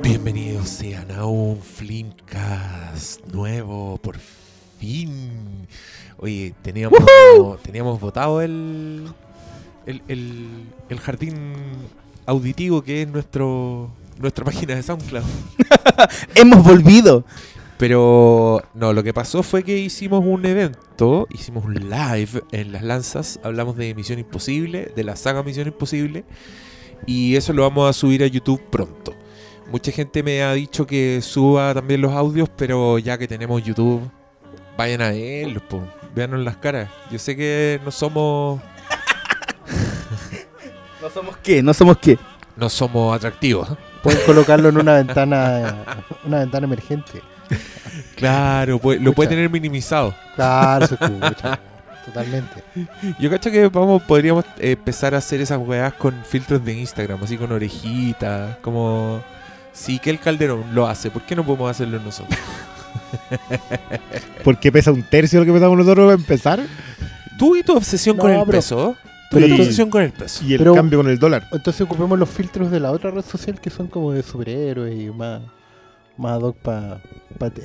Bienvenidos sean a un Flimcast nuevo, por fin. Oye, teníamos, teníamos votado el, el, el, el jardín auditivo que es nuestro nuestra página de SoundCloud. Hemos volvido. Pero no, lo que pasó fue que hicimos un evento, hicimos un live en Las Lanzas, hablamos de Misión Imposible, de la saga Misión Imposible, y eso lo vamos a subir a YouTube pronto. Mucha gente me ha dicho que suba también los audios, pero ya que tenemos YouTube, vayan a verlos, po, véanos las caras. Yo sé que no somos, ¿No somos qué? ¿No somos qué? no somos atractivos. Pueden colocarlo en una ventana, una ventana emergente. Claro, pues, lo puede tener minimizado. Claro, se escucha. Totalmente. Yo cacho que vamos, podríamos eh, empezar a hacer esas weas con filtros de Instagram, así con orejitas, como... Sí, que el Calderón lo hace, ¿por qué no podemos hacerlo nosotros? Porque pesa un tercio de lo que pesamos nosotros para empezar. Tú y tu obsesión con el pero- peso. pero tu tú- obsesión con el peso. Y el Pero- cambio con el dólar. Entonces ocupemos los filtros de la otra red social que son como de superhéroes y más, más ad hoc para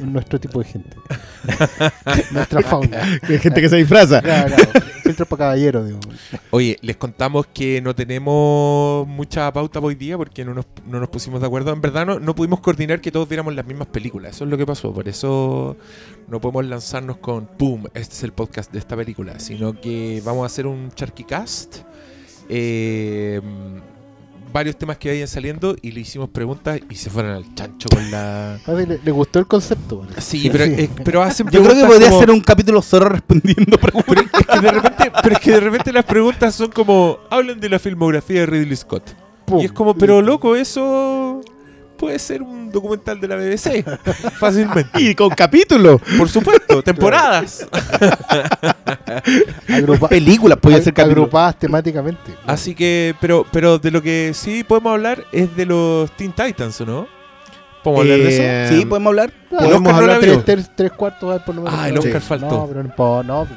nuestro tipo de gente. Nuestra fauna. Hay gente que se disfraza. Claro, claro. Filtros para caballeros, digo. Oye, les contamos que no tenemos mucha pauta hoy día porque no nos, no nos pusimos de acuerdo. En verdad no, no pudimos coordinar que todos viéramos las mismas películas. Eso es lo que pasó. Por eso no podemos lanzarnos con ¡Pum! Este es el podcast de esta película. Sino que vamos a hacer un Charky Cast. eh, varios temas que vayan saliendo y le hicimos preguntas y se fueron al chancho con la... Le, le gustó el concepto. Sí, pero, eh, pero hacen Yo creo que podría como- ser un capítulo solo respondiendo preguntas. Pero es que de repente, pero es que de repente las preguntas son como, hablan de la filmografía de Ridley Scott. Pum. Y es como, pero loco, eso puede ser un documental de la BBC. Fácilmente. Y con capítulo. Por supuesto, temporadas. Agrupa- Películas, podría ser capítulo. agrupadas temáticamente. Así que, pero, pero de lo que sí podemos hablar es de los Teen Titans, ¿o no? ¿Podemos hablar de eso? Eh, Sí, podemos hablar. Podemos hablar tres, tres, tres cuartos por lo menos. Ah, el No, Oscar sí. faltó. No, pero no, no,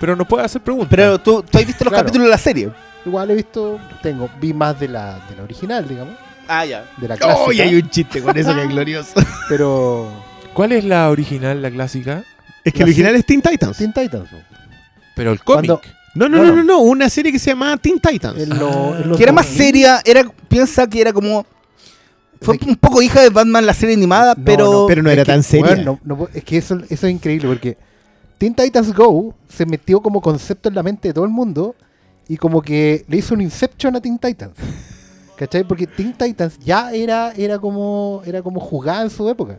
pero nos puede hacer preguntas. Pero tú, tú has visto los Claro. capítulos de la serie. Igual he visto, tengo, vi más de la, de la original, digamos, Ah, ya. de la clásica, ¡Oh! y hay un chiste con eso que es glorioso. pero ¿Cuál es la original, la clásica? Es que La el original es Teen Titans. Teen Titans. Pero el cómic. Cuando- No, no, No, no, no. Una serie que se llama Teen Titans. Lo- Que era más 2000. seria, era, piensa que era como... Fue un poco hija de Batman la serie animada, No, pero... no, pero no era que, tan seria. bueno, no- no- es que eso, eso es increíble porque Teen Titans Go se metió como concepto en la mente de todo el mundo y como que le hizo un Inception a Teen Titans. ¿Cachai? Porque Teen Titans ya era, era como era como jugada en su época.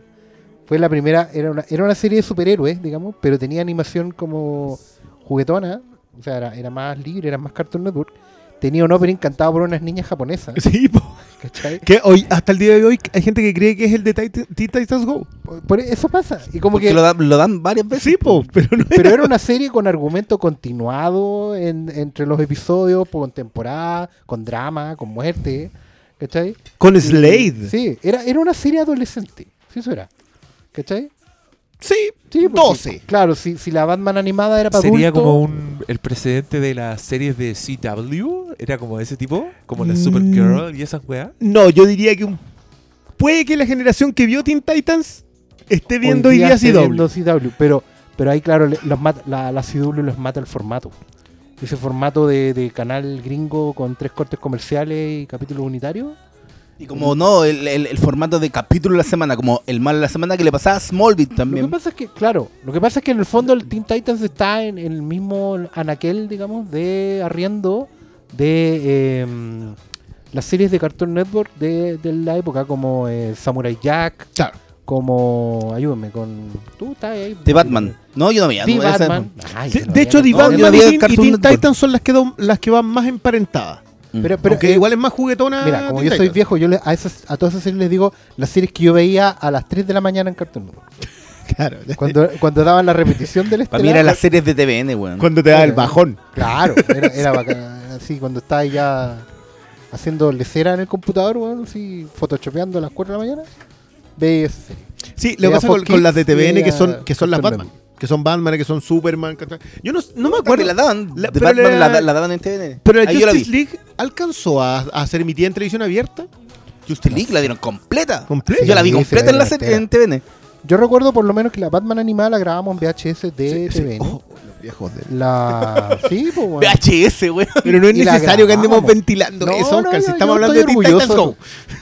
Fue la primera, era una, era una serie de superhéroes, digamos, pero tenía animación como juguetona, o sea, era, era más libre, era más Cartoon Network. Tenía un opening cantado por unas niñas japonesas, Sí, po. ¿cachai? que hoy, hasta el día de hoy, hay gente que cree que es el de Teen Titans Go. Por- por eso pasa. Y como Porque que lo, dan- lo dan varias veces. Sí, po, pero no Pero era una serie con argumento continuado en- entre los episodios, con temporada, con drama, con muerte. ¿Cachai? Con Y- Slade. Sí, era, era una serie adolescente. Sí, eso era. ¿Cachai? Sí, Sí, porque, 12. Claro, si, si la Batman animada era para Sería como un, el precedente de las series de CW. Era como de ese tipo. Como la Mm. Supergirl y esas weas. No, yo diría que un- puede que la generación que vio Teen Titans esté viendo hoy día esté CW. viendo CW, Pero, pero ahí, claro, los mata- la, la CW les mata el formato. Ese formato de, de canal gringo con tres cortes comerciales y capítulos unitarios. Y como no, el, el- el formato de capítulo de la semana, como el mal de la semana que le pasaba a Smallville Lo que también. pasa es que, claro, lo que pasa es que en el fondo el Teen Titans está en el mismo anaquel, digamos, de arriendo de eh, las series de Cartoon Network de, de la época, como eh, Samurai Jack, Claro. como, ayúdame, con... Tú estás ahí. De Batman. No, yo no veía. The no Batman. Ay, Sí, yo no de veía hecho, The Batman había y Teen-. Titans son las que, do- las que van más emparentadas. Mm. Pero, pero, Aunque eh, igual es más juguetona. Mira, como yo soy viejo, yo le- a, esas, a todas esas series les digo las series que yo veía a las 3 de la mañana en Cartoon Network. Claro. Cuando, cuando daban la repetición del Para mí eran las series de TVN, weón. Cuando te da el bajón. Claro, era, era bacán. Así, cuando estaba ya haciendo lecera en el computador, bueno, así, photoshopeando a las 4 de la mañana, veía esa serie. Sí, lo que pasa con, con las de TVN que son, que son las Batman. Que son Batman, que son Superman. Yo no, no me acuerdo. La daban. La- pero Batman la- la, la daban en TVN. Pero la Ahí. Justice League alcanzó a, a ser emitida en televisión abierta. Justice League la dieron completa. ¿Completa? Yo la vi Sí, completa en la en TVN. Yo recuerdo por lo menos que la Batman animada la grabamos en VHS de Sí, sí. TVN. Oh, los viejos de... La. Sí, pues bueno. VHS, weón. Pero no es Y la necesario que andemos grabamos. ventilando No, eso, no, Oscar. Si estamos yo hablando de estoy Teen Titans Go. orgulloso.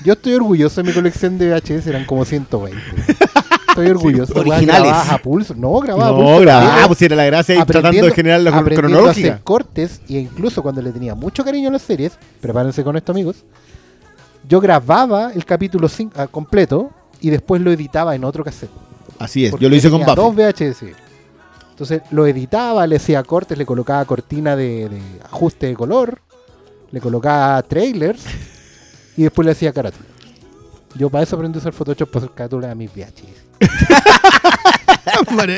Yo estoy orgulloso de mi colección de VHS, eran como 120. Estoy orgulloso. weón, originales. a pulso. No, grababa a pulso. No, grabá, Aprendiendo- pues si era la gracia ahí tratando de generar la cron- aprendiendo a cronológica. hacer cortes y incluso cuando le tenía mucho cariño a las series, prepárense con esto amigos, yo grababa el capítulo ah, completo y después lo editaba en otro cassette. Así es, yo lo hice con tenía dos Buffy. VHS. Entonces lo editaba, le hacía cortes, le colocaba cortina de, de ajuste de color, le colocaba trailers y después le hacía carátula. Yo para eso aprendí a usar Photoshop para hacer carátula a mis VHS.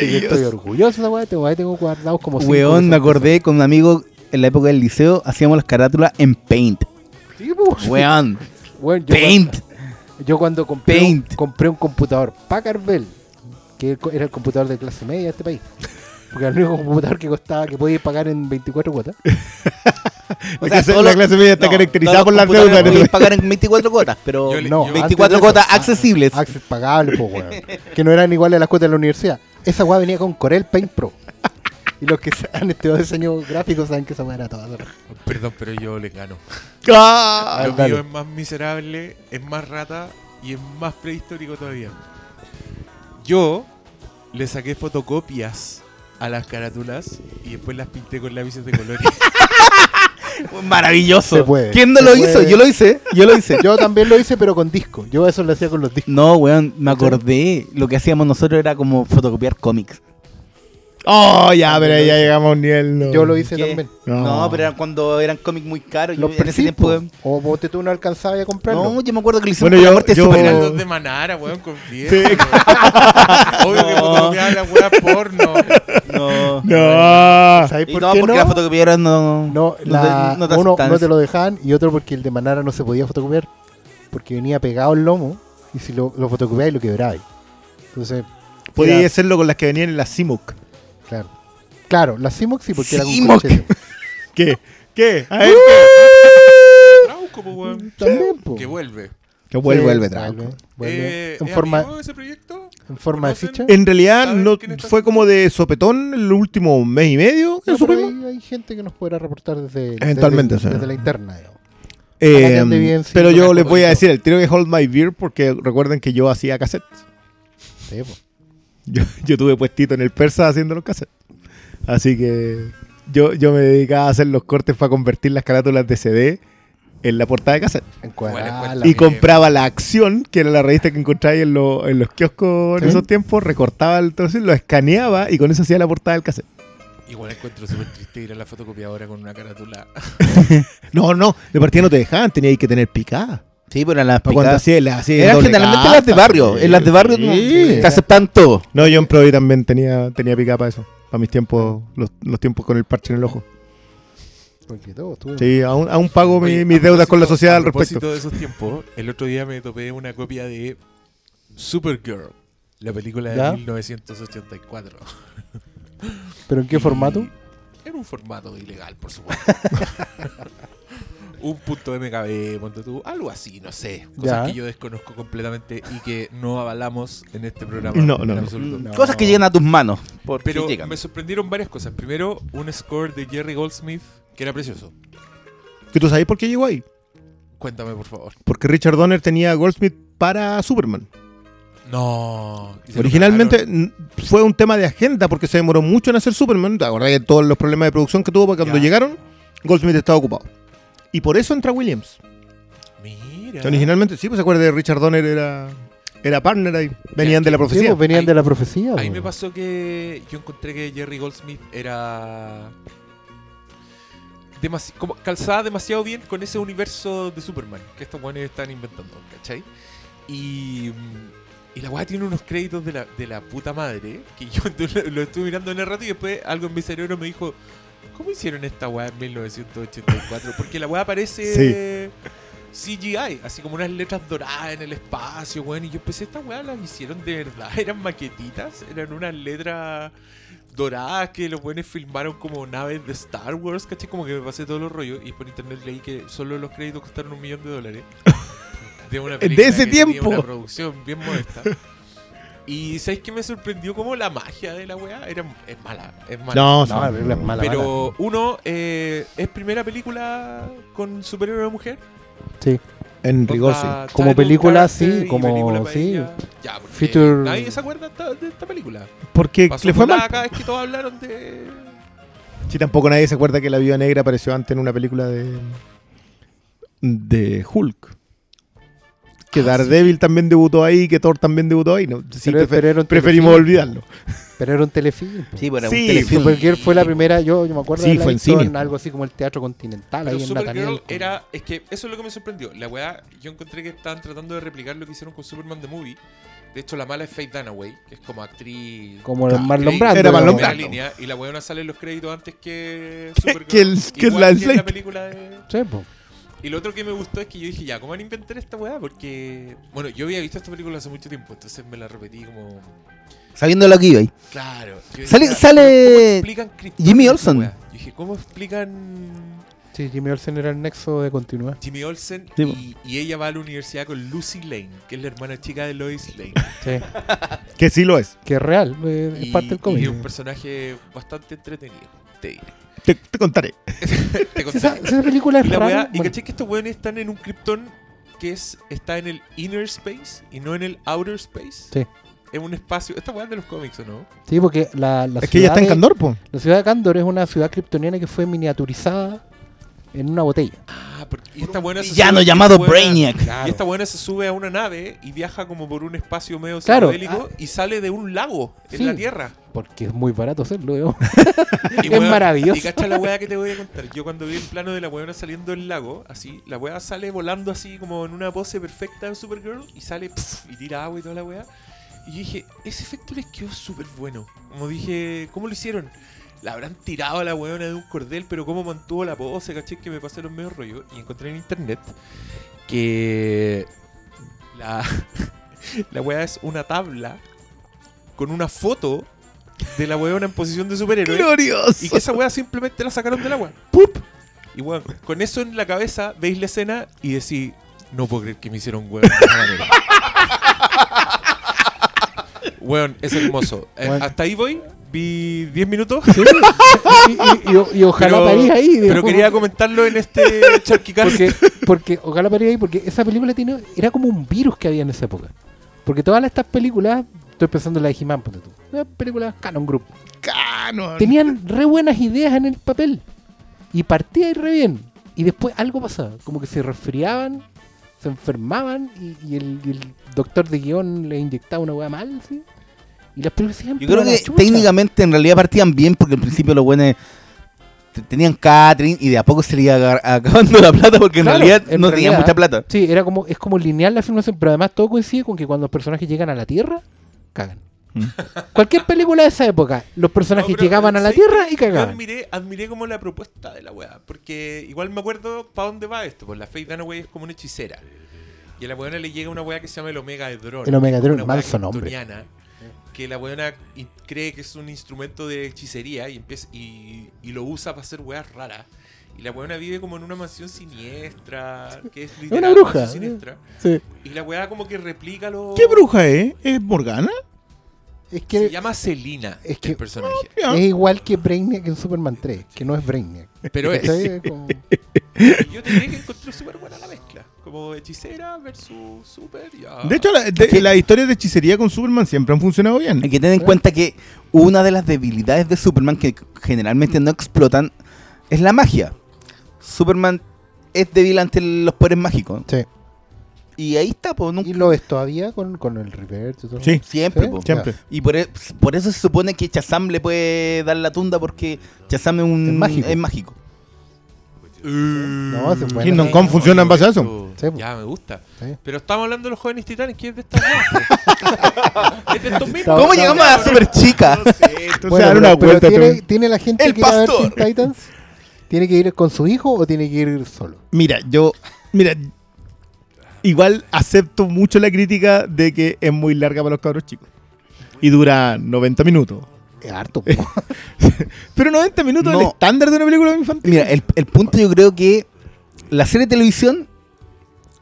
Y yo estoy orgulloso de esa weá, tengo, guardados como de Weón, me acordé con un amigo en la época del liceo, hacíamos las carátulas en Paint. Sí, pues. Weón, Weón, yo Paint. Cuando, yo cuando compré, un, Paint. compré un computador Packard Bell, que era el computador de clase media de este país. Porque era el único computador que costaba, que podías pagar en 24 cuotas. O La clase- la media está no, caracterizada por las computadores deudas. podías pagar en 24 cuotas, pero Yo le- No, yo- 24 antes de cuotas accesibles. Access pagable, pues, weón. Que no eran iguales a las cuotas de la universidad. Esa weá venía con Corel Paint Pro. Y los que han estudiado diseño gráfico saben que esa weá era toda. Perdón, pero yo les gano. ¡Ah! Lo mío es más miserable, es más rata y es más prehistórico todavía. Yo le saqué fotocopias a las carátulas y después las pinté con lápices de colores. Maravilloso. Se puede, ¿Quién no se lo puede. hizo? Yo lo hice. Yo lo hice. Yo también lo hice, pero con disco. Yo eso lo hacía con los discos. No, weón, me acordé. Lo que hacíamos nosotros era como fotocopiar cómics. Oh, ya, pero ya llegamos a un nivel. no. Yo lo hice ¿Qué? también. No, No. pero eran cuando eran cómics muy caros. Yo Los en ese tiempo. po. O vos te tú no alcanzabas a comprarlo. No, yo me acuerdo que lo hicimos Bueno, con yo- la muerte de yo- Superman. Eran los de Manara, weón, confía. Sí. Obvio que No. fotocopiaban la weá porno. No. No. ¿Sabes por no, qué porque no? las fotocopiadoras no. No, la- no te uno no te lo dejaban y otro porque el de Manara no se podía fotocopiar. Porque venía pegado el lomo y si lo, lo fotocopiabas lo quebrabas. Entonces, Podía hacerlo con las que venían en la CIMUC. Claro. Claro, la Simox sí, porque era con. ¿Qué? ¿Qué? A ver, Trauco, po, weón. También, po. Que vuelve. Que vuelve, Sí, vuelve, Trauco. vuelve, vuelve. Eh, en, ¿es forma, amigo de ese proyecto? en forma de ficha. En realidad ¿Saben no fue como de sopetón el último mes y medio No, su pero prima. hay, hay gente que nos podrá reportar desde, Eventualmente, desde, sí. desde la interna. digamos. Eh, bien, sí, pero yo les voy a decir el tiro que Hold My Beer porque recuerden que yo hacía cassettes. Sí, po. Yo, yo tuve puestito en el persa haciendo los cassettes. Así que yo, yo me dedicaba a hacer los cortes para convertir las carátulas de CD en la portada de cassette. Bueno, Y compraba la acción, que era la revista que encontráis en, lo- en los kioscos en esos tiempos, recortaba el trozo, lo escaneaba y con eso hacía la portada del cassette. Igual encuentro súper triste ir a la fotocopiadora con una carátula. No, no, de partida no te dejaban, tenías que tener picada. Sí, pero eran las cuando picadas. en Eran generalmente capa. las de barrio. En las de barrio Sí. no- te aceptan todo. No, yo en Provi también tenía, tenía picada para eso. Para mis tiempos, los, los tiempos con el parche en el ojo. Porque todo Sí, aún, aún pago mi- Oye, mis deudas con la sociedad al respecto. propósito de esos tiempos, el otro día me topé una copia de Supergirl, la película de ¿Ya? 1984. ¿Pero en qué Y formato? En un formato ilegal, por supuesto. un punto MKB, ponte tú, algo así, no sé. Cosas Ya. que yo desconozco completamente y que no avalamos en este programa. No, no, no. absoluto. No. Cosas que llegan a tus manos. Porque Pero me sorprendieron varias cosas. Primero, un score de Jerry Goldsmith que era precioso. ¿Que tú sabes por qué llegó ahí? Cuéntame, por favor. Porque Richard Donner tenía a Goldsmith para Superman. No. ¿y se lo Originalmente fue un tema de agenda porque se demoró mucho en hacer Superman. ¿Te acordás de todos los problemas de producción que tuvo? Porque cuando Ya. llegaron, Goldsmith estaba ocupado. Y por eso entra Williams. Mira. Originalmente, sí, pues se acuerda de Richard Donner era, era partner ahí. Venían de la profecía. pues venían Ahí- de la profecía. Ahí po. me pasó que yo encontré que Jerry Goldsmith era. demasi- como calzaba demasiado bien con ese universo de Superman que estos buenos están inventando, ¿cachai? Y. Y la weá tiene unos créditos de la, de la puta madre. Que yo lo, lo estuve mirando en el rato y después algo en mi cerebro me dijo. ¿Cómo hicieron esta weá en 1984? Porque la weá parece. CGI, así como unas letras doradas en el espacio, weón. Y yo pensé, esta weá las hicieron de verdad. Eran maquetitas, eran unas letras doradas que los buenos filmaron como naves de Star Wars, ¿cachai? Como que me pasé todos los rollos. Y por internet leí que solo los créditos costaron un millón de dólares. De una De película ese que tenía tiempo. una producción bien modesta. Y ¿sabéis qué me sorprendió? Como la magia de la weá era, es mala, es mala. No, No, sí. la película es mala. Pero uno, eh, es primera película con superhéroe de mujer. Sí. en rigor sí. Como película, sí, como- película sí. Ya, porque Feature- nadie se acuerda de esta película. Porque Pasó le fue mal. cada vez que todos hablaron de... Sí, tampoco nadie se acuerda que la Viuda Negra apareció antes en una película de. de Hulk. Que Ah, Daredevil también debutó ahí, que Thor también debutó ahí. No, sí, Pero- prefer- pero era un preferimos telefilm. olvidarlo. Pero era un telefilm. Sí, bueno, Sí, un telefilm. Supergirl fue la primera, yo, yo me acuerdo Sí, de haberla fue en cine. en algo así como el Teatro Continental, Pero ahí en Supergirl Nathaniel. era... Es que eso es lo que me sorprendió. La weá, yo encontré que estaban tratando de replicar lo que hicieron con Superman The Movie. De hecho, la mala es Faith Dunaway, que es como actriz... Como Claro, Marlon Crédito Brando. Era Marlon Brando. línea, y la weona sale en los créditos antes que Supergirl. que el- que igual la que en la película de... Sí, po. Y lo otro que me gustó es que yo dije, ya, ¿cómo van a inventar esta weá? Porque, bueno, yo había visto esta película hace mucho tiempo, entonces me la repetí como... Sabiendo lo que iba ahí. Claro. Sale- sale ¿pero ¿Cómo Jimmy Olsen. weá? Yo dije, ¿cómo explican Sí, Jimmy Olsen era el nexo de continuidad. Jimmy Olsen Sí, y, y ella va a la universidad con Lucy Lane, que es la hermana chica de Lois Lane. Sí. Que sí lo es. que es real, eh, es y, parte del y cómic. es un personaje bastante entretenido, te diré. Te, te contaré. Te conté. esa, película es Y la rara. weá, y bueno, caché que estos weones están en un Krypton que es, está en el inner space y no en el outer space. Sí. Es un espacio. Esta weá es de los cómics, ¿o no? sí, porque la, la Es que ella está en Candor, po. La ciudad de Candor es una ciudad kryptoniana que fue miniaturizada en una botella. Ah, porque y esta buena se Villano sube- llamado buena- Brainiac. Y esta buena se sube a una nave y viaja como por un espacio medio Claro, psicodélico y sale de un lago en Sí. la Tierra. Porque es muy barato hacerlo. Y, Es maravilloso. Y cacha la weá que te voy a contar. Yo cuando vi el plano de la weona saliendo del lago, así, la weá sale volando así como en una pose perfecta de Supergirl y sale pf, y tira agua y toda la weá. Y yo dije, ese efecto les quedó súper bueno. Como dije, ¿cómo lo hicieron? La habrán tirado a la weona de un cordel, pero cómo mantuvo la pose, caché que me pasé los medios rollos. Y encontré en internet que la, la weá es una tabla con una foto de la weona en posición de superhéroe. Glorioso. Y que esa weá simplemente la sacaron del agua. ¡Pup! Y weón, con eso en la cabeza veis la escena y decís, no puedo creer que me hicieron weón de esa manera. weón, es hermoso. Eh, Bueno. hasta ahí voy, vi 10 minutos. Sí. y, y- y- y ojalá Pero- parís ahí. Pero quería comentarlo en este Charquicast. porque, porque ojalá parís ahí, porque esa película tiene, era como un virus que había en esa época. Porque todas estas películas, estoy pensando en la de He-Man, ponte tú, las películas Canon Group, Canon. tenían re buenas ideas en el papel. Y partía y re bien. Y después algo pasaba, como que se resfriaban, se enfermaban y, y el, y el doctor de guion le inyectaba una hueá mal, ¿sí? Y las películas Yo creo que técnicamente en realidad partían bien porque al principio los buenos te- tenían catering y de a poco se le iba acabando la plata porque en Claro, realidad en no tenían mucha plata. Sí, era como, es como lineal la filmación, pero además todo coincide con que cuando los personajes llegan a la Tierra, cagan. Mm. Cualquier película de esa época, los personajes No, llegaban a la ¿sabes Tierra y Yo cagaban. admiré, admiré como la propuesta de la weá. Porque igual me acuerdo para dónde va esto. Pues la Faith Dunaway es como una hechicera. Y a la weona le llega una weá que se llama el Omega Dron. El Omega Dron, una weá manso nombre. Que la weona in- cree que es un instrumento de hechicería y, empieza, y, y lo usa para hacer weas raras. Y la weona vive como en una mansión siniestra. Que es literal Una bruja, mansión siniestra. Sí. Y la weá como que replica lo. ¿Qué bruja es? ¿Es Morgana? Es Se que llama Selina, es que- el personaje. Es igual que Brainiac en Superman 3, que no es Brainiac. Pero es. Como- yo te diré que encontré súper buena la mezcla. Como hechicera versus super. Ya. De hecho, la- las historias de hechicería con Superman siempre han funcionado bien. Hay que tener en cuenta que una de las debilidades de Superman que generalmente no explotan es la magia. Superman es débil ante los poderes mágicos. Sí. Y ahí está, pues, nunca- Y lo es todavía con, con el reverse y todo. Sí, siempre. ¿Sí? po. siempre. Y por, e- por eso se supone que Shazam le puede dar la tunda porque Shazam es un Es mágico. es mágico. No, se puede. Kingdom Eh, Come funciona en base a eso. Sí. Ya, me gusta. Sí. Pero estamos hablando de los jóvenes titanes, que es de estas weas, po. Es de estos mismos. No, ¿Cómo llegamos a la super chica? Entonces, Bueno, dar pero- una pero vuelta. tiene, la gente El que ir a ver. Teen Titans? ¿Tiene que ir con su hijo o tiene que ir solo? Mira, yo. Mira. Igual acepto mucho la crítica de que es muy larga para los cabros chicos. Y dura 90 minutos. Es harto. Pero 90 minutos es el No. estándar de una película infantil. Mira, el, el punto yo creo que la serie de televisión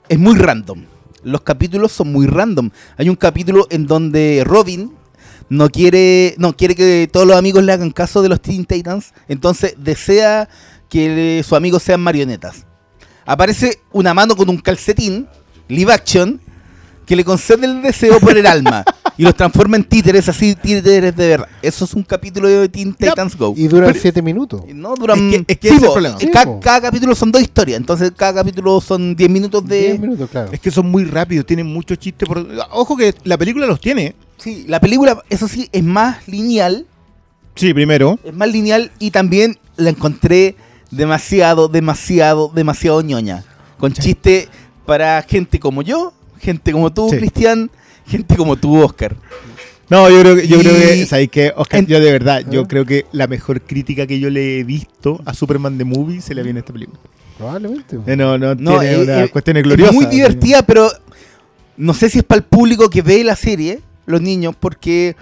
es muy random. los capítulos son muy random. Hay un capítulo en donde Robin no quiere, no quiere que todos los amigos le hagan caso de los Teen Titans, entonces desea que sus amigos sean marionetas. Aparece una mano con un calcetín, live action, que le concede el deseo por el alma y los transforma en títeres, así títeres de verdad. Eso es un capítulo de Teen Titans Go. Y duran Pero- 7 minutos. No, duran. Es que- es que Sí, ese es el. Sí, ca- po. cada, capítulo son dos historias, entonces cada capítulo son 10 minutos de. 10 minutos, claro. Es que son muy rápidos, tienen muchos chistes. Por... Ojo que la película los tiene. Sí, la película, eso sí, es más lineal. Sí, primero. Es más lineal y también la encontré demasiado, demasiado, demasiado ñoña. Con chistes para gente como yo, gente como tú, Sí. Cristian, gente como tú, Oscar. No, yo creo que, yo Y- creo que, ¿sabes qué? Oscar, en- yo de verdad, yo ¿Ah? creo que la mejor crítica que yo le he visto a Superman the Movie se le viene a esta película. Probablemente. Eh, No, no, No, tiene eh, una eh, cuestión Es gloriosa. muy divertida, pero no sé si es para el público que ve la serie, los niños, porque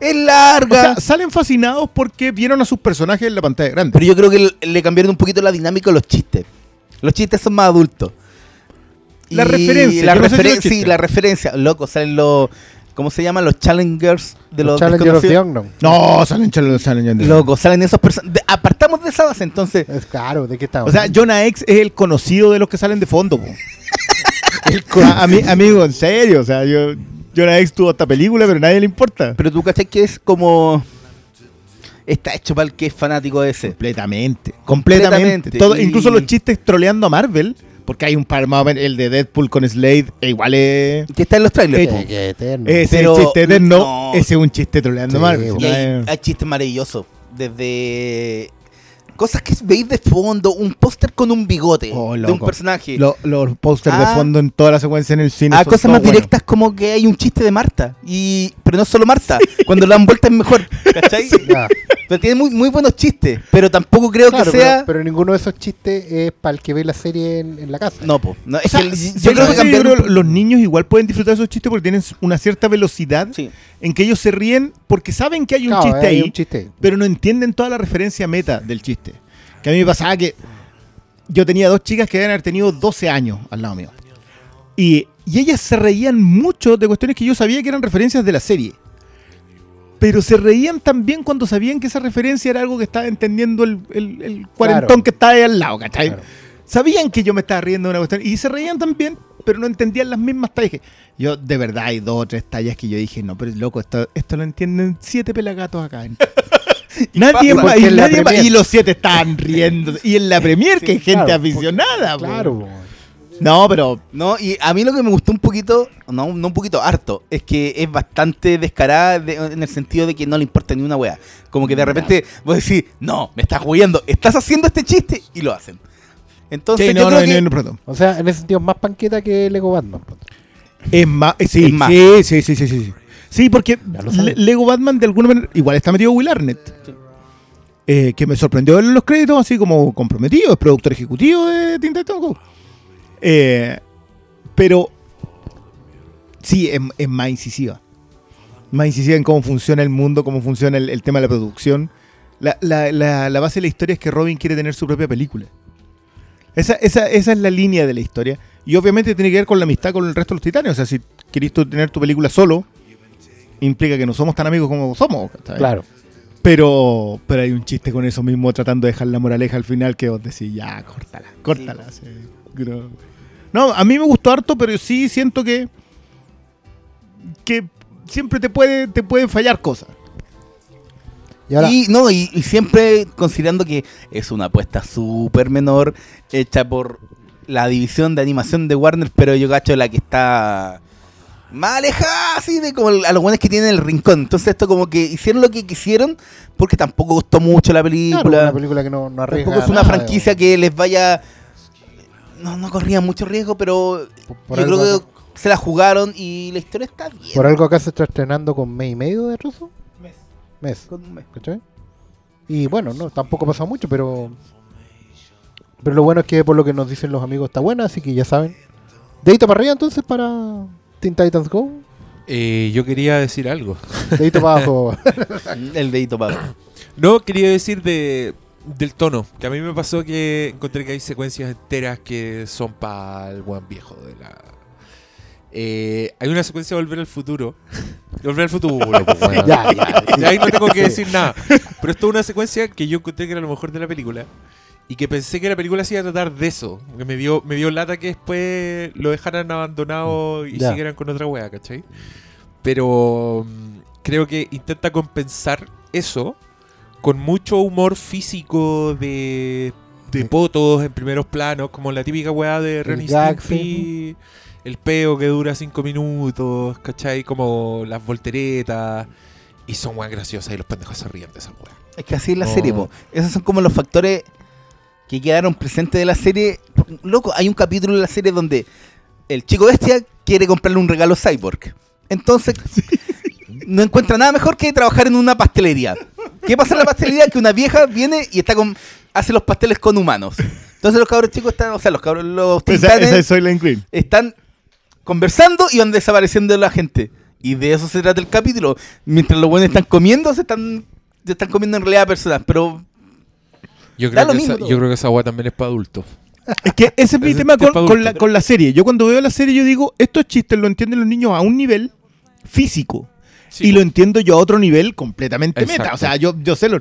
es O larga. sea, salen fascinados porque vieron a sus personajes en la pantalla grande. pero yo creo que le- le cambiaron un poquito la dinámica a los chistes. Los chistes son más adultos. La Y referencia, La yo no sé si referen- los sí, la referencia. Loco, salen los. ¿Cómo se llaman? Los challengers de los, Los Challenger of the. Unknown. No, salen los Challengers. Loco, salen esos personajes. Apartamos de esa base, entonces. Es claro, ¿de qué estamos? O sea, Jonah X es el conocido de los que salen de fondo. A- ami- amigo, en serio. O sea, yo, Jonah X tuvo esta película, pero a nadie le importa. Pero tú cachai que es como. Está hecho para el que es fanático de ese. Completamente. Completamente. Completamente. Todo, Y- Incluso los chistes troleando a Marvel. Porque hay un par más o menos, el de Deadpool con Slade, e igual es. Que está en los trailers. Eh. Que- eterno. Ese Pero- chiste eterno, no. ese es un chiste troleando Sí, No hay, es- hay chistes maravillosos. Desde cosas que veis de fondo, un póster con un bigote Oh, de un personaje. Lo- los pósters de Ah. fondo en toda la secuencia en el cine. a son cosas más directas como que hay un chiste de Marta. y Pero no solo Marta. Cuando la dan vuelta es mejor. ¿Cachai? Pero tiene muy, muy buenos chistes. Pero tampoco creo Claro, que sea... pero, pero ninguno de esos chistes es para el que ve la serie en, en la casa. No, po. No, O es sea, que el- yo, yo creo que yo creo los niños igual pueden disfrutar de esos chistes porque tienen una cierta velocidad Sí. en que ellos se ríen porque saben que hay un Claro, chiste hay ahí, un chiste ahí. pero no entienden toda la referencia meta del chiste. Que a mí me pasaba que yo tenía dos chicas que deben haber tenido 12 años al lado mío. Y, y ellas se reían mucho de cuestiones que yo sabía que eran referencias de la serie. Pero se reían también cuando sabían que esa referencia era algo que estaba entendiendo el, el- el cuarentón Claro. que estaba ahí al lado, ¿cachai? Claro. Sabían que yo me estaba riendo de una cuestión y se reían también, pero no entendían las mismas tallas. Yo, de verdad, hay dos o tres tallas que yo dije, no, pero loco, esto, esto lo entienden siete pelagatos acá. nadie más, y, nadie más- los siete estaban riendo. Y en la premier, que hay gente claro, aficionada. Claro. No, pero No, y a mí lo que me gustó un poquito, no, no un poquito, harto, es que es bastante descarada de- en el sentido de que no le importa ni una wea. Como que de repente vos decís, no, me estás jugando, estás haciendo este chiste y lo hacen. Entonces, sí, yo no, creo no, que- no, no, perdón. O sea, en ese sentido, más panqueta que Lego Batman. Es más, sí, Es más. sí, sí, sí, sí, sí, sí. Porque Lego Batman de alguna manera igual está metido Will Arnett. Sí. Eh, que me sorprendió en los créditos así como comprometido, es productor ejecutivo de Titans Go. Eh, pero sí, es, es más incisiva. Más incisiva en cómo funciona el mundo, cómo funciona el, el tema de la producción. La, la- la- la base de la historia es que Robin quiere tener su propia película. Esa, esa, esa es la línea de la historia. Y obviamente tiene que ver con la amistad con el resto de los titanes. O sea, si querés tú tener tu película solo, implica que no somos tan amigos como somos. Claro. Pero, pero hay un chiste con eso mismo, tratando de dejar la moraleja al final, que vos decís, ya, córtala, córtala. sí, No, a mí me gustó harto, pero sí siento que. que siempre te puede, te pueden fallar cosas. Y ahora, Y, no, y, y siempre considerando que es una apuesta súper menor hecha por la división de animación de Warner, pero yo cacho la que está más alejada, así de como a los buenos que tienen el rincón. Entonces esto como que hicieron lo que quisieron porque tampoco costó mucho la claro, película. una película que no, no arriesga tampoco es una nada, franquicia digamos. que les vaya... No, no corría mucho riesgo, pero Por- por yo creo que se la jugaron y la historia está bien. Por algo acá se está estrenando con mes y medio de atraso. Mes. Mes. Con un mes. ¿Cachai? Y bueno, no, tampoco ha pasado mucho, pero. Pero lo bueno es que por lo que nos dicen los amigos está buena, así que ya saben. Dedito para arriba entonces para Teen Titans Go. Eh, yo quería decir algo. Dedito para abajo. El dedito para No, quería decir de, del tono. Que a mí me pasó que encontré que hay secuencias enteras que son para el buen viejo de la. Eh, hay una secuencia de Volver al Futuro. Volver al Futuro, pues. Ya, ya. sí. Y ahí no tengo que Sí. decir nada. Pero esto es una secuencia que yo encontré que era lo mejor de la película. Y que pensé que la película se iba a tratar de eso. Que me dio, me dio lata que después lo dejaran abandonado y Ya. siguieran con otra wea, ¿cachai? Pero mm, creo que intenta compensar eso con mucho humor físico de, de potos en primeros planos, como la típica weá de Ren y el peo que dura cinco minutos, ¿cachai? Como las volteretas. Y son weas graciosas y los pendejos se ríen de esas weas. Es que así es la No. serie, po. Esos son como los factores que quedaron presentes de la serie. Loco, hay un capítulo de la serie donde el chico bestia quiere comprarle un regalo cyborg. Entonces, no encuentra nada mejor que trabajar en una pastelería. ¿Qué pasa en la pastelería? Que una vieja viene y está con hace los pasteles con humanos. Entonces los cabros chicos están, o sea, los cabros, los Esa, titanes esa es están conversando y van desapareciendo la gente. Y de eso se trata el capítulo. Mientras los buenos están comiendo, se están, se están comiendo en realidad personas. Pero Yo Da creo, lo que mismo esa, yo creo que esa wea también es para adultos. Es que ese es mi Ese tema con, la, con la serie. Yo cuando veo la serie yo digo, estos chistes lo entienden los niños a un nivel físico. Sí, y lo entiendo yo a otro nivel completamente Exacto. meta. O sea, yo, yo sé lo...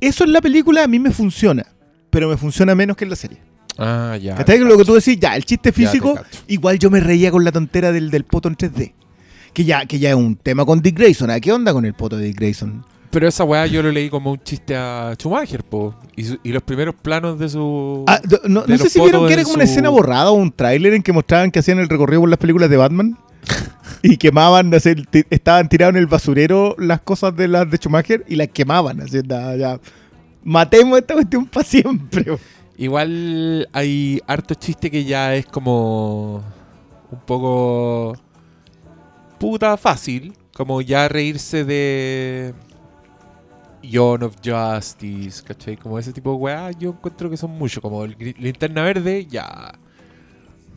Eso en la película a mí me funciona, pero me funciona menos que en la serie. Ah, ya. ¿Cachai? Lo que tú decís, ya, el chiste físico, igual yo me reía con la tontera del, del poto en 3D. Que ya, que ya es un tema con Dick Grayson. ¿A qué onda con el poto de Dick Grayson? Pero esa weá yo lo leí como un chiste a Schumacher, po. Y, su- y los primeros planos de su. Ah, no de no sé si vieron que era como una escena borrada o un tráiler en que mostraban que hacían el recorrido por las películas de Batman y quemaban, ti- estaban tirados en el basurero las cosas de las de Schumacher y las quemaban. Así, ya. Matemos esta cuestión para siempre. Igual hay harto chiste que ya es como. Un poco. Puta fácil. Como ya reírse de. Yawn of Justice, ¿cachai? Como ese tipo de weá, yo encuentro que son muchos. Como el linterna verde, ya.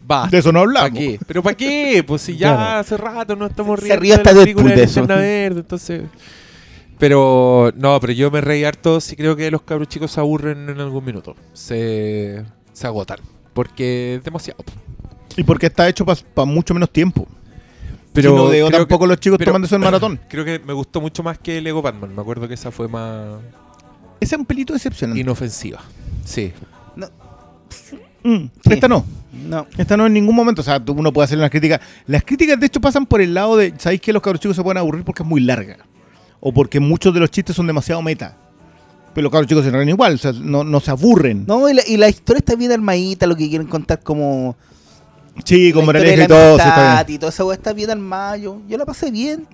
Va. De eso no ¿Para hablamos. qué? ¿Pero para qué? Pues si ya Claro. hace rato no estamos Se riendo rió de hasta la película de de eso. Linterna Verde, entonces... Pero, no, pero yo me reí harto si creo que los cabros chicos se aburren en algún minuto. Se, se agotan. Porque es demasiado. Y porque está hecho para mucho menos tiempo. Pero no veo tampoco que- los chicos pero- tomándose el maratón. Creo que me gustó mucho más que Lego Batman. Me acuerdo que esa fue más Ese es un pelito decepcionante. inofensiva. Sí. Mm, Sí. Esta no. no. Esta no en ningún momento. O sea, tú- uno puede hacer unas críticas. Las críticas, de hecho, pasan por el lado de. ¿Sabéis que los cabros chicos se pueden aburrir porque es muy larga? O porque muchos de los chistes son demasiado meta. Pero los cabros chicos se ríen igual. O sea, no, no se aburren. No, y la, y la historia está bien armadita, lo que quieren contar como. Sí, la moraleja y todo. sí, está bien. y todo eso está bien armada. Yo, yo la pasé bien.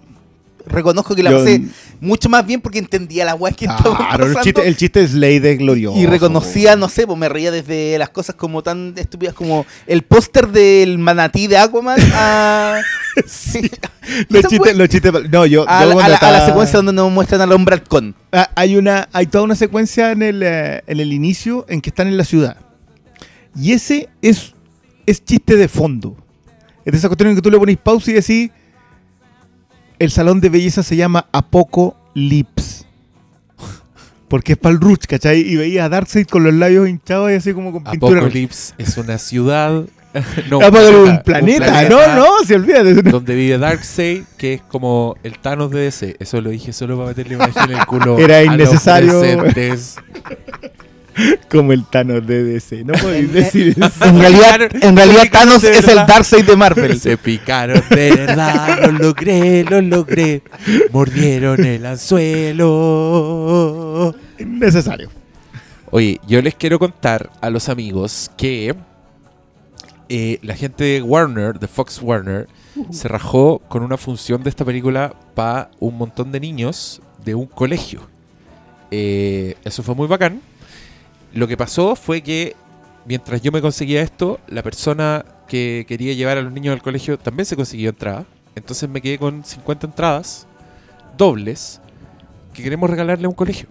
Reconozco que la Yo- pasé mucho más bien porque entendía la weá que estaba Claro, el pasando. chiste, el chiste es ley de glorioso. y reconocía, no sé, pues me reía desde las cosas como tan estúpidas como el póster del manatí de Aquaman a. Sí. Los Esa chistes, fue- los chistes. No, yo. a, la, cuando a la- a la estaba- secuencia donde nos muestran al hombre halcón. Ah, hay una hay toda una secuencia en el, eh, en el inicio en que están en la ciudad y ese es es chiste de fondo es de esa cuestión en que tú le pones pausa y decís el salón de belleza se llama Apoco Lips porque es para el Ruch, ¿cachai? Y veía a Darkseid con los labios hinchados y así como con pintura Apocalypse es una ciudad. no, un planeta, planeta, no, no, se eso. Donde vive Darkseid, que es como el Thanos de DC. Eso lo dije solo para meterle una en el culo. Era a innecesario. como el Thanos de DC no podéis decir eso. En realidad, en realidad Thanos es el. Darkseid de Marvel. Se picaron de verdad, lo logré, lo logré. Mordieron el anzuelo. innecesario Oye, yo les quiero contar a los amigos que eh, la gente de Warner, de Fox Warner, se rajó con una función de esta película para un montón de niños de un colegio. Eh, eso fue muy bacán. Lo que pasó fue que mientras yo me conseguía esto, la persona que quería llevar a los niños al colegio también se consiguió entrada. Entonces me quedé con 50 entradas dobles que queremos regalarle a un colegio.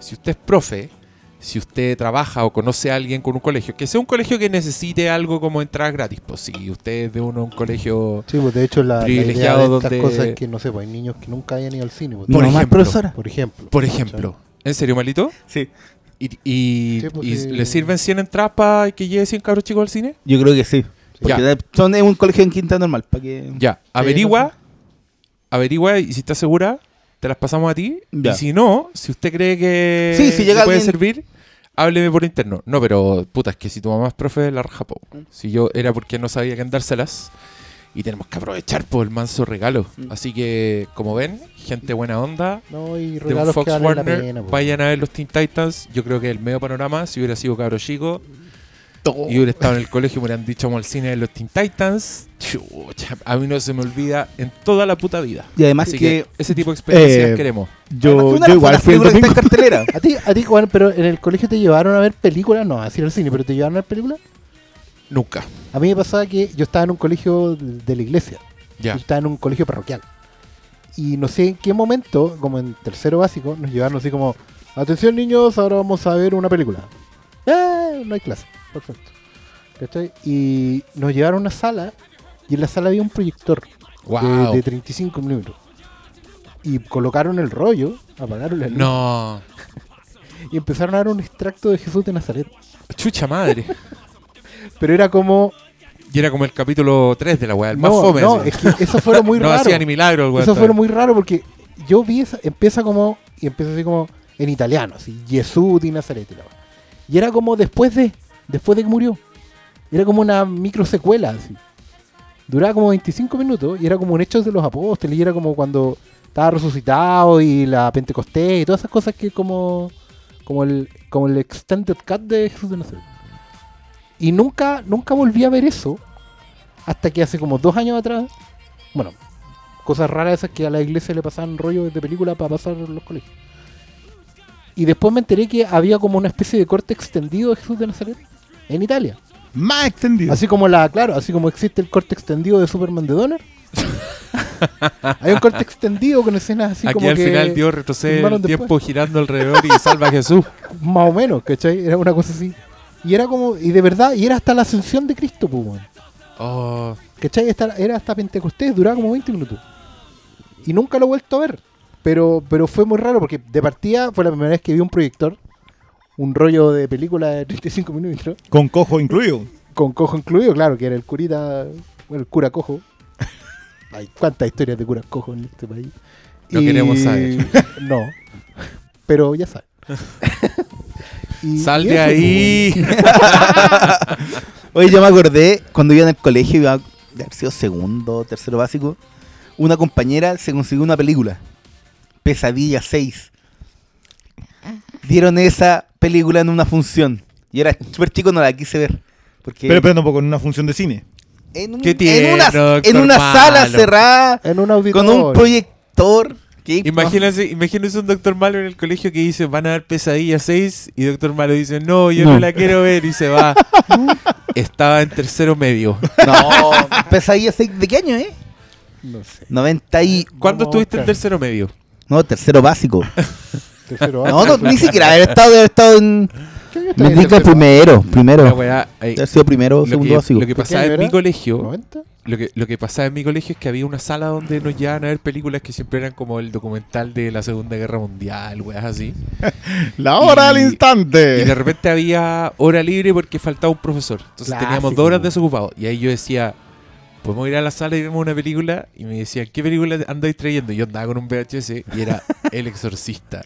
Si usted es profe, si usted trabaja o conoce a alguien con un colegio, que sea un colegio que necesite algo como entradas gratis, pues si usted es de uno un colegio Sí, pues de hecho la, la idea Privilegiado de estas donde- cosas es que, no sé, pues hay niños que nunca hayan ido al cine. pues, Por ejemplo. profesora. por ejemplo. Por ejemplo. ¿En serio, malito? Sí. ¿Y, y- Sí, pues, y sí. le sirven 100 entradas para que lleve 100 cabros chicos al cine? Yo creo que sí. Porque Ya. son es un colegio en quinta normal. Para que... Ya, averigua, averigua y si estás segura, te las pasamos a ti. Ya. Y si no, si usted cree que Sí, si llega le puede alguien- servir, hábleme por interno. No, pero puta, es que si tu mamá es profe de la raja, po. Si yo era porque no sabía quién dárselas. Y tenemos que aprovechar por el manso regalo. Mm. Así que, como ven, gente buena onda. No, y De Fox que valen la Warner, pena. po. vayan a ver los Teen Titans. Yo creo que el medio panorama, si hubiera sido cabro chico y hubiera estado en el colegio, me hubieran dicho vamos al cine de los Teen Titans. Chucha, a mí no se me olvida en toda la puta vida. Y además Así que... que, ese tipo de experiencias eh, queremos. Yo, además yo de igual fui el películas que está domingo. en cartelera. A ti, a ti, Juan, pero en el colegio te llevaron a ver películas, no, así al cine, pero te llevaron a ver películas. Nunca. A mí me pasaba que yo estaba en un colegio de, la iglesia, yo estaba en un colegio parroquial. Y no sé en qué momento, como en tercero básico, nos llevaron así como, atención niños, ahora vamos a ver una película. ¡Eh! No hay clase, perfecto. ¿Cachai? Y nos llevaron a una sala, y en la sala había un proyector de- Wow. de, 35 minutos. Y colocaron el rollo, apagaron la luz, No. y empezaron a dar un extracto de Jesús de Nazaret. Chucha madre. Pero era como. Y era como el capítulo 3 de la weá, el más no, fome. no, así. es que eso fue lo muy no raro. hacía ni milagro el weón. Eso fue lo muy raro porque yo vi esa, empieza como. Y empieza así como en italiano, así, Jesús de Nazaret. y la weá. Y era como después de. Después de que murió. Era como una micro secuela, así. Duraba como 25 minutos y era como un Hechos de los Apóstoles. Y era como cuando estaba resucitado y la Pentecostés y todas esas cosas que como. Como el, como el extended cut de Jesús de Nazaret. Y nunca, nunca volví a ver eso. Hasta que hace como dos años atrás. Bueno, cosas raras esas que a la iglesia le pasaban rollos de película para pasar los colegios. Y después me enteré que había como una especie de corte extendido de Jesús de Nazaret en Italia. Más extendido. Así como la, claro, así como existe el corte extendido de Superman de Donner. Hay un corte extendido con escenas así Aquí como al que final Dios retrocede el después. tiempo girando alrededor y salva a Jesús. más o menos, ¿cachai? Era una cosa así. Y era como, y de verdad, y era hasta la ascensión de Cristo, pues, weón. Oh, ¿Cachai? Esta- era hasta Pentecostés, duraba como 20 minutos. Y nunca lo he vuelto a ver. Pero, pero fue muy raro porque de partida fue la primera vez que vi un proyector, un rollo de película de 35 minutos, Con cojo incluido. con cojo incluido, claro, que era el curita, bueno, el cura cojo. Hay cuántas historias de curas cojo en este país. No queremos saber. No, pero ya saben. Y- sal de ahí. Oye, yo me acordé cuando iba en el colegio, iba de haber sido segundo, tercero básico. Una compañera se consiguió una película, Pesadilla 6. Dieron esa película en una función. Y era súper chico, no la quise ver. Porque Pero esperando un poco en una función de cine. en, un- Qué en tierno, una, en una sala cerrada, En un con un proyector. Imagínense, imagínense un doctor malo en el colegio que dice van a dar pesadilla 6 y doctor malo dice no, yo no, No. la quiero ver y se va. Estaba en tercero medio. No, Pesadilla 6, ¿de qué año, eh? No sé. 90 y... ¿Cuándo estuviste en tercero medio? No, tercero básico. Tercero No, no, ni siquiera haber estado, haber estado en... Me tercero primero, primero. ahí, Haber sido primero segundo básico. lo que ¿De qué pasaba en mi colegio, ¿90? Lo que, lo que pasaba en mi colegio es que había una sala donde nos llevaban a ver películas que siempre eran como el documental de la Segunda Guerra Mundial, weas así. La hora Y- al Y de instante. repente había hora libre porque faltaba un profesor. Entonces teníamos dos horas desocupados. Y ahí yo decía, podemos ir a la sala y vemos una película. Y me decían, ¿qué película andáis trayendo? Y yo andaba con un VHS y era El Exorcista.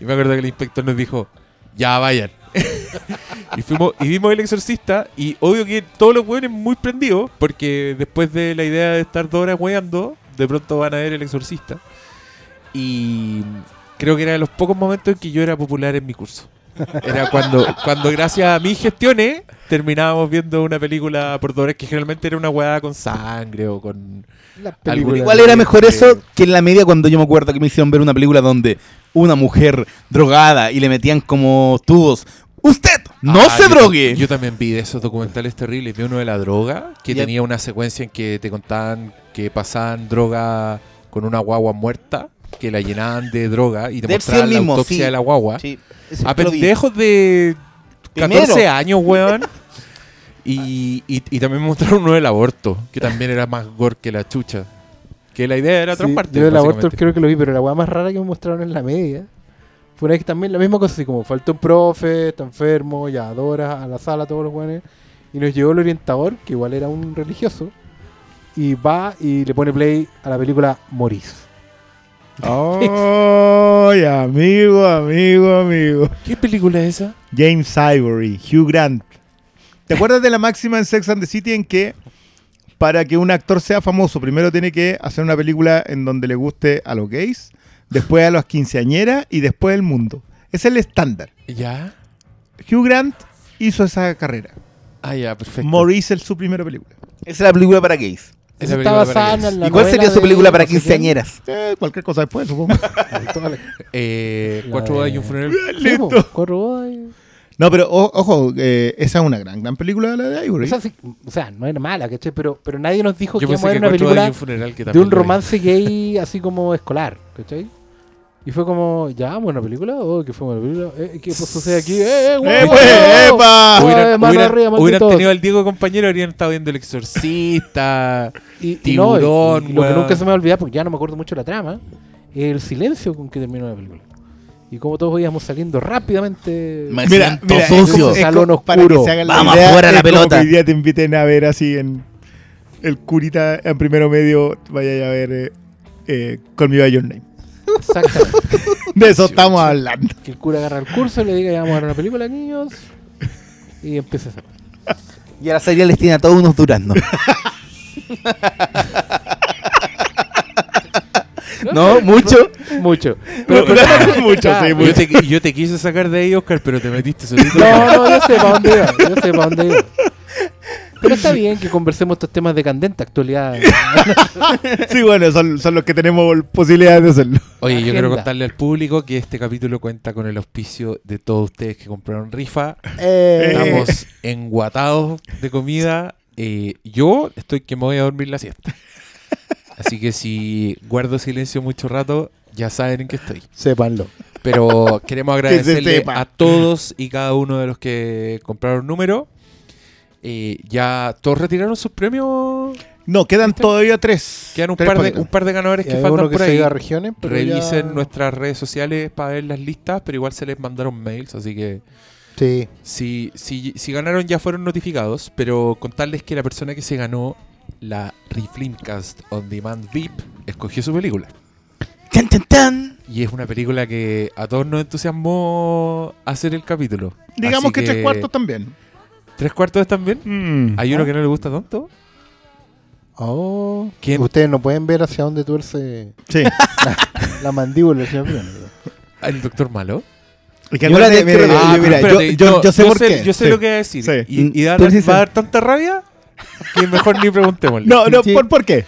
Y me acuerdo que el inspector nos dijo, ya vayan. y fuimos y vimos El Exorcista. Y obvio que todos los hueones muy prendidos. Porque después de la idea de estar dos horas hueando, de pronto van a ver El Exorcista. Y creo que era de los pocos momentos en que yo era popular en mi curso. Era cuando, cuando gracias a mis gestiones terminábamos viendo una película por dos horas que generalmente era una hueá con sangre o con... Algún- Igual era mejor eso que en la media cuando yo me acuerdo que me hicieron ver una película donde una mujer drogada y le metían como tubos. ¡Usted no Ah, se yo- drogue! Yo también vi de esos documentales terribles. Vi uno de la droga que tenía una secuencia en que te contaban que pasaban droga con una guagua muerta, que la llenaban de droga y te Debe mostraban la mismo, autopsia sí. de la guagua. Sí, A pendejos de Primero. 14 años, weón. Y, y, y también me mostraron uno del aborto, que también era más gore que la chucha. Que la idea era Sí, traumarte. yo el aborto creo que lo vi, pero la weá más rara que me mostraron en la media fue una vez que también la misma cosa, así como faltó un profe, está enfermo, ya adora a la sala todos los weones. y nos llegó el orientador, que igual era un religioso, y va y le pone play a la película Morís. ¡Ay, amigo, amigo, amigo! ¿Qué película es esa? James Ivory, Hugh Grant. ¿Te acuerdas de la máxima en Sex and the City en que para que un actor sea famoso, primero tiene que hacer una película en donde le guste a los gays, después a las quinceañeras y después el mundo? Es el estándar. ¿Ya? Hugh Grant hizo esa carrera. Ah, ya, perfecto. Maurice es su primera película. Esa es la película para gays. Esa está película para basada gays. en la ¿Y cuál sería su película para quinceañeras? Eh, cualquier cosa después, supongo. Eh, cuatro bodas y un funeral. Listo. Cuatro bodas y- No, pero o- ojo, eh, esa es una gran, gran película la de Ivory. O sea, sí, o sea, no era mala, ¿cachai? Pero, pero nadie nos dijo Yo que pensé a que una película un funeral que de un romance gay así como escolar, ¿cachai? Y fue como, ya, buena película, oh, ¿qué fue buena película? Eh, ¿Qué sucede aquí? ¡Eh, eh, ¡Eh, guau, pues, epa! Oye, Hubieran, tenido al Diego compañero, habrían estado viendo El Exorcista. Y, y Tiburón, no, y- y lo que nunca se me va a olvidar, porque ya no me acuerdo mucho la trama, es el silencio con que terminó la película. Y como todos íbamos saliendo rápidamente. Me Mira, siento mira, sucio. es Salón para que se hagan la Vamos idea, afuera es la pelota. hoy día te inviten a ver así en el curita en primero medio, vaya a ver eh, eh, Call Me By Your Name. Exactamente. De eso estamos hablando. que el cura agarra el curso, le diga, ya vamos a ver una película, niños. Y empieza a hacer. Y a la salida les tiene a todos unos duraznos. ¿No? ¿Mucho? Mucho. Pero, pero- Mucho, sí, Yo mucho. te, yo te quise sacar de ahí, Oscar, pero te metiste solito. No, no, yo sé para dónde iba. Yo sé para dónde iba. Pero está bien que conversemos estos temas de candente actualidad. Sí, bueno, son, son los que tenemos posibilidad de hacerlo. Oye, yo Agenda. quiero contarle al público que este capítulo cuenta con el auspicio de todos ustedes que compraron rifa. Eh. Estamos enguatados de comida. Eh, yo estoy que me voy a dormir la siesta. Así que si guardo silencio mucho rato, ya saben en qué estoy. Sépanlo. Pero queremos agradecerle a todos y cada uno de los que compraron número. Eh, ya todos retiraron sus premios. No, quedan todavía tres. Quedan un Tres par de, un par de ganadores Y que faltan que por se ahí. regiones, pero Revisen ya- nuestras redes sociales para ver las listas, pero igual se les mandaron mails, así que Sí. si, si, si ganaron ya fueron notificados, pero contarles que la persona que se ganó la Reflimcast On Demand VIP escogió su película. ¡Tan, tan, tan! Y es una película que a todos nos entusiasmó hacer el capítulo. Digamos que, tres cuartos también. ¿Tres cuartos están bien? Mm. ¿Hay uno que no le gusta tanto? Oh. ¿Quién? Ustedes no pueden ver hacia dónde tuerce Sí. la mandíbula del señor. ¿El Doctor Malo? Yo Ah, sé por sé, qué. Yo sé Sí. lo que va a decir. Sí. Y, da- va a dar tanta rabia que mejor ni preguntémosle. No, no. ¿por, ¿por qué?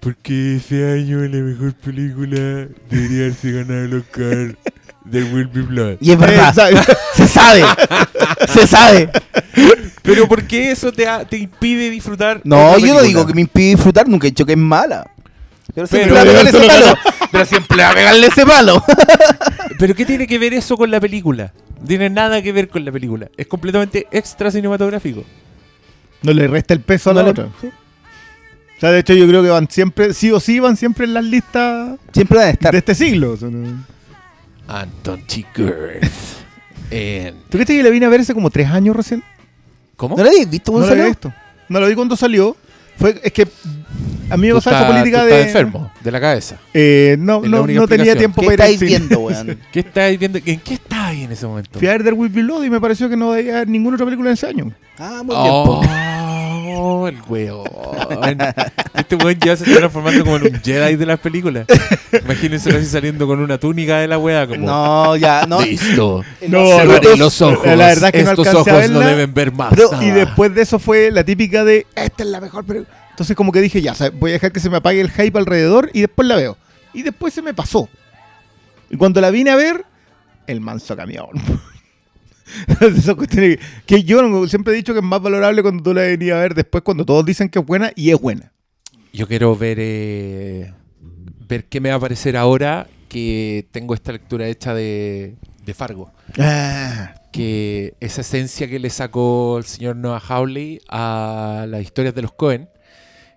Porque ese año la mejor película debería haberse ganado el Oscar de Will Be Blood. Y es verdad. Exacto. Se sabe. Se sabe. Pero ¿por qué eso te, ha- te impide disfrutar? No, otra yo no película? digo que me impide disfrutar, nunca he dicho que es mala. Pero siempre Pero- va a pegarle ese palo. Pero siempre va a pegarle ese palo. ¿Pero qué tiene que ver eso con la película? No tiene nada que ver con la película. Es completamente extra cinematográfico. No le resta el peso a la No le- otra. O sea, de hecho, yo creo que van siempre, sí o sí, van siempre en las listas Siempre van a estar. de este siglo. No- Anton Chigurh. En- ¿Tú crees que la vine a ver hace como tres años recién? ¿Cómo? ¿No lo habéis visto No cuando lo había salió? visto. No lo vi cuando salió. Fue, es que a mí me Tú gusta esa política tú de. estás enfermo, de la cabeza. Eh, no, Es la no, no tenía tiempo ¿Qué para ir estáis cine. viendo, weón? ¿Qué estáis viendo? ¿En qué estás ahí en ese momento? Fui a ver The Will Be Blood y me pareció que no había haber ninguna otra película en ese año. Ah, muy bien. Oh, el weón. Este weón ya se está transformando como en un Jedi de las películas. Imagínense así saliendo con una túnica de la wea como... No, ya, no. Listo. No, Cerraré no, los ojos. la verdad que no Estos a ojos no verla, deben ver más. pero-. Y después de eso fue la típica de, esta es la mejor película. Entonces como que dije, ya, voy a dejar que se me apague el hype alrededor y después la veo. Y después se me pasó. Y cuando la vine a ver, el manso camión. Que, que yo siempre he dicho que es más valorable cuando tú la venías a ver después cuando todos dicen que es buena y es buena. Yo quiero ver eh, ver qué me va a parecer ahora que tengo esta lectura hecha de, de Fargo. Que esa esencia que le sacó el señor Noah Hawley a las historias de los Cohen,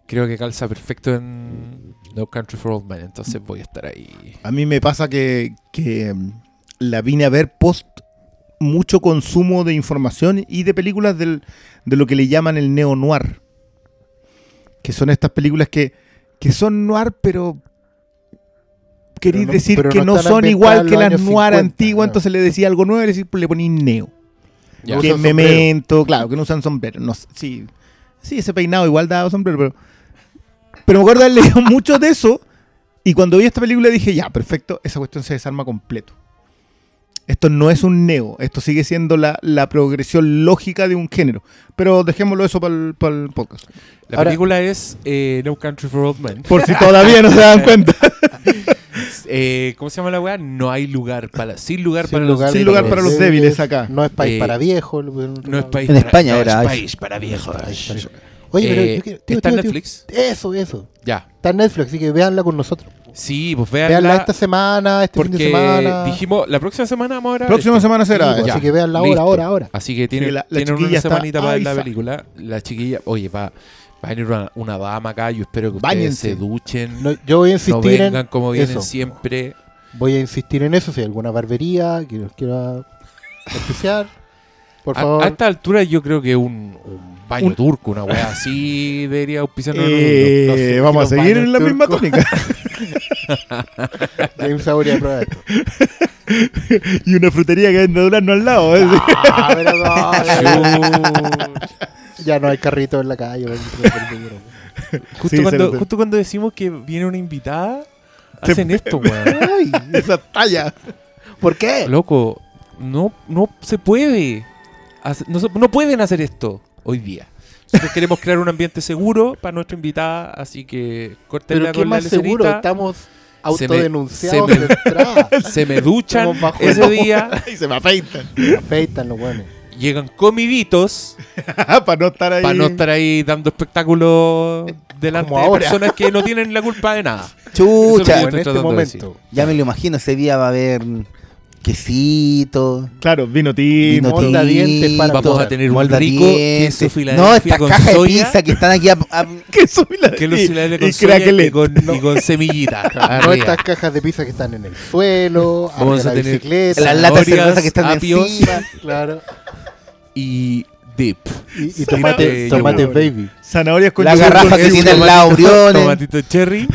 creo que calza perfecto en No Country for Old Men. Entonces voy a estar ahí. A mí me pasa que, que mm, la vine a ver post mucho consumo de información y de películas del, de lo que le llaman el neo-noir. Que son estas películas que, que son noir, pero queréis no- decir que no son igual que las noir años 50, antiguas, ¿no? entonces le decía algo nuevo y le, decís- le ponís neo. Ya. Que sombrero. memento, claro, que no usan sombrero. No, sé, sí, sí, ese peinado igual daba sombrero, pero. Pero me acuerdo haber leído mucho de eso. Y cuando vi esta película dije, ya, perfecto, esa cuestión se desarma completo. Esto no es un neo, esto sigue siendo la, la progresión lógica de un género. Pero dejémoslo eso para el, podcast. La Ahora- película es eh, No Country for Old Men. Por si todavía no se dan cuenta. Eh, ¿Cómo se llama la weá? No hay lugar para. Sin lugar Sin para lugar los Sin para lugar para los débiles acá. No es país Eh, para viejos. No es país En para- España no era es país para viejos. Oye, pero Eh, yo quiero- tío, ¿Está en tío, tío. Netflix? Eso, eso. Ya. Está en Netflix, así que véanla con nosotros. Sí, pues Véanla véanla. esta semana, este fin de Porque semana. dijimos, la próxima semana vamos a grabar Próxima esto. semana será. Sí, pues, Ya, así que véanla ahora, ahora, ahora. Así que tienen, Sí, la- la tienen chiquilla una semanita para ver la película. La chiquilla, oye, va, va a venir una, una dama acá. Yo espero que Báñense. ustedes se duchen. No, yo voy a no insistir vengan en como vienen eso. siempre. Voy a insistir en eso. Si hay alguna barbería que nos quiera auspiciar, por A, favor. a esta altura yo creo que un, un baño Un- turco, una wea así, debería auspiciarnos. Eh, no sé, vamos a seguir en la misma tónica. James Sauria a probar esto. y una frutería que vende durazno al lado. ¿eh? Ah, pero no, ya no hay carrito en la calle. Justo, Sí, cuando, justo cuando decimos que viene una invitada, Se- hacen esto, weón. Ay, Esa talla. ¿Por qué? Loco, no, no se puede. No, no pueden hacer esto hoy día. Nosotros queremos crear un ambiente seguro para nuestra invitada, así que cortenla Pero qué con la más seguro, lecerita. estamos Se me- autodenunciados se me- de entrada. Se me duchan ese día, y se me afeitan. Afeitan los buenos. llegan comiditos para no estar ahí. para no estar ahí dando espectáculo delante de ahora. personas que no tienen la culpa de nada. Chucha, Yo en este momento. ya me lo imagino, ese día va a haber quesito, Claro, vino tinto. vino molda dientes para Vamos a tener un rico dientes. queso Filadelfia No, estas con cajas de pizza que están aquí a- a- Que soy la Que los y- Filadelfia y con y con, y con semillita. No arriba. estas cajas de pizza que están en el suelo, Vamos a la tener bicicleta, las latas de cerveza que están apios. encima. claro, y dip. y, y tomate, baby. Zanahorias con La garrafa que tiene al Tomatito- lado. Tomatito cherry.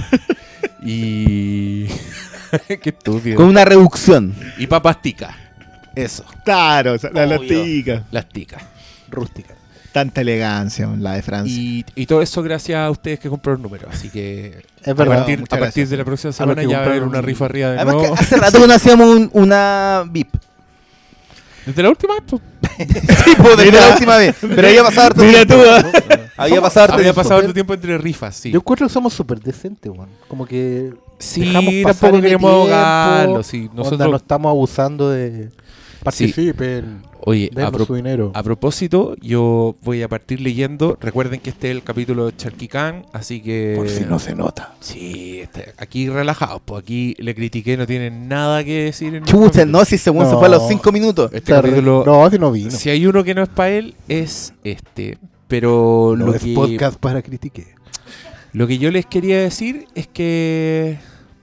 Y. Qué estúpido. con una reducción. Y papas ticas. Eso. Claro, o sea, la Obvio. latica. Las ticas. Rústica. Tanta elegancia, la de Francia. Y, y todo eso gracias a ustedes que compraron números. Así que. Es A verdad. partir, muchas a partir gracias. de la próxima semana que ya va a haber compraron una un- rifa arriba de Además que nuevo. hace rato que no hacíamos un- una VIP. Desde la última vez, pues. Sí, pues, desde la última vez. Pero había pasado harto Mira tiempo. tú, ¿ah? Había pasado harto Había tiempo. pasado harto tiempo entre rifas, sí. Yo encuentro que somos súper decentes, weón. Como que Sí, dejamos pasar tampoco el queremos tiempo, ahogarlo. Sí. onda, Nosotros. no estamos abusando de... Participen, Oye, a, denos pro- su dinero. a propósito, yo voy a partir leyendo. Recuerden que este es el capítulo de Charquicán, así que. Por si no se nota. Sí, este- aquí relajados, pues aquí le critiqué, no tienen nada que decir. En Chucha, no, si según se No. fue a los 5 minutos. Este capítulo, No, si no vino. si hay uno que no es para él, es este. Pero no lo, es que, podcast para criticar. lo que yo les quería decir es que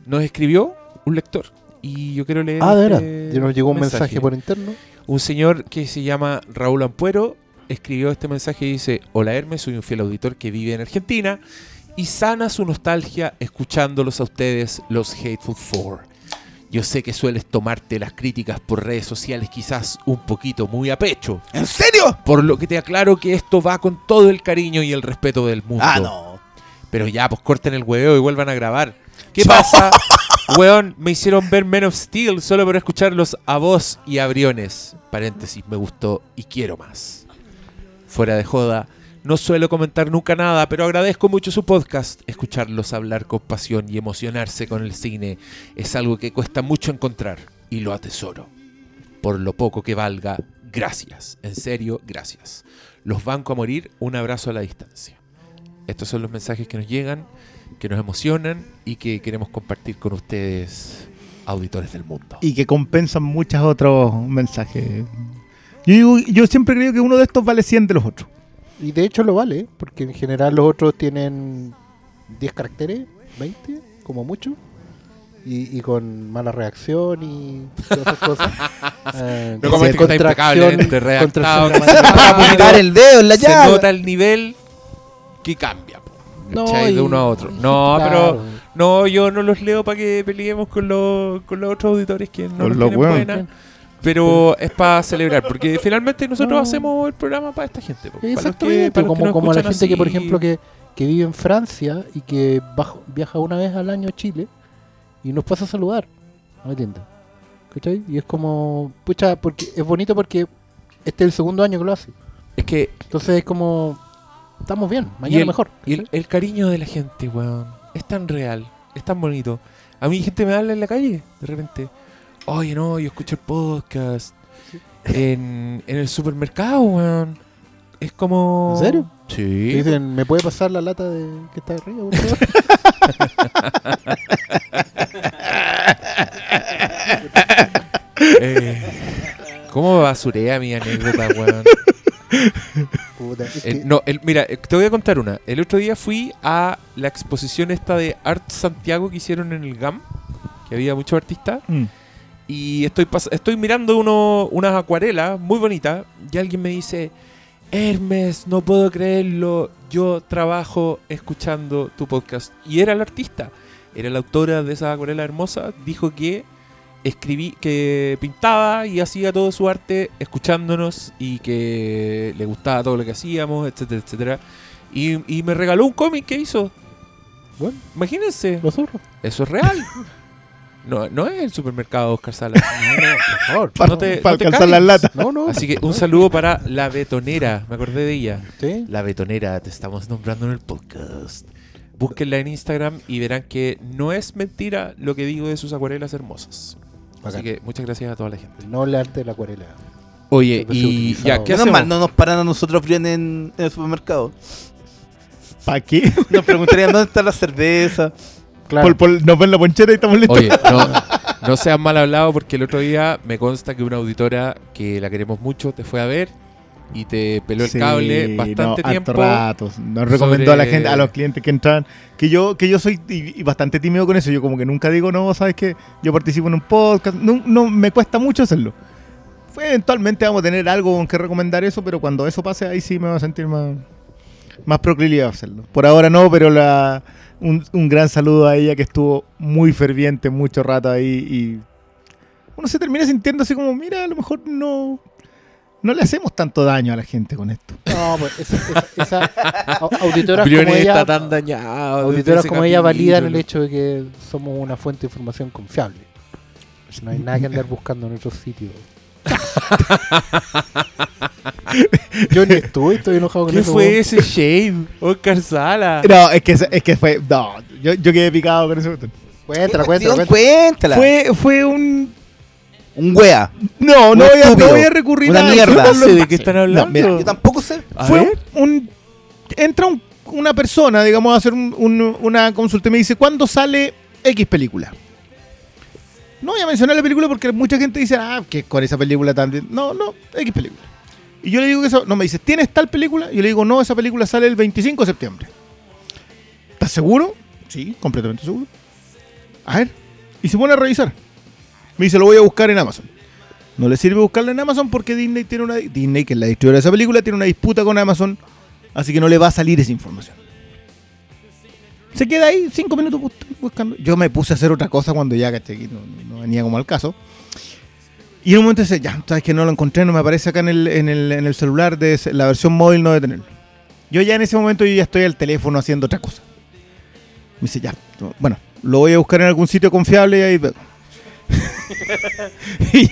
nos escribió un lector. Y yo quiero leer. Ah, de este. Ya nos llegó un mensaje. por interno. Un señor que se llama Raúl Ampuero escribió este mensaje y dice, hola Hermes, soy un fiel auditor que vive en Argentina y sana su nostalgia escuchándolos a ustedes, los Hateful Four. Yo sé que sueles tomarte las críticas por redes sociales quizás un poquito muy a pecho, ¿En serio? por lo que te aclaro que esto va con todo el cariño y el respeto del mundo. Ah, no. Pero ya, pues corten el hueveo y vuelvan a grabar. ¿Qué pasa? Weón, me hicieron ver Men of Steel solo por escucharlos a voz y a Briones. Paréntesis, me gustó y quiero más. Fuera de joda, no suelo comentar nunca nada, pero agradezco mucho su podcast. Escucharlos hablar con pasión y emocionarse con el cine es algo que cuesta mucho encontrar y lo atesoro. Por lo poco que valga, gracias. En serio, gracias. Los banco a morir, un abrazo a la distancia. Estos son los mensajes que nos llegan, que nos emocionan y que queremos compartir con ustedes, auditores del mundo. Y que compensan muchos otros mensajes. Yo, digo- yo siempre creo que uno de estos vale 100 de los otros. Y de hecho lo vale, porque en general los otros tienen 10 caracteres, 20, como mucho. Y, y con mala reacción y todas esas cosas. Eh, No como este que está impecablemente redactado, contracción que se gramática. va a apretar el dedo en la se llave. nota el nivel que cambia. No, y- de uno a otro. No, claro. pero no, yo no los leo para que peleemos con los, con los otros auditores que no los tienen buena. Pero es para celebrar, porque finalmente nosotros No. hacemos el programa para esta gente. para los que- Exactamente, para los que como, como la gente que, por ejemplo, que, que vive en Francia y que bajo- viaja una vez al año a Chile y nos pasa a saludar. ¿No me entiendes? ¿Cachai? Y es como, pucha, porque es bonito porque este es el segundo año que lo hace. Es que Entonces es como, estamos bien, Y mañana el- mejor. Y el, el cariño de la gente, weón, es tan real, es tan bonito. A mí gente me habla en la calle, de repente. Oye, no, yo escucho el podcast en, en el supermercado, weón. Es como... ¿En serio? Sí. Dicen, ¿me puede pasar la lata de que está arriba, por favor? Eh, ¿Cómo basurea mi anécdota, weón? Puta, es Eh, no, el- mira, eh, te voy a contar una. El otro día fui a la exposición esta de Art Santiago que hicieron en el GAM, que había muchos artistas. Mm. Y estoy, estoy mirando uno, unas acuarelas muy bonitas y alguien me dice, Hermes, no puedo creerlo, yo trabajo escuchando tu podcast. Y era el artista, era la autora de esa acuarela hermosa, dijo que escribí, que pintaba y hacía todo su arte escuchándonos y que le gustaba todo lo que hacíamos, etcétera, etcétera. Y, y me regaló un cómic que hizo. Bueno, Imagínense, los eso es real. No, no es el supermercado Oscar Sala. No, no, por favor. Para No te- no te alcanzar caes. las latas. No, no. Así que un saludo para la betonera. Me acordé de ella. Sí. La betonera, te estamos nombrando en el podcast. Búsquenla en Instagram y verán que no es mentira lo que digo de sus acuarelas hermosas. Así que muchas gracias a toda la gente. El noble arte de la acuarela. Oye, Siempre y ya, ¿qué hacemos? mal, no nos paran a nosotros bien en, en el supermercado. ¿Para qué? Nos preguntarían dónde está la cerveza. Claro. Por- por- nos ven la ponchera y estamos listos. Oye, no, no seas mal hablado porque el otro día me consta que una auditora que la queremos mucho te fue a ver y te peló el Sí, cable bastante no, tiempo. Nos recomendó a la gente, a los clientes que entran, que yo, que yo soy y, y bastante tímido con eso. Yo como que nunca digo, no, sabes que yo participo en un podcast. No, no, me cuesta mucho hacerlo. Eventualmente vamos a tener algo con que recomendar eso, pero cuando eso pase ahí sí me voy a sentir más, más proclive a hacerlo. Por ahora no, pero la, un, un gran saludo a ella que estuvo muy ferviente mucho rato ahí y uno se termina sintiendo así como, mira, a lo mejor no, no le hacemos tanto daño a la gente con esto. No, pues esa, esa, esa- au- auditoras como Briones ella, está tan dañado. desde auditoras ese como ella validan el capítulo. hecho de que somos una fuente de información confiable. No hay nada que andar buscando en otros sitios. Yo ni estuve, estoy enojado con ¿Qué eso. fue weón. ese shade? Oscar Sala. No, es que, es que fue, no, yo, yo quedé picado con eso. Cuéntala, cuéntala, cuéntala. cuéntala. Fue, fue un... un wea. No, no voy, a, no voy a recurrir Una a mierda. No sé de qué están hablando. No, mira, Yo tampoco sé. A fue ver. un, entra un- una persona, digamos, a hacer un- un- una consulta y me dice, ¿cuándo sale X película? No voy a mencionar la película porque mucha gente dice, ah, que con esa película también. No, no, X película. Y yo le digo que eso, no me dice, ¿tienes tal película? Y yo le digo, no, esa película sale el 25 de septiembre. ¿Estás seguro? Sí, completamente seguro. A ver. Y se pone a revisar. Me dice, lo voy a buscar en Amazon. No le sirve buscarla en Amazon porque Disney tiene una. Disney, que es la distribuidora de esa película, tiene una disputa con Amazon. Así que no le va a salir esa información. Se queda ahí cinco minutos bus- buscando. Yo me puse a hacer otra cosa cuando ya, caché, no, no venía como al caso. Y en un momento dice, ya, sabes que no lo encontré, no me aparece acá en el, en el, en el celular de la versión móvil, no de tenerlo. Yo ya en ese momento yo ya estoy al teléfono haciendo otra cosa. Me dice, ya, no, bueno, lo voy a buscar en algún sitio confiable y ahí veo. y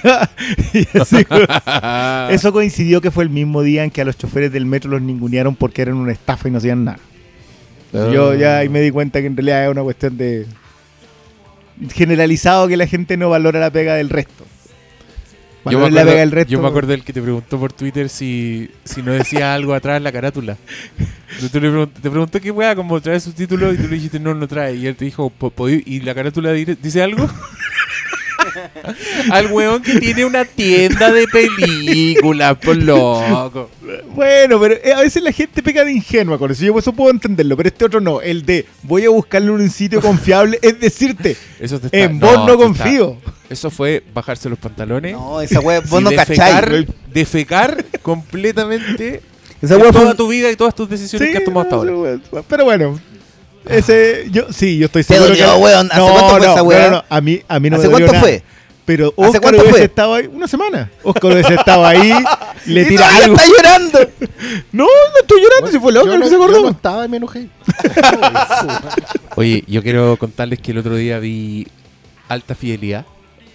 y eso coincidió que fue el mismo día en que a los choferes del metro los ningunearon porque eran una estafa y no hacían nada. Yo ya ahí me di cuenta que en realidad es una cuestión de generalizado que la gente no valora la pega del resto. Yo me, Valoren la acuerdo, pega del resto. yo me acuerdo del que te preguntó por Twitter si, si no decía algo atrás en la carátula. Tú- tú le pregunt- te preguntó qué weá, como trae sus títulos y tú le dijiste no, no trae. Y él te dijo, "Po- podí- ¿y la carátula dice algo? Al weón que tiene una tienda de películas, por loco. Bueno, pero eh, a veces la gente pega de ingenua con eso. Yo eso puedo entenderlo, pero este otro no. El de voy a buscarlo en un sitio confiable es decirte, Eso te está, en vos no confío. está- Eso fue bajarse los pantalones. No, esa wea, vos no defecar, cacháis. defecar completamente Esa toda fue. tu vida y todas tus decisiones que has tomado hasta ahora. Pero bueno, ese, yo, sí, yo estoy Te seguro dolió, que... weón. ¿Hace no, cuánto fue no, esa no, wea? no, no, a mí, a mí no ¿Hace me dolió cuánto nada. fue? Pero ¿Hace Oscar cuánto hubiese fue? estado ahí una semana. Oscar hubiese estado ahí, le Y tira todavía algo. está llorando. No, no estoy llorando, si fue loco, no no, se yo acordó. no estaba y me enojé. Oye, yo quiero contarles que el otro día vi Alta Fidelidad,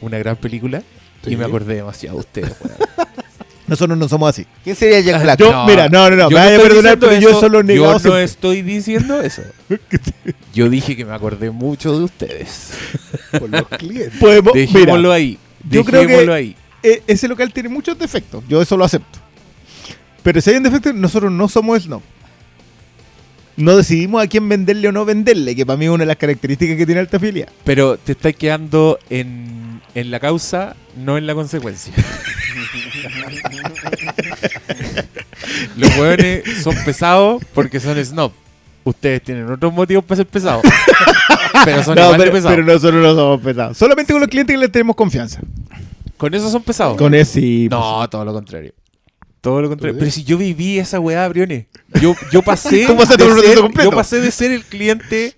una gran película, Sí. y me acordé demasiado de ustedes. Nosotros no somos así. ¿Quién sería Jack Black? Yo- mira, no, no, no, me vaya a perdonar, pero yo eso, solo negado Yo no siempre. estoy diciendo eso. Yo dije que me acordé mucho de ustedes. Por los clientes. Podemos, Dejémoslo mira, ahí. yo creo que- ahí. e- ese local tiene muchos defectos. Yo eso lo acepto. Pero si hay un defecto, nosotros no somos snob. No decidimos a quién venderle o no venderle, que para mí es una de las características que tiene Alta Filia. Pero te estás quedando en, en la causa, no en la consecuencia. Los hueones son pesados porque son snob. Ustedes tienen otros motivos para ser pesados. pero son No, igual de pero, pesados. pero nosotros no somos pesados. Solamente con los clientes que les tenemos confianza. Con eso son pesados. Con ese sí. No, todo lo contrario. Todo lo contrario. ¿Tú Pero si yo viví esa weá, Briones. Yo, yo pasé. Tú pasaste de ser- completo. Yo pasé de ser el cliente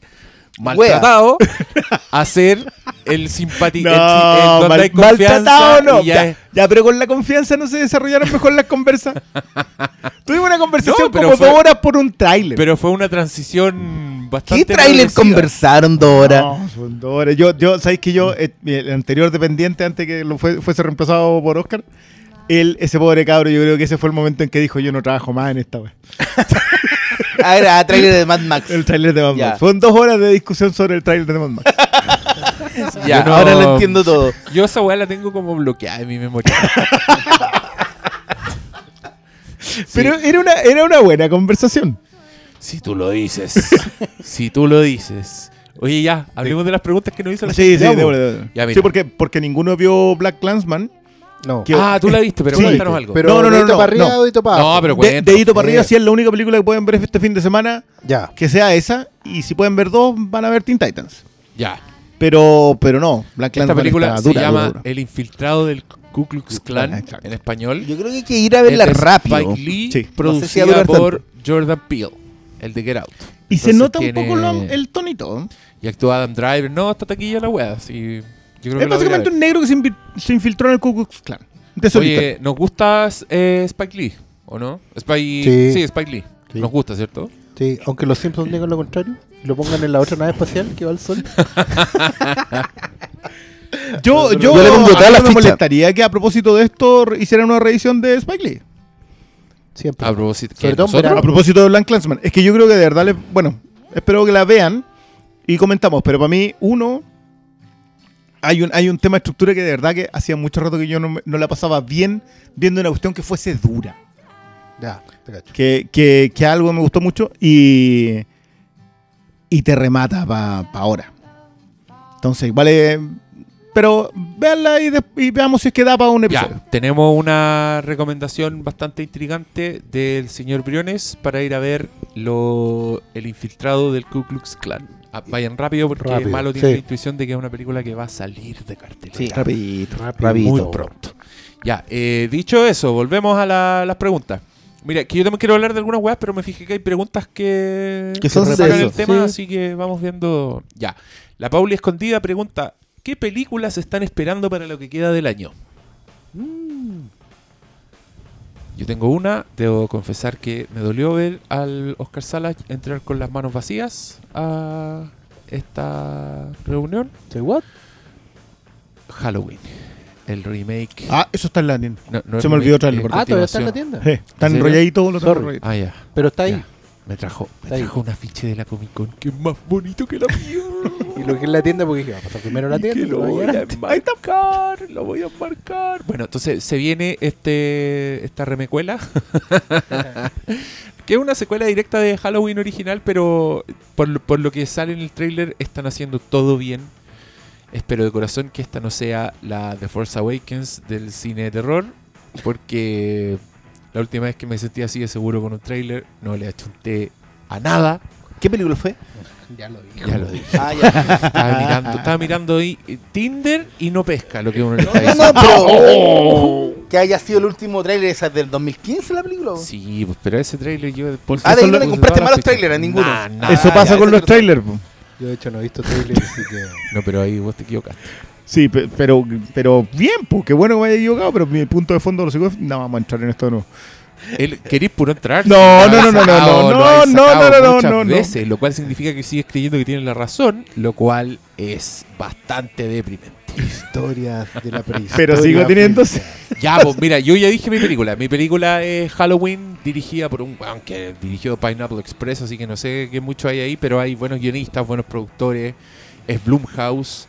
maltratado a ser el simpático. No, mal- maltratado no. ya Ya, pero con la confianza no se desarrollaron mejor las conversas. Tuvimos una conversación No, pero como fue- dos horas por un tráiler. Pero fue una transición bastante. ¿Qué trailer progresiva. conversaron dos horas? No, son dos horas. Yo, yo ¿sabéis que yo, eh, el anterior dependiente, antes que lo fue- fuese reemplazado por Oscar, él, ese pobre cabro, yo creo que ese fue el momento en que dijo, yo no trabajo más en esta wea. Ah, era ah, trailer de Mad Max. El tráiler de Mad Ya. Max. Fueron dos horas de discusión sobre el tráiler de Mad Max. Ya, no- ahora lo entiendo todo. Yo esa weá la tengo como bloqueada en mi memoria. Pero era una, era una buena conversación. Si tú lo dices. si tú lo dices. Oye, ya, hablemos de las preguntas que nos hizo la Sí, sí, gente. de verdad, de verdad. Ya, mira. Sí, porque, porque ninguno vio Black Clansman. No. Que- Ah, tú la viste, pero Sí, cuéntanos algo. Pero No, no, no, dedito no, para arriba no. dedito para No, abajo. pero De, cuéntanos. dedito para arriba, Eh. si es la única película que pueden ver este fin de semana, Ya. que sea esa. Y si pueden ver dos, van a ver Teen Titans. Ya. Pero, pero no, Black Esta película está se dura, llama dura. El infiltrado del Ku Klux Klan Exacto. en español. Yo creo que hay que ir a verla Es de rápido. Spike Lee, Sí. No sé si va a producida durar por Jordan Peele, el de Get Out. Y se Entonces nota un tiene- poco lo- el tonito. Y actúa Adam Driver. No, está taquilla la wea. Sí, yo creo que Es básicamente un negro que se, infiltró en el Ku Klux Klan. De Oye. ¿nos gusta eh, Spike Lee? ¿O no? Spike... Sí. Sí, Spike Lee. Sí. Nos gusta, ¿cierto? Sí, aunque los Simpsons digan lo contrario y lo pongan en la otra nave espacial que va al sol. Yo, yo, yo le pongo a mí toda la no me molestaría que a propósito de esto hicieran una revisión de Spike Lee. Siempre. A propósito. A propósito de Black Clansman. Es que yo creo que de verdad, le- bueno, espero que la vean y comentamos. Pero para mí, uno, hay un, hay un tema de estructura que de verdad que hacía mucho rato que yo no, no la pasaba bien viendo una cuestión que fuese dura. Ya, te cacho. Que, que, que algo me gustó mucho y, y te remata para ahora. Entonces, vale. Pero véanla y, de- y veamos si es que da para un episodio. Ya, tenemos una recomendación bastante intrigante del señor Briones para ir a ver lo, El infiltrado del Ku Klux Klan. Ah, vayan rápido porque Rápido, Malo tiene sí. la intuición de que es una película que va a salir de cartelera. Sí, Rapidito. Rápido. Muy pronto. Ya, eh, dicho eso, volvemos a la- las preguntas. Mira, que yo también quiero hablar de algunas weas, pero me fijé que hay preguntas que, Que son reparan el tema, sí. así que vamos viendo. Ya. La Pauli Escondida pregunta: ¿Qué películas están esperando para lo que queda del año? Yo tengo una, debo confesar que me dolió ver al Oscar Salas entrar con las manos vacías a esta reunión. ¿Say what? Halloween, el remake. Ah, eso está en la tienda. No, no se me olvidó traerlo. Ah, todavía está en la tienda. Sí, están ¿En serio? enrolladitos los Sorry. enrolladitos. Ah, ya. Pero está ahí. Ya. Me trajo, me Está trajo un afiche de la Comic Con que es más bonito que la mía. Y lo que es la tienda, porque dije, va a pasar primero a la Y que tienda. y lo lo voy voy a marcar, lo voy a marcar. Bueno, entonces se viene este esta remecuela. que es una secuela directa de Halloween original, pero por, por lo que sale en el trailer están haciendo todo bien. Espero de corazón que esta no sea la The Force Awakens del cine de terror, porque la última vez que me sentí así de seguro con un trailer no le achunté a nada. ¿Qué película fue? Ya lo dije. Ya lo dije. Ah, ya. Estaba mirando, estaba mirando ahí eh, Tinder y no pesca lo que uno le está No, pero que haya sido el último tráiler esa del 2015 la película. ¿o? Sí, pues, pero ese trailer yo... por Ah, de ahí no le compraste malos trailers, a ninguno. Nah, nah. Eso Ah, pasa ya, con los lo- trailers. po. Yo de hecho no he visto trailer, así que... No, pero ahí vos te equivocaste. Sí, pe- pero, pero bien, pues qué bueno que me haya equivocado, pero mi punto de fondo lo sigo. No vamos a entrar en esto, no. El, ¿Querís puro entrar? No, no, no, no, no, no, no, no, no, no, no. veces, lo cual significa que sigues creyendo que tienes la razón, lo cual es bastante deprimente. Historias de la prehistoria. Pero sigo teniendo- policial. Ya, pues mira, yo ya dije mi película. Mi película es Halloween, dirigida por un weón que dirigió Pineapple Express, así que no sé qué mucho hay ahí, pero hay buenos guionistas, buenos productores. Es Blumhouse.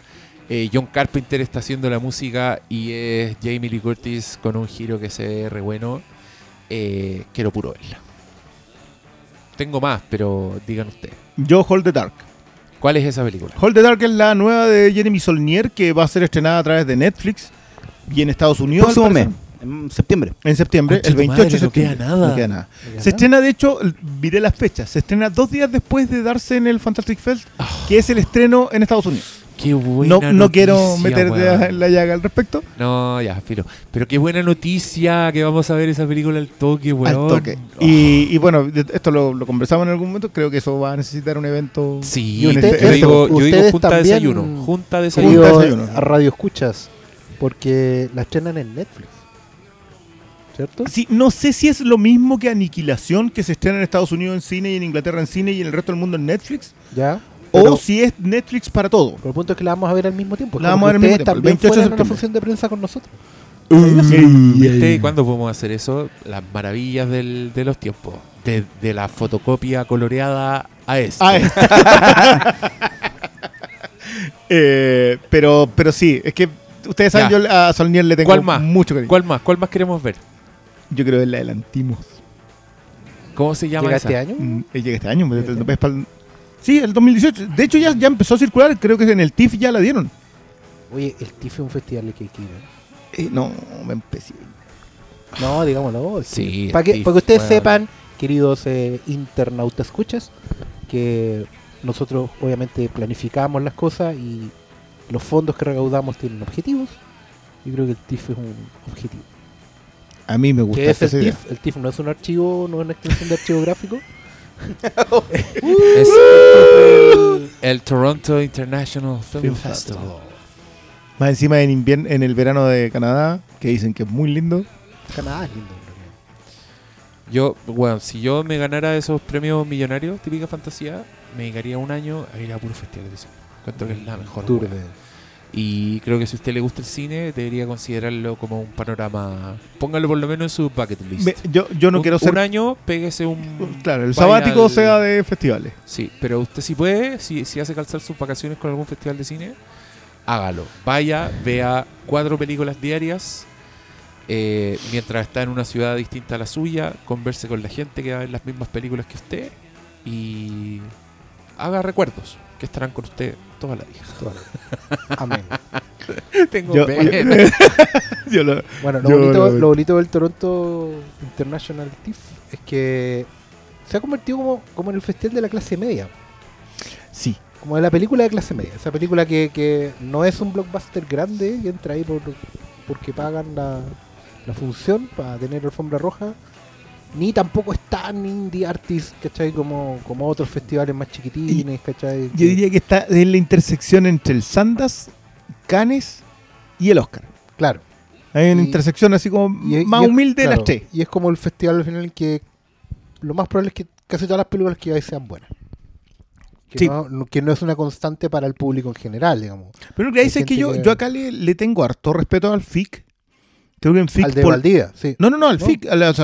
Eh, John Carpenter está haciendo la música y es Jamie Lee Curtis con un giro que se ve re bueno. Eh, quiero puro verla. Tengo más, pero digan ustedes. Yo, Hold the Dark. ¿Cuál es esa película? Hold the Dark es la nueva de Jeremy Solnier que va a ser estrenada a través de Netflix y en Estados Unidos. Próximo mes, en septiembre. En septiembre, Concha el tu 28 madre, de no queda septiembre. nada. No queda nada. ¿Ya Se estrena, de hecho, miré las fechas, se estrena dos días después de darse en el Fantastic Fest, Ah. que es el estreno en Estados Unidos. Qué buena No, no quiero noticia, meter weón. en la llaga al respecto. No, ya, filo. Pero qué buena noticia que vamos a ver esa película al toque, weón. Al toque. Oh. Y, y bueno, de- esto lo, lo conversamos en algún momento. Creo que eso va a necesitar un evento. Sí, Y yo, este- digo, yo digo junta también- desayuno. Junta desayuno. Junta Querido desayuno. a radio escuchas, porque la estrenan en Netflix. ¿Cierto? Sí, no sé si es lo mismo que Aniquilación, que se estrena en Estados Unidos en cine y en Inglaterra en cine y en el resto del mundo en Netflix. Ya. O si es Netflix para todo. Pero el punto es que la vamos a ver al mismo tiempo. La vamos a ver al mismo tiempo, el también 28 de a una función de prensa con nosotros. ¿Viste cuándo podemos hacer eso? Las maravillas del- de los tiempos. De, de la fotocopia coloreada a esto. Ah, eh. Eh, pero, pero sí, es que ustedes saben, Ya. yo a Solnier le tengo ¿Cuál más? mucho cariño. ¿Cuál más? ¿Cuál más queremos ver? Yo creo que la adelantimos. ¿Cómo se llama ¿Llega esa? este año? Mm, eh, llega este año. pues, es pa'l- Sí, el 2018. De hecho, ya, ya empezó a circular. Creo que en el TIFF ya la dieron. Oye, el TIFF es un festival que hay que ir. ¿eh? Eh, no, me empecé. No, digámoslo. Sí, para, que, para que ustedes sepan, queridos eh, internautas escuchas, que nosotros obviamente planificamos las cosas y los fondos que recaudamos tienen objetivos. Yo creo que el TIFF es un objetivo. A mí me gusta. ¿Qué es el idea. TIFF? El TIFF no es un archivo, no es una extensión de archivo gráfico. Es el Toronto International Film, Film Festival. Más encima en invierno, en el verano de Canadá, que dicen que es muy lindo. Canadá es lindo. en realidad. Yo, bueno, si yo me ganara esos premios millonarios, típica fantasía, me dedicaría un año a ir a puro festival de cine. Encuentro que es la mejor. Tour weón. de- Y creo que si a usted le gusta el cine, debería considerarlo como un panorama. Póngalo por lo menos en su bucket list. Me- yo, yo no un, quiero ser. un año, péguese un. Claro, el vaya sabático al- sea de festivales. Sí, pero usted si puede, si, si hace calzar sus vacaciones con algún festival de cine, hágalo. Vaya, vea cuatro películas diarias. eh, mientras está en una ciudad distinta a la suya, converse con la gente que va a ver las mismas películas que usted y haga recuerdos que estarán con usted toda la vida. toda la- Amén. Tengo Yo- pena. yo lo- Bueno, lo Yo bonito, lo- lo bonito del Toronto International TIFF es que se ha convertido como, como en el festival de la clase media. sí. Como de la película de clase media. Esa película que, que no es un blockbuster grande, que entra ahí por, porque pagan la, la función para tener alfombra roja. Ni tampoco es tan indie artist, ¿cachai? Como, como otros festivales más chiquitines, ¿cachai? Yo diría que está en la intersección entre el Sandas, Cannes y el Oscar. Claro. Hay una Y- intersección así como Y más y humilde de claro, las tres. Y es como el festival al final que lo más probable es que casi todas las películas que vais sean buenas. Que, Sí. no, que no es una constante para el público en general, digamos. Pero lo que Hay dice es que yo, que- yo acá le, le tengo harto respeto al FIC. Creo que en FIC. al de por- sí. No, no, no, al ¿No? FIC. al- al-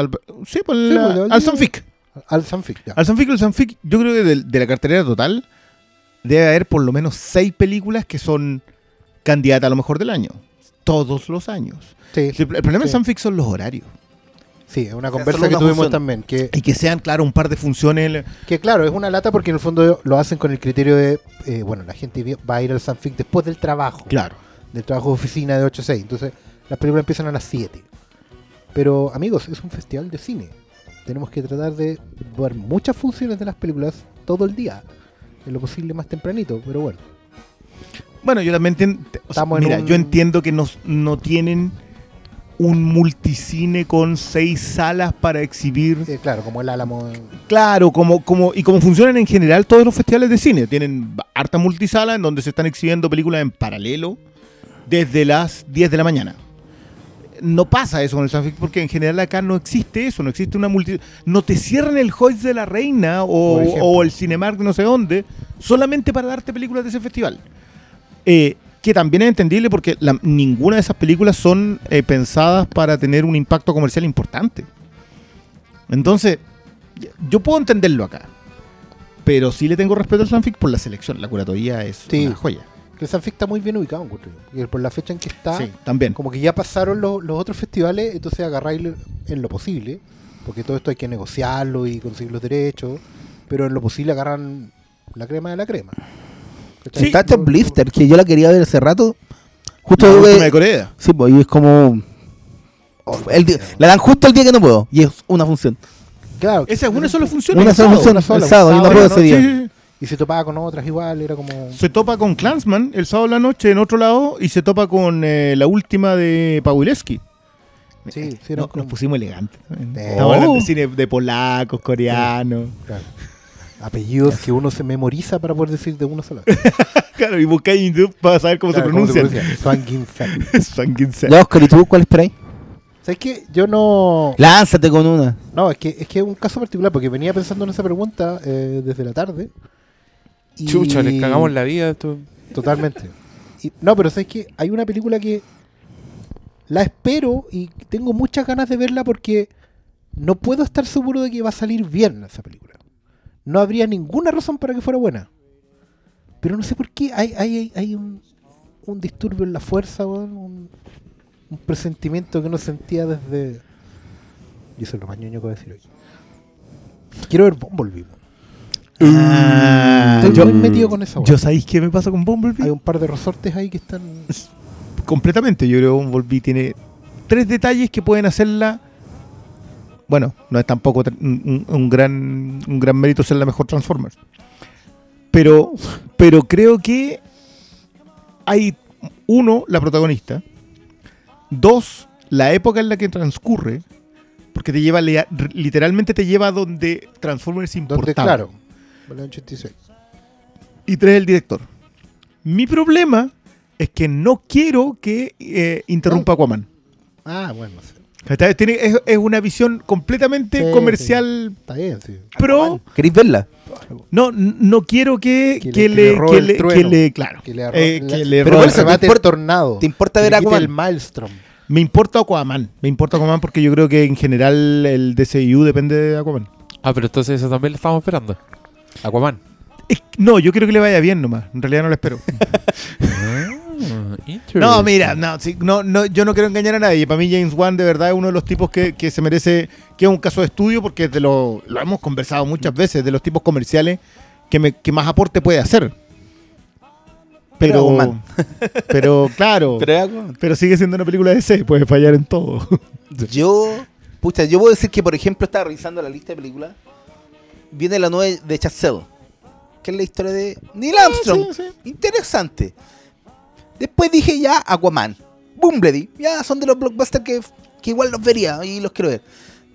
sí, por Sí, la- pues, de al. Sanfic. Al Sanfic, ya. Al Sanfic, el Sanfic, yo creo que de, de la cartelera total debe haber por lo menos seis películas que son candidatas a lo mejor del año. Todos los años. Sí, Sí, El problema del Sí. Sanfic son los horarios. sí, es una conversa que tuvimos función. también. Que, Y que sean, claro, un par de funciones. que claro, es una lata porque en el fondo lo hacen con el criterio de, eh, bueno, la gente va a ir al Sanfic después del trabajo. Claro. del trabajo de oficina de 8 a 6. Entonces, las películas empiezan a las 7. Pero, amigos, es un festival de cine. Tenemos que tratar de ver muchas funciones de las películas todo el día. En lo posible más tempranito, pero bueno. Bueno, yo también entiendo. En mira, un- yo entiendo que no, no tienen un multicine con seis salas para exhibir. Eh, claro, como el Álamo. Claro, como, como, y como funcionan en general todos los festivales de cine. Tienen harta multisala en donde se están exhibiendo películas en paralelo desde las 10 de la mañana. No pasa eso con el Sanfic porque en general acá no existe eso, no existe una multi... No te cierran el Hoist de la Reina o, o el Cinemark no sé dónde solamente para darte películas de ese festival. Eh, que también es entendible porque la- ninguna de esas películas son eh, pensadas para tener un impacto comercial importante. Entonces, yo puedo entenderlo acá. Pero sí le tengo respeto al Sanfic por la selección. La curatoría es Sí. una joya. Que el Sanfic está muy bien ubicado, encuentro yo. Y por la fecha en que está, Sí, también. como que ya pasaron los, los otros festivales, entonces agarráis en lo posible, porque todo esto hay que negociarlo y conseguir los derechos, pero en lo posible agarran la crema de la crema. Sí. Está Top Blifter, que yo la quería ver hace rato. Justo La última de Corea. Sí, pues, y es como. el día- la dan justo el día que no puedo. Y es una función. Claro, Esa es una sola función. Una sola función, una sola, el un sábado, y no puedo ¿no? ese día. Sí, sí, sí. Y se topaba con otras igual, era como... Se topa con Clansman el sábado en la noche en otro lado y se topa con eh, la última de Pawileski. Sí, sí, era No, como- nos pusimos elegantes. Eh. Estamos hablando de Oh. cine de polacos, coreanos. claro. Apellidos que uno se memoriza para poder decir de una sola. Claro, y buscáis en YouTube para saber cómo Claro, se pronuncian. Swan Ginseng. Sanguince. Ya, Oscar, ¿y tú cuál esperáis? ¿Sabes qué? Yo no... Lánzate con una. No, es que es que es un caso particular, porque venía pensando en esa pregunta eh, desde la tarde. Y- Chucha, les cagamos la vida. Esto. Totalmente. Y- no, pero sabes que hay una película que la espero y tengo muchas ganas de verla porque no puedo estar seguro de que va a salir bien esa película. No habría ninguna razón para que fuera buena. Pero no sé por qué hay, hay, hay- un, un disturbio en la fuerza, un, un presentimiento que no sentía desde... Y eso es lo más ñoño que voy a decir hoy. Quiero ver Bumblebee. Ah, Estoy yo, muy metido con esa yo sabéis qué me pasa con Bumblebee. Hay un par de resortes ahí que están... Completamente. Yo creo que Bumblebee tiene tres detalles que pueden hacerla. Bueno, no es tampoco un, gran, un gran mérito ser la mejor Transformers. Pero, pero creo que hay, uno, la protagonista. Dos, la época en la que transcurre. Porque te lleva, literalmente te lleva a donde Transformers Donde, importaba. claro, en el 86. Y tres, el director. Mi problema es que no quiero que eh, interrumpa Aquaman. Ah, bueno. Tiene- es, es una visión completamente Sí, comercial Está bien, sí. pro. ¿Queréis verla? No, n- no quiero que, Que le- que le, le robe que el le- que trueno. le- claro, Que le, arro- eh, la- que le pero robe el el trueno. rebate ¿Te el importa- tornado. ¿Te importa Que ver le a quite Aquaman? el Maelstrom. Me importa Aquaman. Me importa Aquaman porque yo creo que en general el DCU depende de Aquaman. Ah, pero entonces eso también lo estamos esperando. Aquaman. Es- no, yo quiero que le vaya bien nomás. En realidad no lo espero. Ah, No, mira, no, sí, no, no, yo no quiero engañar a nadie. Para mí James Wan de verdad es uno de los tipos que, que se merece, que es un caso de estudio porque de lo, lo hemos conversado muchas veces, de los tipos comerciales que, me, que más aporte puede hacer. Pero Pero, claro, pero sigue siendo una película de C, puede fallar en todo. Yo, pucha, yo puedo decir que, por ejemplo, estaba revisando la lista de películas. Viene la nueva de Chazelle, que es la historia de Neil Armstrong. Sí, sí. Interesante. Después dije ya Aquaman, Bumblebee, ya son de los blockbusters que, que igual los vería y los quiero ver.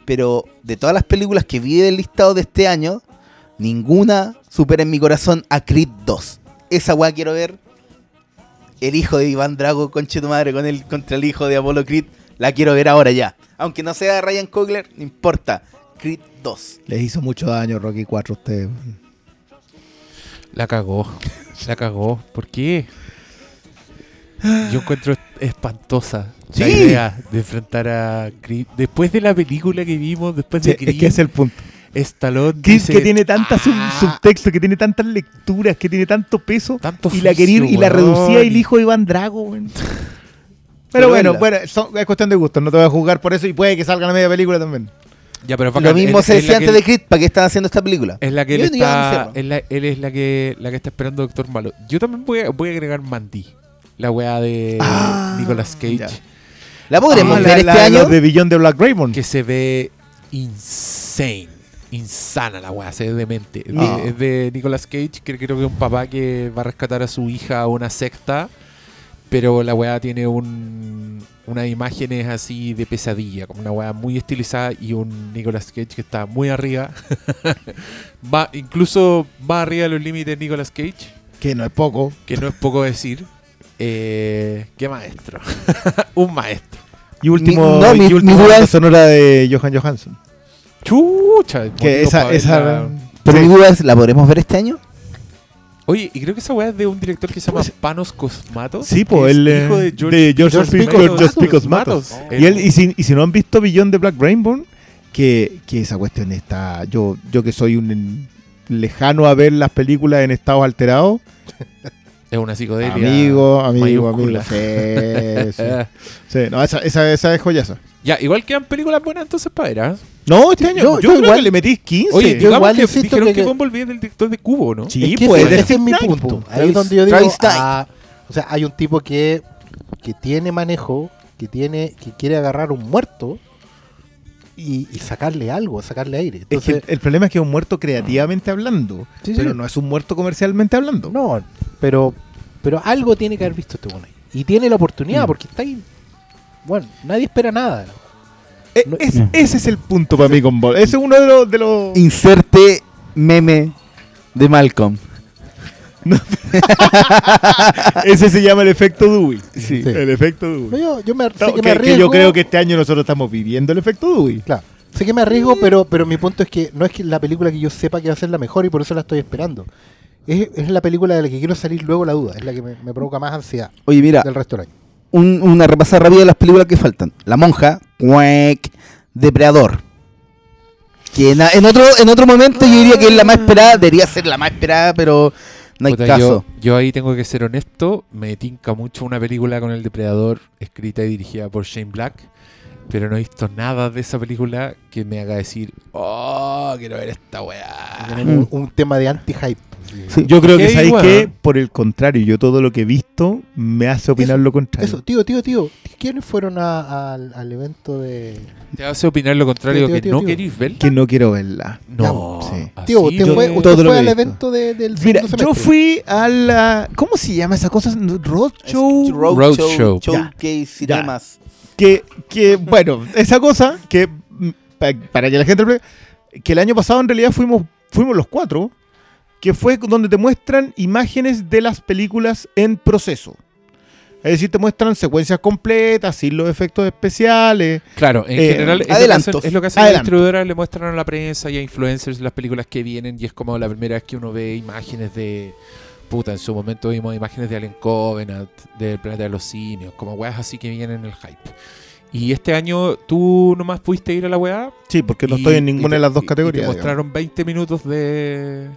Pero de todas las películas que vi del listado de este año, ninguna supera en mi corazón a Creed 2. Esa weá quiero ver. El hijo de Iván Drago, conche tu madre, con el, contra el hijo de Apollo Creed. La quiero ver ahora ya. Aunque no sea Ryan Coogler, no importa. Creed 2. Les hizo mucho daño Rocky 4 a ustedes. La cagó. La cagó. ¿Por qué? Yo encuentro espantosa la Sí. idea de enfrentar a Creed. Después de la película que vimos, después Sí, de Creed, es que es el punto. Stallone Creed dice, que tiene tantas sub- "Ah, subtextos, que tiene tantas lecturas, que tiene tanto peso. tanto y la quería oficio, y la weón". reducía el hijo de Iván Drago. Pero, Pero bueno, bueno, son- es cuestión de gusto, no te voy a juzgar por eso y puede que salga la media película también. Ya, pero es Lo mismo se decía la antes de Creed, ¿para qué están haciendo esta película? Es la que él está. es la- él es la que, la que está esperando Doctor Malo. Yo también voy a, voy a agregar Mandy. La weá de Ah, Nicolas Cage. ya. La podremos Ah, ver la- este la año. los de Billón de Black Raymond. Que se ve insane. insana la weá, se ve demente. Es de- Ah. Es de Nicolas Cage, que creo que es un papá que va a rescatar a su hija a una secta, pero la weá tiene un, unas imágenes así de pesadilla, como una weá muy estilizada y un Nicolas Cage que está muy arriba. va, incluso va arriba de los límites Nicolas Cage, Que no es poco. que no es poco decir. Eh, qué maestro. un maestro. Y último, Mi- no, mi- y última mi duda banda es- sonora de Johan Johansson. Chucha. Que esa, esa verla. Pero sí. mi duda es, ¿la podremos ver este año? Oye, y creo que esa weá es de un director que se llama Pues- Panos Cosmatos. Sí, que po, es el eh, hijo de George, de George, George Picos- Picos George Picos Matos. Matos. Y, él, y, si, y si no han visto Beyond the Black Rainbow, que, que esa cuestión está. Yo, yo que soy un lejano a ver las películas en estados alterados. Es una psicodelia. Amigo, amigo, amigo. mayúscula. Sí, sí. Sí, no, esa, esa, esa es joyaza. Ya, igual quedan películas buenas entonces para ver, ¿ah? No, este año. yo- Yo, yo creo igual- que le metí 15. Oye, yo digamos igual que dijeron que- que, Bumblebee es del director de Cubo, ¿no? Sí, es que pues, ese, es mi punto. Ahí es donde yo digo, ah, o sea, hay un tipo que, que tiene manejo, que tiene, que quiere agarrar un muerto y, y sacarle algo, sacarle aire. Es que Entonces, el, el problema es que es un muerto creativamente hablando. Sí, sí. pero no es un muerto comercialmente hablando. no, pero, pero algo tiene que haber visto este bueno ahí. Y tiene la oportunidad, Mm. porque está ahí. Bueno, nadie espera nada. Eh, No- es- ese es el punto para mí con Ball. Ese es uno de los. De los... Inserte meme de Malcolm. ese se llama el efecto Dewey. Sí. Sí. El efecto Dewey. No, yo, yo me, sé No, que que- me que arriesgo. yo creo que este año nosotros estamos viviendo el efecto Dewey. Claro. Sé que me arriesgo, pero, pero mi punto es que no es que la película que yo sepa que va a ser la mejor y por eso la estoy esperando. Es, es la película de la que quiero salir luego la duda. Es la que me, me provoca más ansiedad Oye, mira, del resto del año. Un- una repasada rápida de las películas que faltan. La monja, Quack, Depredador. Que en, en otro en otro momento yo diría que es la más esperada, debería ser la más esperada, pero no hay Puta, caso. Yo, yo ahí tengo que ser honesto, me tinca mucho una película con el depredador escrita y dirigida por Shane Black, pero no he visto nada de esa película que me haga decir, oh, quiero ver esta weá. Tenemos un, un tema de anti-hype. Sí. Yo creo que, ¿sabéis qué? Por el contrario, yo todo lo que he visto me hace opinar Eso, lo contrario. Eso, tío, tío, tío. ¿Quiénes fueron a- al, al evento de. ¿Te hace opinar lo contrario Tío, tío, que tío, no tío. queréis ver? Que no quiero verla. No, sí. así Tío, usted fue, usted todo lo fue que al evento de- del Mira, yo fui a la. ¿Cómo se llama esa cosa? Roadshow. Roadshow. Showcase, cinemas. Que, que, bueno, esa cosa que. mm, pa- Para que la gente. Que el año pasado en realidad fuimos, fuimos los cuatro. Que fue donde te muestran imágenes de las películas en proceso. Es decir, te muestran secuencias completas, sin los efectos especiales. Claro, en Eh, general es adelantos. lo que hacen, es lo que hacen las distribuidoras, le muestran a la prensa y a influencers las películas que vienen y es como la primera vez que uno ve imágenes de... Puta, en su momento vimos imágenes de Alien Covenant, del Planeta de los Simios, como weas así que vienen en el hype. Y este año tú nomás pudiste ir a la weá. Sí, porque no y- estoy en ninguna te- de las dos y categorías. te digamos. mostraron 20 minutos de...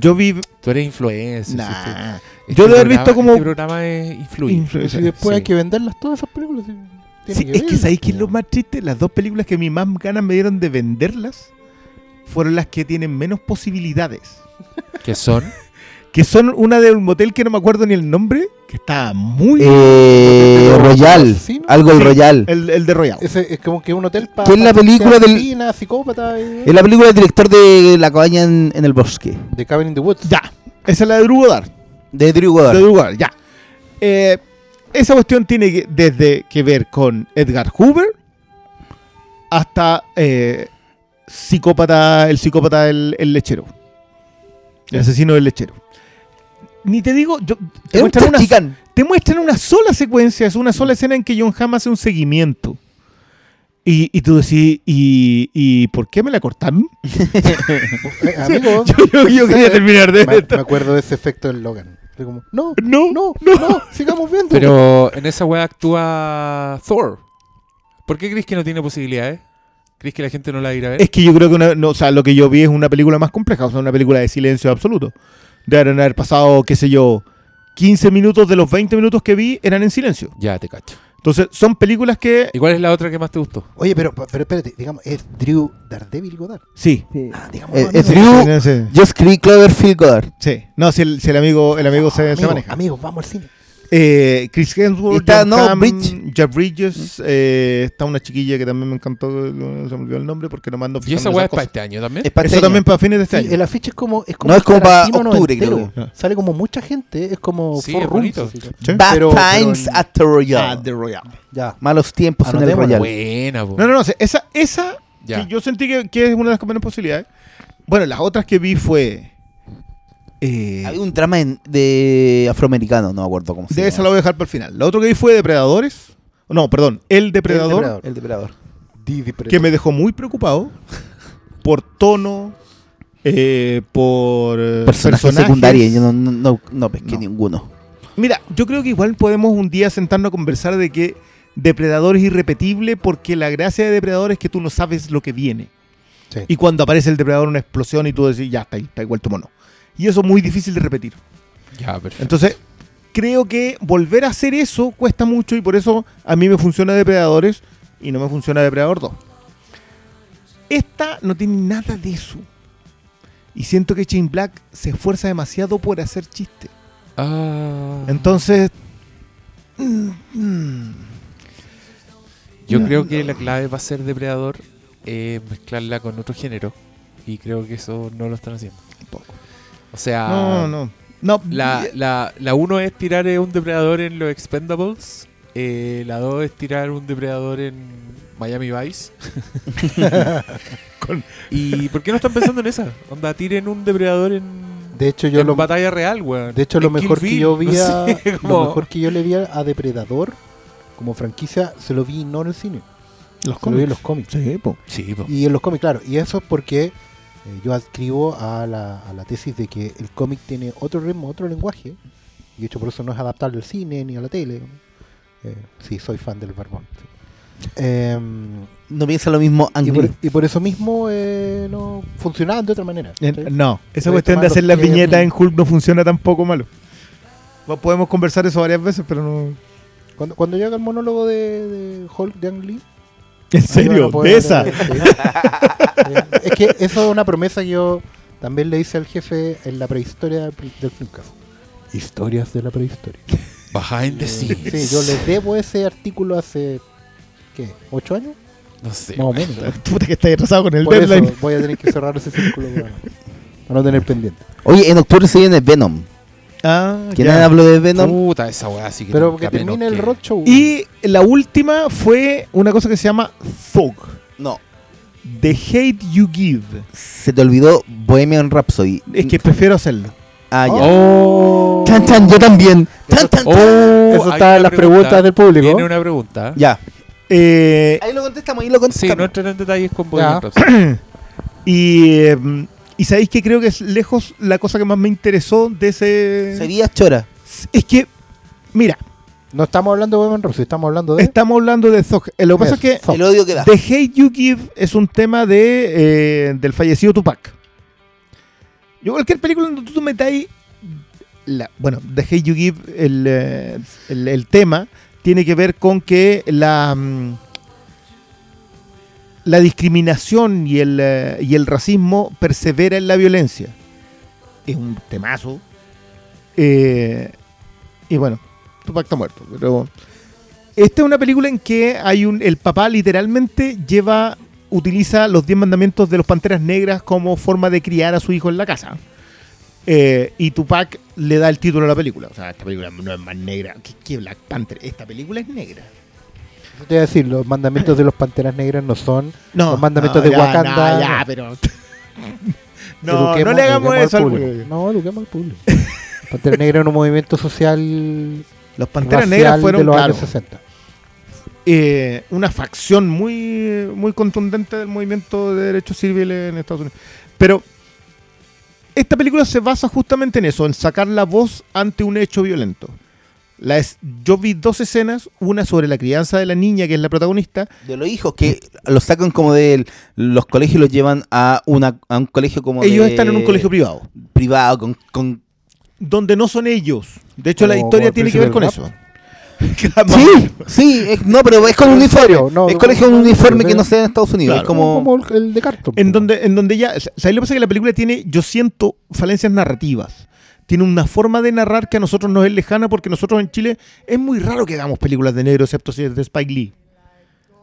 Yo vi. Tú eres influencer. Nah. este- este Yo lo he programa- visto como- Este programa es influir. Influencer. Y después Sí. hay que venderlas todas esas películas. sí. Es que sabéis que es lo más triste. Las dos películas que a mí más ganas me dieron de venderlas fueron las que tienen menos posibilidades. Que son... Que son una de un motel que no me acuerdo ni el nombre, que está muy. Eh, Royal, algo el Sí. Royal. el, el de Royal. Ese es como que un hotel para. ¿Qué es la película del- psicópata. y- Es la película del director de La cabaña en, en el bosque, De Cabin in the Woods. Ya. Esa es la de Drew Goddard. de Drew De Goddard. Drew Goddard, ya. Eh, esa cuestión tiene que- desde que ver con Edgar Hoover hasta eh, psicópata, el psicópata el, el lechero. El asesino del lechero. Ni te digo, yo, te, muestran una, te muestran una sola secuencia, es una sola escena en que John Hamm hace un seguimiento. Y, y tú decís, ¿y, ¿y por qué me la cortaron? Eh, amigo, Yo, yo- yo quería terminar de me, me esto. acuerdo de ese efecto en Logan. Como, no, No, no, no, sigamos viendo. Pero en esa weá actúa Thor. ¿Por qué crees que no tiene posibilidades? ¿Crees que la gente no la va a ir a ver? Es que yo creo que una- no, o sea, lo que yo vi es una película más compleja, o sea, una película de silencio absoluto. Deben haber pasado, qué sé yo, 15 minutos de los 20 minutos que vi eran en silencio. Ya te cacho. Entonces, son películas que. ¿Y cuál es la otra que más te gustó? Oye, pero, pero espérate, digamos, es Drew Daredevil Goddard. Sí. Ah, digamos, Eh, es Drew- Sí, sí, Just Goddard. sí. No, si el, si el amigo, el amigo se, se amigo, maneja. Amigos, vamos al cine. Eh, Chris Hemsworth, Está, John no, Hamm, Bridge. Jeff Bridges, eh, está una chiquilla que también me encantó, no se me olvidó el nombre porque no mando ¿Y esa weá es para este año también? Es para Eso este también año. para fines de este Sí, año. el afiche es como. Es como No, es como para octubre, creo. Sale como mucha gente, es como Sí, Four es Rooms, bonito. Bad Pero- pero Times en- at the Royale. Ah, The Royale. Ya. Malos tiempos en el. Royale. Buena. No, no, no. Esa, esa Ya. que yo sentí que, que es una de las menos posibilidades. Bueno, las otras que vi fue. Eh, Había un drama en- de afroamericano, no me acuerdo cómo se de esa la llama. voy a dejar para el final. La otra que vi fue Depredadores. No, perdón, El Depredador. Depredador. El depredador. Que me dejó muy preocupado por tono, eh, por eh, Personajes personajes. secundarios, yo no, no, no, no pesqué No. ninguno. Mira, yo creo que igual podemos un día sentarnos a conversar de que Depredador es irrepetible porque la gracia de Depredador es que tú no sabes lo que viene. Sí. Y cuando aparece el Depredador una explosión y tú decís, ya está ahí, está igual tu mono. Y eso es muy difícil de repetir. Ya, perfecto. Entonces, creo que volver a hacer eso cuesta mucho y por eso a mí me funciona Depredadores y no me funciona Depredador 2. Esta no tiene nada de eso. Y siento que Chain Black se esfuerza demasiado por hacer chiste. Ah, Entonces. mm, mm, yo no, creo que la clave va a ser depredador eh, mezclarla con otro género. Y creo que eso no lo están haciendo. Tampoco. O sea, No, no. No, La, la, la uno es tirar un depredador en los Expendables. eh, la dos es tirar un depredador en Miami Vice. Con- ¿Y por qué no están pensando en esa? Onda, tiren un depredador en, De hecho, yo en lo, batalla real, weón. de hecho, lo mejor que Bill, yo vi no a, sé, lo mejor que yo le vi a, Depredador como franquicia se lo vi no en el cine, los se lo vi en cómics. los cómics. Sí, po. Sí, po. Y en los cómics, claro. Y eso es porque eh, yo adscribo a la, a la tesis de que el cómic tiene otro ritmo, otro lenguaje. Y de hecho por eso no es adaptable al cine ni a la tele. Eh, sí, soy fan del barbón. sí. Em, No piensa lo mismo y, Ang por, Lee. y por eso mismo eh, no funcionaban de otra manera. No, esa cuestión de hacer las viñetas en Hulk no funciona tampoco malo. Podemos conversar eso varias veces, pero no. Cuando, cuando llega el monólogo de, de Hulk de Ang Lee, ¿En serio? ¿De esa? Eh, es que eso es una promesa que yo también le hice al jefe en la prehistoria del Filmcast. Historias de la prehistoria. Behind the Eh, scenes. Sí, yo les debo ese artículo hace, ¿qué? ¿Ocho años? No sé. Más o menos. Puta que está atrasado con el Por eso voy a tener que cerrar ese círculo para, para no tener pendiente. Oye, en octubre se viene Venom. Ah, ¿Quién ya. habló de Venom? Puta, esa weá sí que Pero que termine el que- roadshow. Y la última fue una cosa que se llama Thug. No. The Hate You Give. Se te olvidó Bohemian Rhapsody. Es que prefiero hacerlo. Ah, ya. Oh. Chan, chan, yo también. Chan, chan, chan. Oh, Eso está en las pregunta. preguntas del público. Viene una pregunta. Ya. Eh, Ahí lo contestamos, ahí lo Sí, contestamos. no entren en detalles con. Bohemian Rhapsody. y, eh, y sabéis que creo que es lejos la cosa que más me interesó de ese. Sería Chora. Es que, mira, No estamos hablando de Bohemian Rhapsody, estamos hablando de... estamos hablando de Thug. Eh, Lo que pasa es que. El odio que da. The Hate You Give es un tema de, eh, del fallecido Tupac. Yo cualquier película donde tú metáis... La, bueno, The Hate You Give, el, eh, el, el tema, tiene que ver con que la... la discriminación y el, eh, y el racismo persevera en la violencia. Es un temazo. Eh, y bueno, Tupac está muerto, pero... Esta es una película en que hay un. El papá literalmente lleva. utiliza los 10 mandamientos de los panteras negras como forma de criar a su hijo en la casa. Eh, y Tupac le da el título a la película. O sea, esta película no es más negra. ¿Qué, qué Black Panther? Esta película es negra. Te iba a decir, los mandamientos de los Panteras Negras no son No, los mandamientos no, de ya, Wakanda. no, ya, pero. no, Eduquemos- no le hagamos eso al público. público. No, eduquemos al público. Pantera Negra era un movimiento social Los panteras negras de fueron, los claro, años 60. eh, una facción muy, muy contundente del movimiento de derechos civiles en Estados Unidos. Pero esta película se basa justamente en eso, en sacar la voz ante un hecho violento. La es- yo vi dos escenas, una sobre la crianza de la niña, que es la protagonista, De los hijos que los sacan como de los colegios y los llevan a, una, a un colegio como ellos de- están en un colegio privado, privado con, con donde no son ellos. De hecho, la historia tiene que ver con eso. Sí, sí, es- no, pero es con un ¿En uniforme. No, es no, colegio con no, un uniforme no, que no. no se da en Estados Unidos. Claro. Es como, Como el, de Carton. En po. donde, en donde ya. ¿Sabes lo que pasa? Que la película tiene, yo siento, falencias narrativas. Tiene una forma de narrar que a nosotros nos es lejana porque nosotros en Chile es muy raro que hagamos películas de negro, excepto si es de Spike Lee.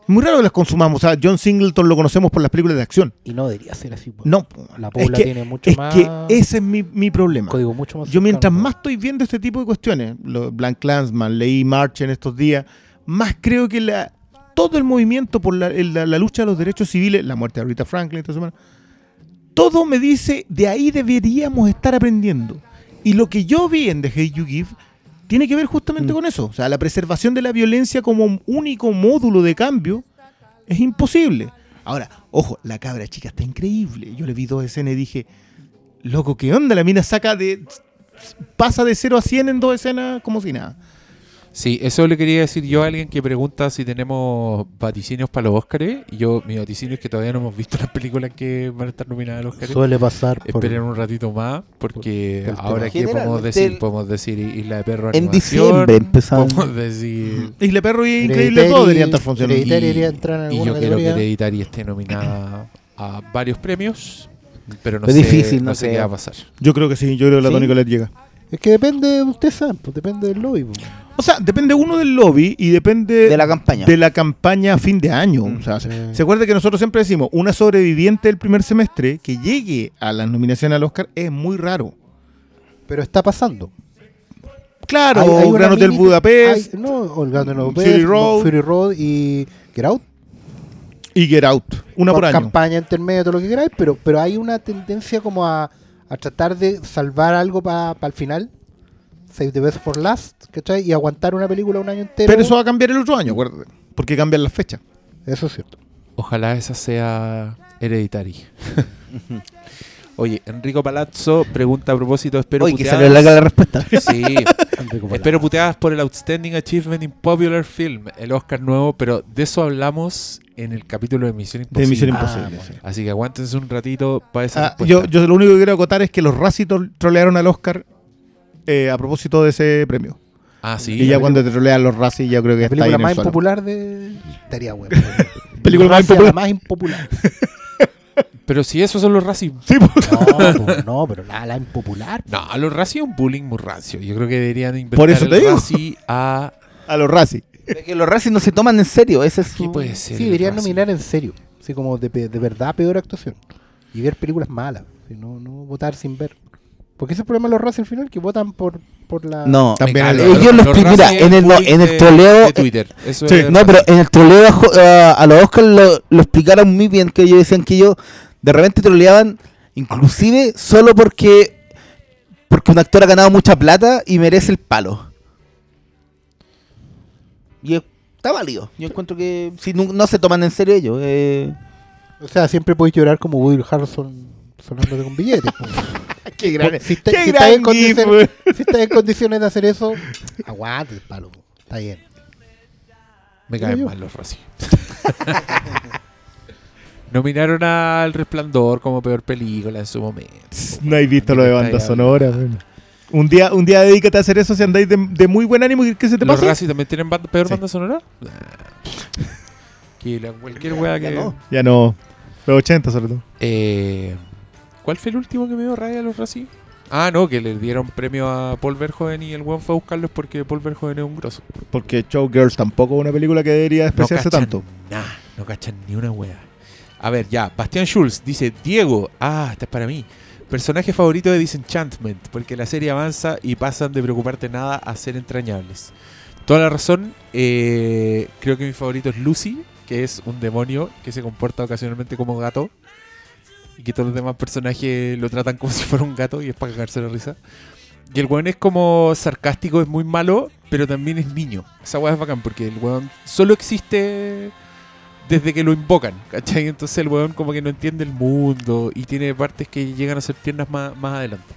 Es muy raro que las consumamos. O sea, John Singleton lo conocemos por las películas de acción. Y no debería ser así. po. No, La es que, tiene mucho es más. que ese es mi, mi problema. código mucho más. Yo mientras cercano. más estoy viendo este tipo de cuestiones, lo, Blank Clansman, leí March en estos días, más creo que la, todo el movimiento por la- la lucha de los derechos civiles, la muerte de Rita Franklin esta semana, todo me dice, de ahí deberíamos estar aprendiendo. Y lo que yo vi en The Hate You Give tiene que ver justamente Mm. con eso. O sea, la preservación de la violencia como único módulo de cambio es imposible. Ahora, ojo, la cabra chica está increíble. Yo le vi dos escenas y dije, loco, ¿qué onda? La mina saca de... pasa de 0 a 100 en dos escenas como si nada. Sí, eso le quería decir yo a alguien que pregunta si tenemos vaticinios para los Óscares. Y yo, mi vaticinio es que todavía no hemos visto las películas que van a estar nominadas a los Óscares. Suele pasar por. Esperen un ratito más, porque por ahora qué podemos decir, el- podemos decir Isla de Perro En Animación, diciembre empezamos. Podemos decir Isla Perro y Increíble Hereditary- todo deberían estar funcionando. Hereditary Y- debería entrar en y alguna yo quiero que categoría. Hereditary esté nominada a varios premios, pero no Es sé, difícil, no no sé qué creo. va a pasar. Yo creo que sí, yo creo que la ¿Sí? Tony Colette llega. Es que depende, usted sabe, pues depende del lobby. pues. O sea, depende uno del lobby y depende De la campaña. de la campaña a fin de año. O sea, Sí. se acuerda que nosotros siempre decimos, una sobreviviente del primer semestre que llegue a las nominaciones al Oscar es muy raro. Pero está pasando. Claro, Hay- hay Gran Hotel mini- Budapest hay- no, el Gran Hotel Fury Budapest, Road. Fury Road y Get Out. y Get Out, una por año. campaña intermedia, todo lo que queráis, pero, pero hay una tendencia como a, a tratar de salvar algo para el final. Save the best for last, ¿cachai? Y aguantar una película un año entero. Pero eso va a cambiar el otro año, acuérdate, porque cambian las fechas. Eso es cierto. Ojalá esa sea Hereditary. Oye, Enrico Palazzo pregunta a propósito, espero Oye, que salió larga la respuesta. Sí, espero puteadas por el Outstanding Achievement in Popular Film, el Oscar nuevo, pero de eso hablamos en el capítulo de Misión De Imposible. Misión Ah, Imposible. bueno. sí. Así que aguántense un ratito para esa Ah, respuesta. yo, yo lo único que quiero acotar es que los tro- trolearon al Oscar eh, a propósito de ese premio. Ah, sí. y ya cuando te trolean los Razzie, yo creo que La está ahí película en el más suelo. impopular de. Estaría bueno. Película más impopular. La más impopular. Pero si esos son los Razzie. Sí, pues. No, pues, no, pero la, la impopular. No, los Razzie es un bullying muy rancio. Yo creo que deberían inventar Por eso te el digo. Razzie a... A los Razzie. Es que los Racing no se toman en serio. Ese es ¿Qué su... puede ser? Sí, el deberían nominar en serio. Así como de, pe- de verdad peor actuación. Y ver películas malas. Si no, no votar sin ver. Porque ese es el problema de los Razzie al final, que votan por, por la... No. También ellos los los mira, en el- no, en el troleo- de Twitter. Eso Sí. es No, pero en el troleo a, a los Oscars lo, lo explicaron muy bien, que ellos decían que ellos de repente troleaban, inclusive solo porque porque un actor ha ganado mucha plata y merece el palo. Y es- está válido. Yo encuentro que si no, no se toman en serio ellos. eh, O sea, siempre podéis llorar como Woody Harrelson sonándote con billetes. Qué gran, si, está- qué si gran gif, si estás en condiciones de hacer eso, aguante el palo. Está bien. Me caen mal los Razzie. Nominaron al Resplandor como peor película en su momento. No hay visto lo de banda sonora. bueno. Un día, un día dedícate a hacer eso si andáis de, de muy buen ánimo. ¿Qué se te ¿Los pasa? Razzie también tienen banda- peor Sí. banda sonora? Nah. Que la- cualquier wea ya que... no. Ya no. Los 80 sobre todo. Eh, ¿Cuál fue el último que me dio raya a los Razzie? Ah, no, que le dieron premio a Paul Verhoeven y el weón fue a buscarlos porque Paul Verhoeven es un grosso. Porque Showgirls tampoco es una película que debería despreciarse cachan tanto. Nah, no cachan ni una wea. A ver, ya, Bastian Schulz dice, Diego, ah, esta es para mí. Personaje favorito de Disenchantment, porque la serie avanza y pasan de preocuparte nada a ser entrañables. Toda la razón, eh, creo que mi favorito es Lucy, que es un demonio que se comporta ocasionalmente como gato. Y que todos los demás personajes lo tratan como si fuera un gato y es para cagarse la risa. Y el weón es como sarcástico, es muy malo, pero también es niño. Esa weá es bacán porque el weón solo existe desde que lo invocan, ¿cachai? Entonces el weón como que no entiende el mundo y tiene partes que llegan a ser tiernas más, más adelante.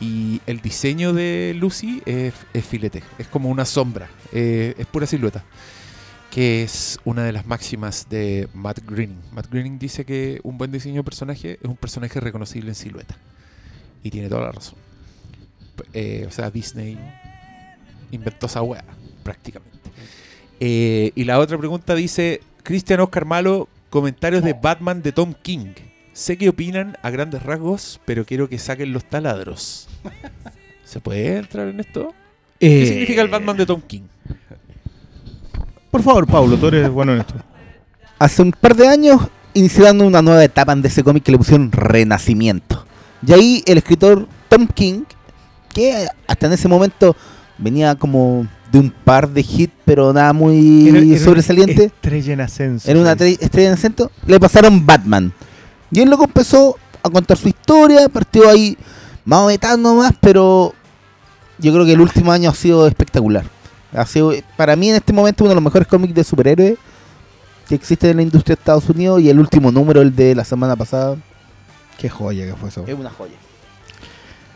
Y el diseño de Lucy es, es filete, es como una sombra, eh, es pura silueta. Que es una de las máximas de Matt Groening. Matt Groening dice que un buen diseño de personaje es un personaje reconocible en silueta. Y tiene toda la razón. Eh, o sea, Disney inventó esa wea, prácticamente. Eh, y la otra pregunta dice: Cristian Oscar Malo, comentarios de Batman de Tom King. Sé que opinan a grandes rasgos, pero quiero que saquen los taladros. ¿Se puede entrar en esto? Eh, ¿Qué significa el Batman de Tom King? Por favor, Pablo, tú eres bueno en esto. Hace un par de años iniciaron una nueva etapa en DC Comics que le pusieron Renacimiento. Y ahí el escritor Tom King, que hasta en ese momento venía como de un par de hits, pero nada muy Era- era una sobresaliente. Estrella en ascenso. Era una estrella en acento, le pasaron Batman. Y él luego empezó a contar su historia, partió ahí más o menos nomás, pero yo creo que el último año ha sido espectacular. Ha sido, para mí en este momento uno de los mejores cómics de superhéroes que existe en la industria de Estados Unidos y el último número, el de la semana pasada, Qué joya que fue eso. es una joya.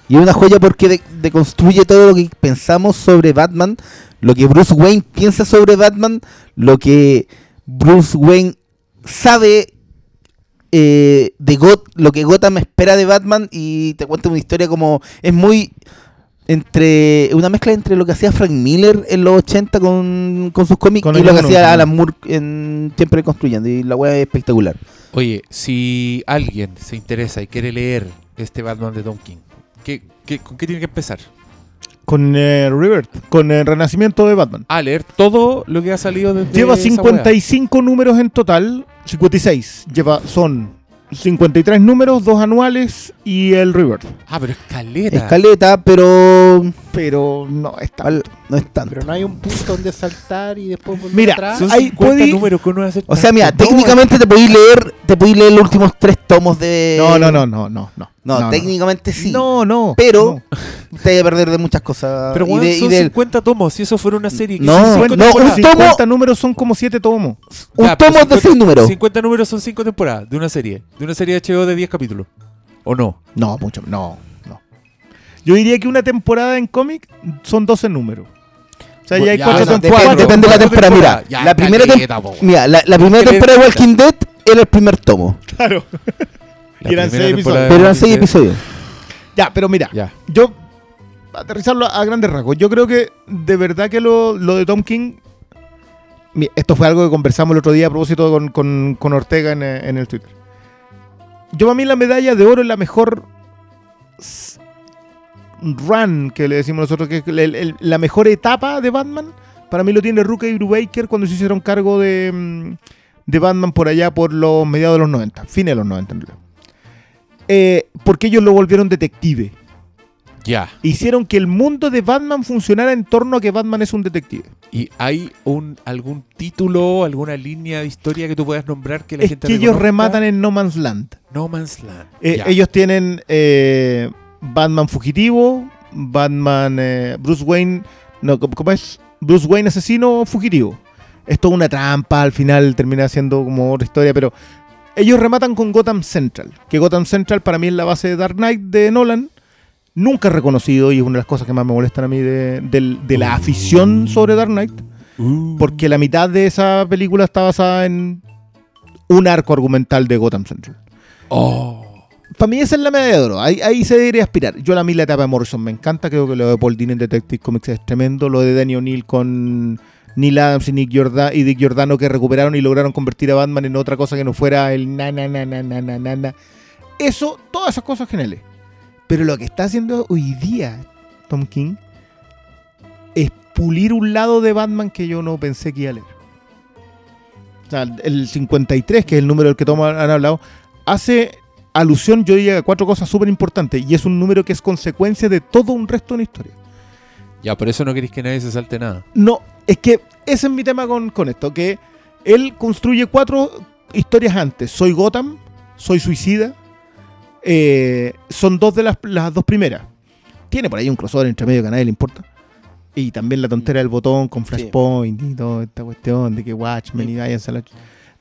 Y es una joya porque de- deconstruye todo lo que pensamos sobre Batman, lo que Bruce Wayne piensa sobre Batman, lo que Bruce Wayne sabe eh, de Got lo que Gotham espera de Batman y te cuenta una historia como es muy entre una mezcla entre lo que hacía Frank Miller en los 80 con, con sus cómics Con y lo que hacía. Alan Moore en Siempre Construyendo y la weá es espectacular. Oye, si alguien se interesa y quiere leer este Batman de Tom King, ¿qué, qué- con qué tiene que empezar? Con eh, Rebirth, con el renacimiento de Batman. A leer todo lo que ha salido desde Lleva esa 55 números en total, 56. Lleva, son 53 números, dos anuales y el Rebirth. Ah, pero escaleta. Escaleta, pero Pero no está. al- no es tanto. Pero no hay un punto donde saltar y después volver Mira, atrás. Son Hay- 50 puede- números que uno hacer. O sea, mira, tanto. técnicamente te podéis leer, te podéis leer los últimos tres tomos de. No, no, no, no, no, no. No, técnicamente sí. No, no. Pero no. te vas a perder de muchas cosas. Pero y weón, de- y son del- 50 tomos. Si eso fuera una serie. que No, 50 no, un tomo- 50 números son como 7 tomos. un Ya, tomo es de 50 seis números. 50 números son 5 temporadas de una serie. De una serie de HBO de 10 capítulos. ¿O no? No, mucho, no, no. Yo diría que una temporada en cómic son 12 números. O sea, ya hay Ya, cuatro no, depende, temporadas. depende de la temporada. Mira, temporadas. Ya, la primera, tem- po, mira, la, la primera temporada de Walking Dead era el primer tomo. Claro. La Y eran seis episodios. Pero eran seis episodios. Ya, pero mira, Ya. yo aterrizarlo a grandes rasgos. Yo creo que de verdad que lo, lo de Tom King. Esto fue algo que conversamos el otro día a propósito con, con- con Ortega en, eh, en el Twitter. Yo para mí la medalla de oro es la mejor run que le decimos nosotros, que es el- el- la mejor etapa de Batman. Para mí lo tiene Ruka y Brubaker cuando se hicieron cargo de, mm, de Batman por allá por los mediados de los 90, fines de los 90 en realidad. Eh, porque ellos lo volvieron detective Ya. hicieron que el mundo de Batman funcionara en torno a que Batman es un detective. ¿Y hay un algún título, alguna línea de historia que tú puedas nombrar que la Es gente que ellos rematan en No Man's Land. No Man's Land. Eh, ellos tienen eh, Batman fugitivo, Batman eh, Bruce Wayne, no, ¿cómo- ¿cómo es? Bruce Wayne asesino fugitivo. Esto es una trampa, al final termina siendo como otra historia, pero ellos rematan con Gotham Central, que Gotham Central para mí es la base de Dark Knight de Nolan. Nunca reconocido y es una de las cosas que más me molestan a mí de, del- de la afición sobre Dark Knight. Uh. Porque la mitad de esa película está basada en un arco argumental de Gotham Central. Oh. Para mí esa es la medalla de oro. Ahí, ahí se debería aspirar. Yo a mí la etapa de Morrison me encanta. Creo que lo de Paul Dini en Detective Comics es tremendo. Lo de Danny O'Neill con Neil Adams y Nick Giorda- y Dick Giordano que recuperaron y lograron convertir a Batman en otra cosa que no fuera el na na na na na na, na. Eso, todas esas cosas geniales. Pero lo que está haciendo hoy día Tom King es pulir un lado de Batman que yo no pensé que iba a leer. O sea, el 53, que es el número del que todos han hablado, hace alusión, yo diría, cuatro cosas súper importantes. Y es un número que es consecuencia de todo un resto de la historia. Ya, por eso no queréis que nadie se salte nada. No, es que ese es mi tema con, con esto, que él construye cuatro historias antes. Soy Gotham, soy suicida, eh, son dos de las, las dos primeras. Tiene por ahí un crossover entre medio que a nadie le importa. Y también la tontera del botón con Flashpoint y toda esta cuestión de que Watchmen y váyanse a la...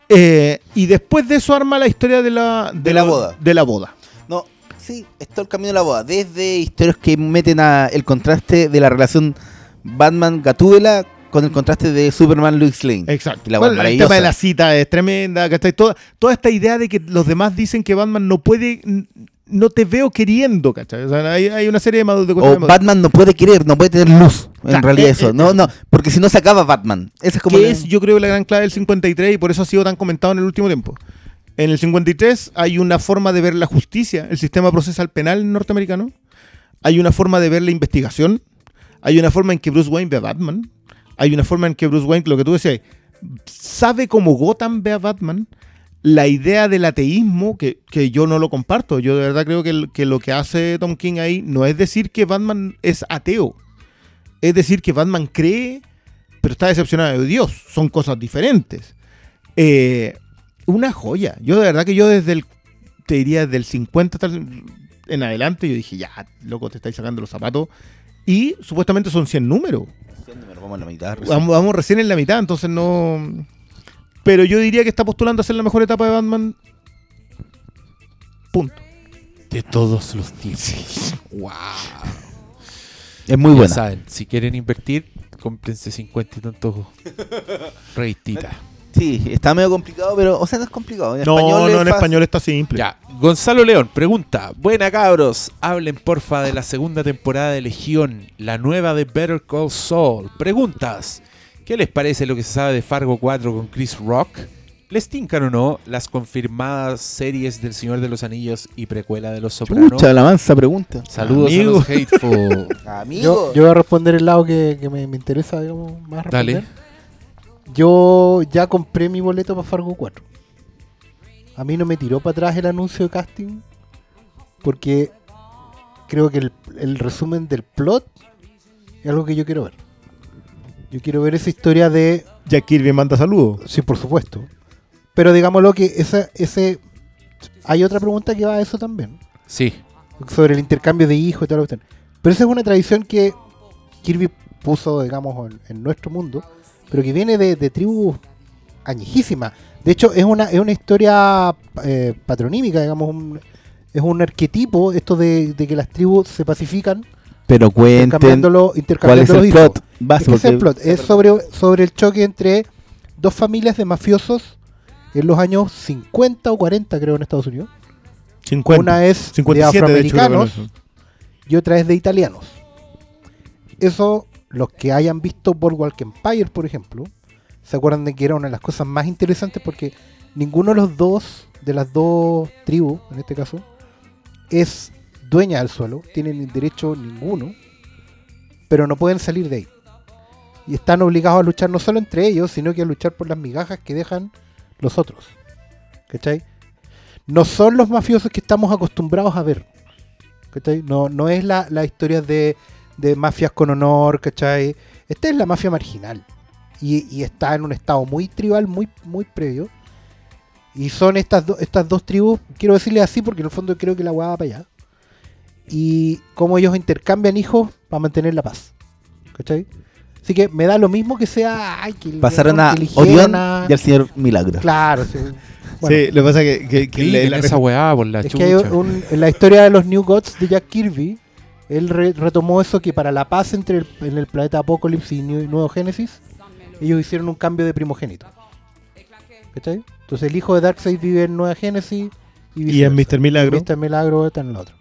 Eh, y después de eso arma la historia de la, De la boda. De la boda. No, sí, es todo el camino de la boda. Desde historias que meten a el contraste de la relación Batman-Gatúbela con el contraste de Superman-Lois Lane. Exacto. La Bueno, el tema de la cita es tremenda, ¿cachai? Toda, toda esta idea de que los demás dicen que Batman no puede, no te veo queriendo, ¿cachai? O sea, hay, hay una serie de, de cuestiones O de Batman no puede querer, no puede tener luz. En Claro, realidad eh, eso. eh, No, no, porque si no se acaba Batman. Esa es como que la- es, yo creo, la gran clave del 53 y por eso ha sido tan comentado en el último tiempo. En el 53 hay una forma de ver la justicia, el sistema procesal penal norteamericano. hay una forma de ver la investigación, hay una forma en que Bruce Wayne ve a Batman, hay una forma en que Bruce Wayne, lo que tú decías, sabe cómo Gotham ve a Batman, la idea del ateísmo, que, que yo no lo comparto, yo de verdad creo que, que lo que hace Tom King ahí no es decir que Batman es ateo, es decir que Batman cree, pero está decepcionado de Dios, son cosas diferentes. Eh, una joya, yo de verdad que yo desde el, te diría desde el 50 tal- en adelante, yo dije, ya, loco, te estáis sacando los zapatos. Y supuestamente son 100 números. Vamos a la mitad. recién. Vamos, vamos recién en la mitad, entonces no. Pero yo diría que está postulando a ser la mejor etapa de Batman. Punto. De todos los tiempos. ¡Wow! Es muy ya buena. saben, si quieren invertir, cómprense 50 y tantos reititas. Sí, está medio complicado, pero, o sea, no es complicado. En No, español no, es en español está simple. Ya, Gonzalo León pregunta: Buena cabros, hablen porfa de la segunda temporada de Legión, la nueva de Better Call Saul. Preguntas: ¿Qué les parece lo que se sabe de Fargo 4 con Chris Rock? ¿Les tincan o no las confirmadas series del Señor de los Anillos y precuela de Los Sopranos? Chucha, la mansa pregunta. Saludos Amigo. a los hateful. Amigo. Yo, yo voy a responder el lado que, que me, me interesa, digamos, más responder. Dale. Yo ya compré mi boleto para Fargo 4. A mí no me tiró para atrás el anuncio de casting porque creo que el, el resumen del plot es algo que yo quiero ver. Yo quiero ver esa historia de... Jack Kirby manda saludos. Sí, por supuesto. Pero digámoslo que esa, ese... Hay otra pregunta que va a eso también. Sí, sobre el intercambio de hijos y cuestión. Pero esa es una tradición que Kirby puso, digamos, en, en nuestro mundo, pero que viene de, de tribus añejísimas. De hecho, es una, es una historia eh, patronímica, digamos, un- es un arquetipo esto de, de que las tribus se pacifican Pero cuenten intercambiándolo, cuál es intercambiando el plot base. Es que ese es el plot. Es sobre, sobre el choque entre dos familias de mafiosos en los años 50 o 40, creo, en Estados Unidos. 50. Una es 57 de de hecho. afroamericanos y otra es de italianos. Eso, los que hayan visto Boardwalk Empire, por ejemplo, se acuerdan de que era una de las cosas más interesantes porque ninguno de los dos, de las dos tribus, en este caso, es dueña del suelo, tienen derecho ninguno, pero no pueden salir de ahí. Y están obligados a luchar no solo entre ellos, sino que a luchar por las migajas que dejan los otros. ¿Cachai? No son los mafiosos que estamos acostumbrados a ver. ¿cachai? No, no es la, la historia de, de mafias con honor, ¿cachai? Esta es la mafia marginal. Y, y está en un estado muy tribal, muy, muy previo. Y son estas, do- estas dos tribus, quiero decirle así porque en el fondo creo que la hueá va para allá. Y cómo ellos intercambian hijos para mantener la paz. ¿Cachai? Así que me da lo mismo que sea. Ay, que el- Pasaron a Orión a- y al señor Milagro. Claro, sí. Sí, lo que pasa es que, que- que la- esa weá por la es chucha. que hay un- en la historia de los New Gods de Jack Kirby, él re- retomó eso que para la paz entre el, en el planeta Apocalypse y New- Nuevo Génesis, ellos hicieron un cambio de primogénito. ¿Cachai? Entonces el hijo de Darkseid vive en Nueva Génesis y, y en. Mr. Milagro. Mr. Milagro está en el otro.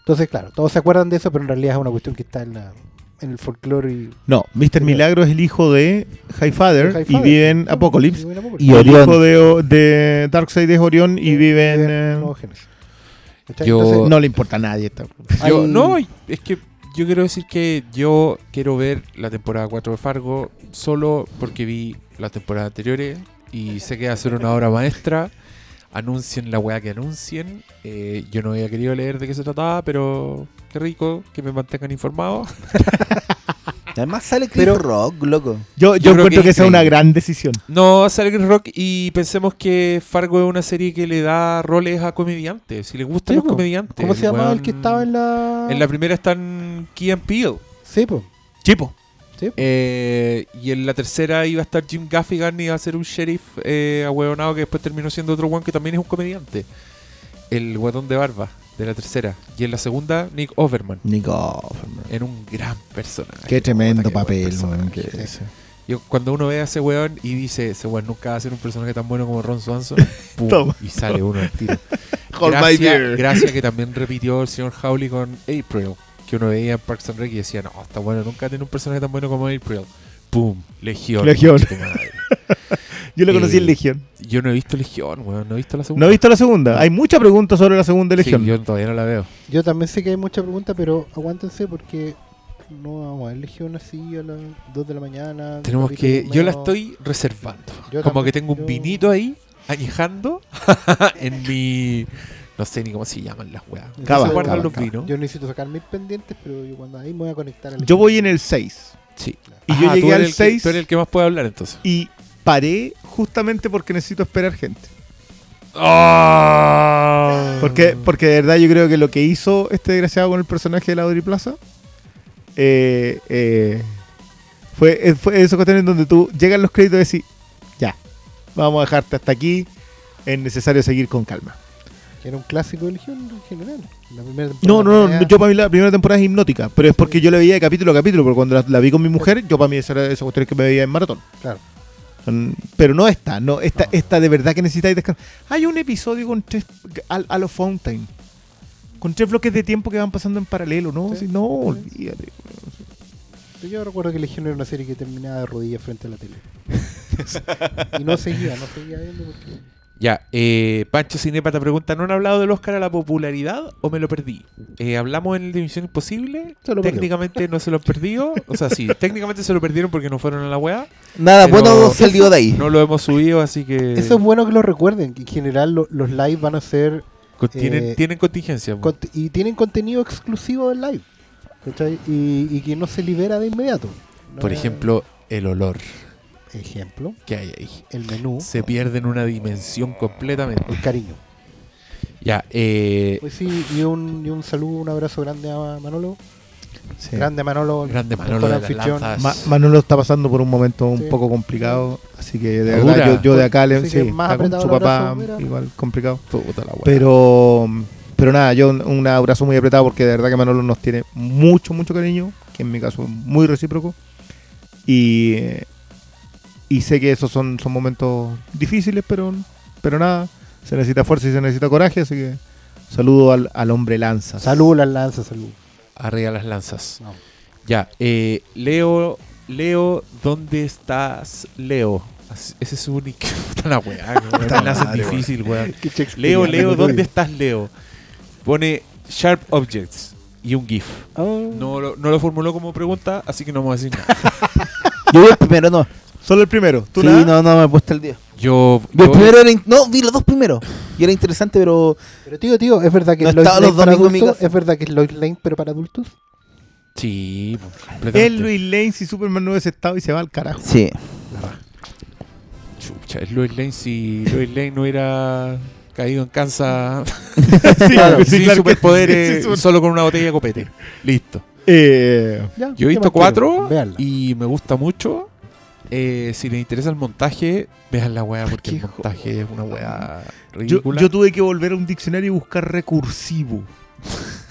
Entonces, claro, todos se acuerdan de eso, pero en realidad es una cuestión que está en, la- en el folclore y No, Mr. Milagro es el hijo de Highfather de y vive en Apocalypse. vive en Apocalypse. Y el Orión. hijo de, de Darkseid es Orión y vive en. Eh, Nuevo Génesis. Yo- Entonces, no le importa a nadie. esta- Yo- no, es que yo quiero decir que yo quiero ver la temporada 4 de Fargo solo porque vi las temporadas anteriores y sé que va a ser una obra maestra. Anuncien la weá que anuncien. Eh, yo no había querido leer de qué se trataba, pero qué rico que me mantengan informado. Además sale Chris Pero- Rock, loco. Yo, yo, Yo creo encuentro que que, es esa es una gran decisión. No, sale Chris Rock y pensemos que Fargo es una serie que le da roles a comediantes. Si les gustan Sí, los po. comediantes. ¿Cómo se llamaba el que estaba en la. En la primera están Key and Peele. Sí, pues. Chipo. Sí, po. Eh, y en la tercera iba a estar Jim Gaffigan y iba a ser un sheriff eh, ahueonado que después terminó siendo otro one que también es un comediante. El guatón de barba de la tercera. Y en la segunda, Nick Overman. Nico. En un gran personaje. Qué tremendo Puta, papel, que ese. Yo, cuando uno ve a ese weón y dice, ese weón nunca va a ser un personaje tan bueno como Ron Swanson, pum, Toma. y sale uno al tiro. Gracias, gracias que también repitió el señor Howley con April, que uno veía en Parks and Rec y decía, no, está bueno, nunca tiene un personaje tan bueno como April. Pum, Legión. Legión. Yo lo conocí Eh, en Legión. Yo no he visto Legión, weón. No he visto la segunda. ¿No he visto la segunda? Hay muchas preguntas sobre la segunda Sí, Legión. yo todavía no la veo. Yo también sé que hay muchas preguntas, pero aguántense porque no vamos a ver Legión así a las 2 de la mañana. Tenemos que. Yo la estoy reservando. Yo Como que tengo un yo- vinito ahí, añejando, en mi. No sé ni cómo se llaman las weas. Cava, cava, los cava. vinos. Yo necesito sacar mis pendientes, pero yo cuando ahí me voy a conectar a Yo voy en el 6. Sí. Y yo llegué al el que- 6 Tú eres el que más puede hablar entonces. y paré justamente porque necesito esperar gente. Ah. Porque, porque de verdad yo creo que lo que hizo este desgraciado con el personaje de la Audrey Plaza eh, eh, fue, eh, fue esos cuestiones donde tú llegan los créditos y decís, ya, vamos a dejarte hasta aquí, es necesario seguir con calma. Era un clásico de Legión en general. La primera No, no, no, yo para mí la primera temporada es hipnótica, pero es porque yo la veía de capítulo a capítulo, porque cuando la, la vi con mi mujer, yo para mí esa era esa cuestión que me veía en maratón. Claro. Pero no esta, no, esta, No. esta de verdad que necesitáis descansar. Hay un episodio con tres, a, a lo Fountain, con tres bloques de tiempo que van pasando en paralelo, ¿no? Sí. Si no, olvídate. Yo recuerdo que Legión era una serie que terminaba de rodillas frente a la tele. y no seguía, no seguía viendo porque... Ya, eh, Pancho Cinepa te pregunta, ¿no han hablado del Oscar a la popularidad o me lo perdí? Eh, ¿Hablamos en el de Misión Imposible? Perdió. técnicamente no se lo han perdido. O sea, sí, técnicamente se lo perdieron porque no fueron a la weá. Nada bueno salió de ahí. No lo hemos subido, así que... Eso es bueno que lo recuerden, que en general lo- los live van a ser... tienen, eh, tienen contingencia. cont- y tienen contenido exclusivo del live. Y, y que no se libera de inmediato. No Por ejemplo, el olor Ejemplo, que hay ahí. el menú, Se pierde en una dimensión completamente. el cariño. Ya, eh, Pues sí, y un, y un saludo, un abrazo grande a Manolo. Sí. Grande Manolo. el grande Manolo de las anfitrión. lanzas. Ma- Manolo está pasando por un momento un Sí. poco complicado, así que de Madura. verdad yo, yo de acá le Así sí, que más está con apretado su el papá abrazo, mira. igual complicado. Puta la weá. Pero pero nada, yo un, un abrazo muy apretado porque de verdad que Manolo nos tiene mucho, mucho cariño, que en mi caso es muy recíproco. Y, eh, y sé que esos son, son momentos difíciles, pero, pero nada, se necesita fuerza y se necesita coraje, así que saludo al, al hombre lanza. Salud, las lanzas, salud. Arriba las lanzas. No. Ya, eh, Leo, Leo, ¿dónde estás, Leo? Ese es su único. Puta la weá, la difícil, Shakespeare, Leo, Leo, ¿dónde estás, Leo? Pone Sharp Objects y un GIF. Oh. No lo, no lo formuló como pregunta, así que no vamos a decir nada. Yo primero, no. Solo el primero. ¿Tú Sí, nada? no, no me he puesto el día. Yo, Vi el yo- primero era. in- No, vi los dos primeros. Y era interesante, pero. Pero tío, tío, ¿es verdad que No es Lois estaba Lane los para domingos adultos? ¿Es verdad que es Lois Lane pero para adultos? Sí, pues, completamente. Es Luis Lane si Superman no hubiese estado y se va al carajo. Sí. Chucha, es Lois Lane si Lois Lane no hubiera caído en Kansas Sí, Claro, sin superpoderes, sí, sí, sí. solo con una botella de copete. Listo. Eh, Ya, Yo he ¿qué visto más cuatro? Véanla. y me gusta mucho. Eh, si les interesa el montaje, vean la weá porque el montaje es una weá ridícula. yo tuve que volver a un diccionario y buscar recursivo.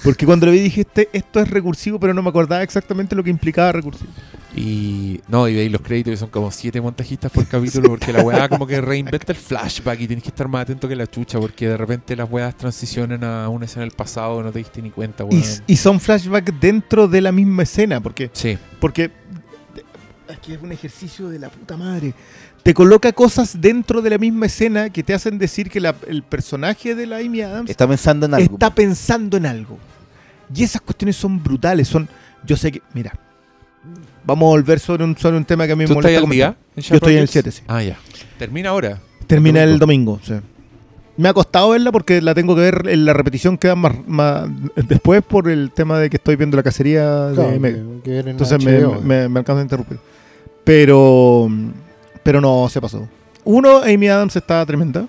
Porque cuando lo vi dije, este, esto es recursivo, pero no me acordaba exactamente lo que implicaba recursivo. Y no, y veis los créditos y son como siete montajistas por capítulo porque la weá como que reinventa el flashback y tienes que estar más atento que la chucha porque de repente las weas transicionan a una escena del pasado y no te diste ni cuenta, Y, weón. y son flashbacks dentro de la misma escena, porque, Sí, porque que es un ejercicio de la puta madre. Te coloca cosas dentro de la misma escena que te hacen decir que la- el personaje de la Amy Adams Está pensando en algo. está pensando en algo. Y esas cuestiones son brutales, son... Yo sé que... Mira, vamos a volver sobre un, sobre un tema que a mí me ¿Tú estás molesta. al comentar. día? Yo estoy en el Objects? 7, sí. Ah, ya. Termina ahora. Termina el Domingo. domingo, sí. Me ha costado verla porque la tengo que ver en la repetición que da más, más- después por el tema de que estoy viendo la cacería de Claro, Mega. ver en Entonces me, HBO. me, me alcanza a interrumpir. Pero, pero no, se pasó. Uno, Amy Adams está tremenda.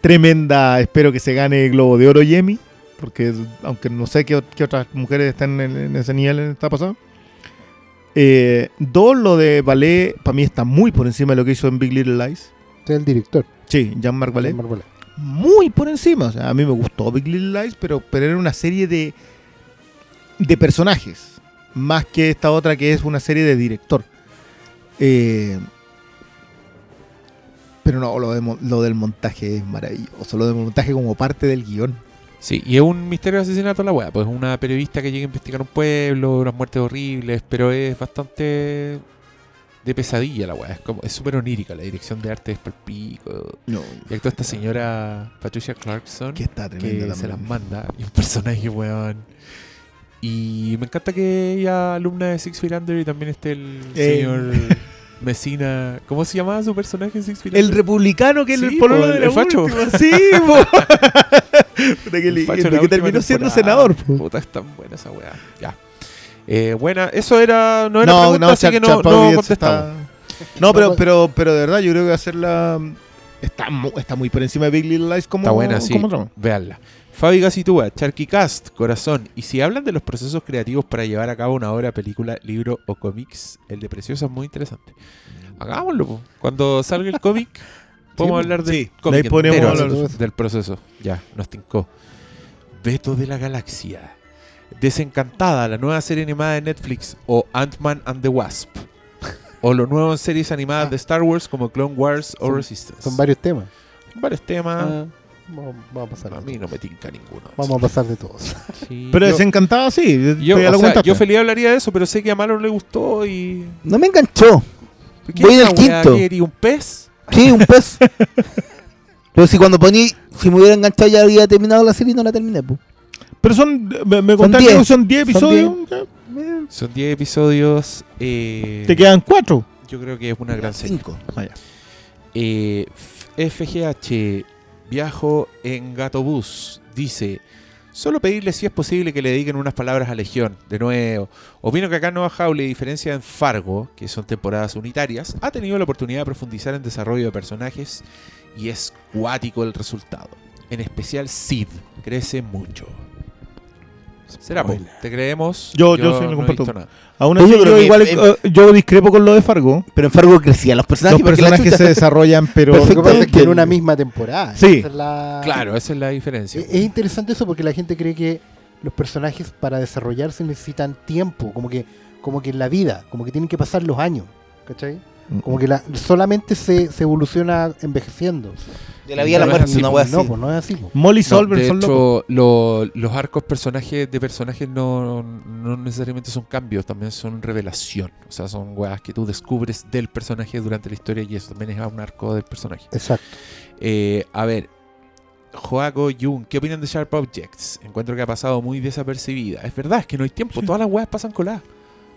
Tremenda, espero que se gane el Globo de Oro y Emmy, porque aunque no sé qué, qué otras mujeres están en, en ese nivel en esta pasada. Eh, dos, lo de Ballet, para mí está muy por encima de lo que hizo en Big Little Lies. Este es el director. Sí, Jean-Marc Ballet. Jean-Marc Ballet. Muy por encima. O sea, a mí me gustó Big Little Lies, pero, pero era una serie de, de personajes. Más que esta otra que es una serie de director. Eh, pero no, lo, de lo del montaje es maravilloso. Lo del montaje como parte del guion. Sí, y es un misterio de asesinato la weá. Pues una periodista que llega a investigar un pueblo, unas muertes horribles, pero es bastante de pesadilla la weá. Es como, es súper onírica, la dirección de arte es palpico. No, Y actúa esta señora Patricia Clarkson que está que se las manda. Y un personaje, weón. Y me encanta que ella, alumna de Six Feet Under, y también esté el Eh. señor Messina. ¿Cómo se llamaba su personaje en Six Feet El Under? republicano que es el pololo po, de el la facho. última, Sí, qué El facho que terminó siendo senador. po. Puta, es tan buena esa weá. Ya. Eh, buena, eso era. No era No, pregunta, no, así que no, no contestamos. está- No, pero, pero, pero de verdad, yo creo que hacerla está, mu- está muy por encima de Big Little Lies como, Está buena, sí. como. Veanla. Fabi Gacitúa, Charky Cast, Corazón. Y si hablan de los procesos creativos para llevar a cabo una obra, película, libro o cómics, el de Preciosa es muy interesante. Hagámoslo, po. Cuando salga el cómic, podemos po. hablar del Sí, cómic entero, hablar. del proceso. Ya, nos tincó. Beto de la Galaxia. Desencantada, la nueva serie animada de Netflix o Ant-Man and the Wasp. O lo nuevo en series animadas de Star Wars como Clone Wars o Resistance. Son varios temas. varios temas. Ah, vamos, vamos a pasar. a mí todos. no me tinca ninguno. Vamos a pasar de todos. Sí, Pero yo- desencantada, sí. Yo, o sea, yo feliz hablaría de eso, pero sé que a Malo no le gustó y. No me enganchó. ¿Qué Voy es en esa el weá? quinto. ¿Qué eres, un pez? Sí, un pez. Pero si cuando poní, si me hubiera enganchado ya había terminado la serie y no la terminé, pues. Pero son, me, me contaron que son 10 Son episodios. Son 10 episodios. eh, Te quedan 4. Yo creo que es una gran serie. Eh, FGH, viajo en Gatobús, dice: Solo pedirle si es posible que le dediquen unas palabras a Legión. De nuevo, opino que acá Nueva Jaule, diferencia en Fargo, que son temporadas unitarias, ha tenido la oportunidad de profundizar en desarrollo de personajes y es cuático el resultado. En especial Sid, crece mucho. Será, po? ¿te creemos? Yo- yo sí lo no comparto. nada. Aún así, yo, igual, yo discrepo con lo de Fargo. Pero en Fargo crecían los personajes. Los personajes se desarrollan, pero. Lo que pasa es que Perfectamente. en una misma temporada. Sí. Esa es la- Claro, esa es la diferencia. Es, es interesante eso porque la gente cree que los personajes para desarrollarse necesitan tiempo, como que, como que en la vida, como que tienen que pasar los años, ¿cachai? Como que la, solamente se, se evoluciona envejeciendo. De la vida a la No muerte, así, no, así. pues no es así. pues. Molly No, Solver de son hecho, lo- los arcos personajes de personajes no, no necesariamente son cambios, también son revelación. O sea, son weas que tú descubres del personaje durante la historia y eso también es un arco del personaje. Exacto. Eh, a ver, Joaco Jung, ¿qué opinan de Sharp Objects? Encuentro que ha pasado muy desapercibida. Es verdad, es que no hay tiempo, todas las weas pasan coladas.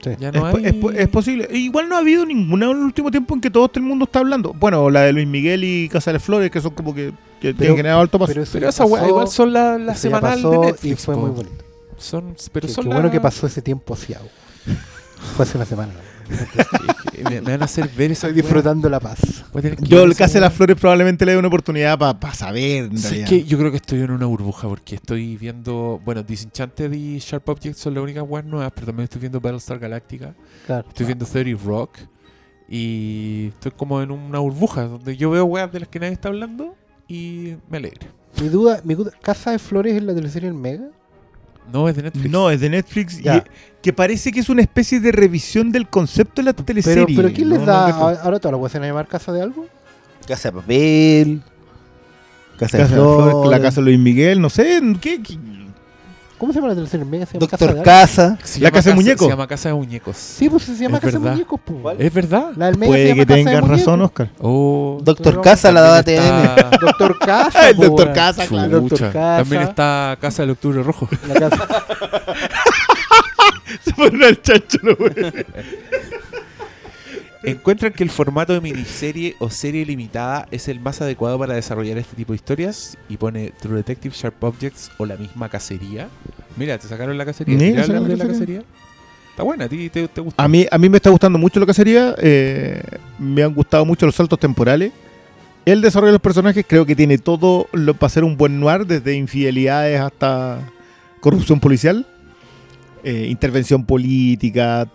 Sí. Ya Es, no po- hay... es es posible. E Igual no ha habido ninguna en el último tiempo en que todo el mundo está hablando. Bueno, la de Luis Miguel y Casa de Flores, que son como que, que tienen generado alto paso. Pero, Pero esa pasó, igual son la, la semanal pasó de Netflix. Y fue po. muy bonito. Son, pero Qué, son qué la- bueno que pasó ese tiempo así. Fue hace una semana. ¿no? Me, me van a hacer ver esa Estoy disfrutando la paz. Yo el Casa de las Flores probablemente le dé una oportunidad para saber. en Sí, realidad. que yo creo que estoy en una burbuja porque estoy viendo, bueno, Disenchanted y Sharp Objects son las únicas weas nuevas, pero también estoy viendo Battlestar Galactica, Claro. estoy viendo 30 Rock y estoy como en una burbuja donde yo veo weas de las que nadie está hablando y me alegro. Mi duda, mi duda, ¿Casa de Flores es la teleserie en Mega? No, es de Netflix. No, es de Netflix y que parece que es una especie de revisión del concepto de la Pero, teleserie. pero ¿quién les No, da? no cacho. ahora todas las a llamar Casa de algo? Casa de papel. Casa, Casa de de las Flores, flores. la casa de Luis Miguel, no sé. ¿qué, qué? ¿Cómo se llama la en Mega? ¿Se llama Casa de Doctor algo? Casa. Se La Casa de Muñecos. Se llama Casa de Muñecos. Sí, pues se llama Es Casa de verdad. Muñecos. pues. ¿Es verdad? La del Mega se Puede llama que Casa de tengas razón, Oscar. Oh, Doctor Casa la daba TN. está- Doctor Casa. El pues, Doctor weón. Casa, claro. Doctor. Casa. También está Casa del Octubre Rojo. La casa. Se pone el chancho, no, güey. ¿Encuentran que el formato de miniserie o serie limitada es el más adecuado para desarrollar este tipo de historias? Y pone True Detective, Sharp Objects o la misma cacería. Mira, te sacaron la cacería. Sí, Mira me sacaron la, la la cacería. cacería. Está buena, a ti te, te gusta. A mí, a mí me está gustando mucho lo que sería. eh, me han gustado mucho los saltos temporales. El desarrollo de los personajes creo que tiene todo lo para ser un buen noir, desde infidelidades hasta corrupción policial, eh, intervención política.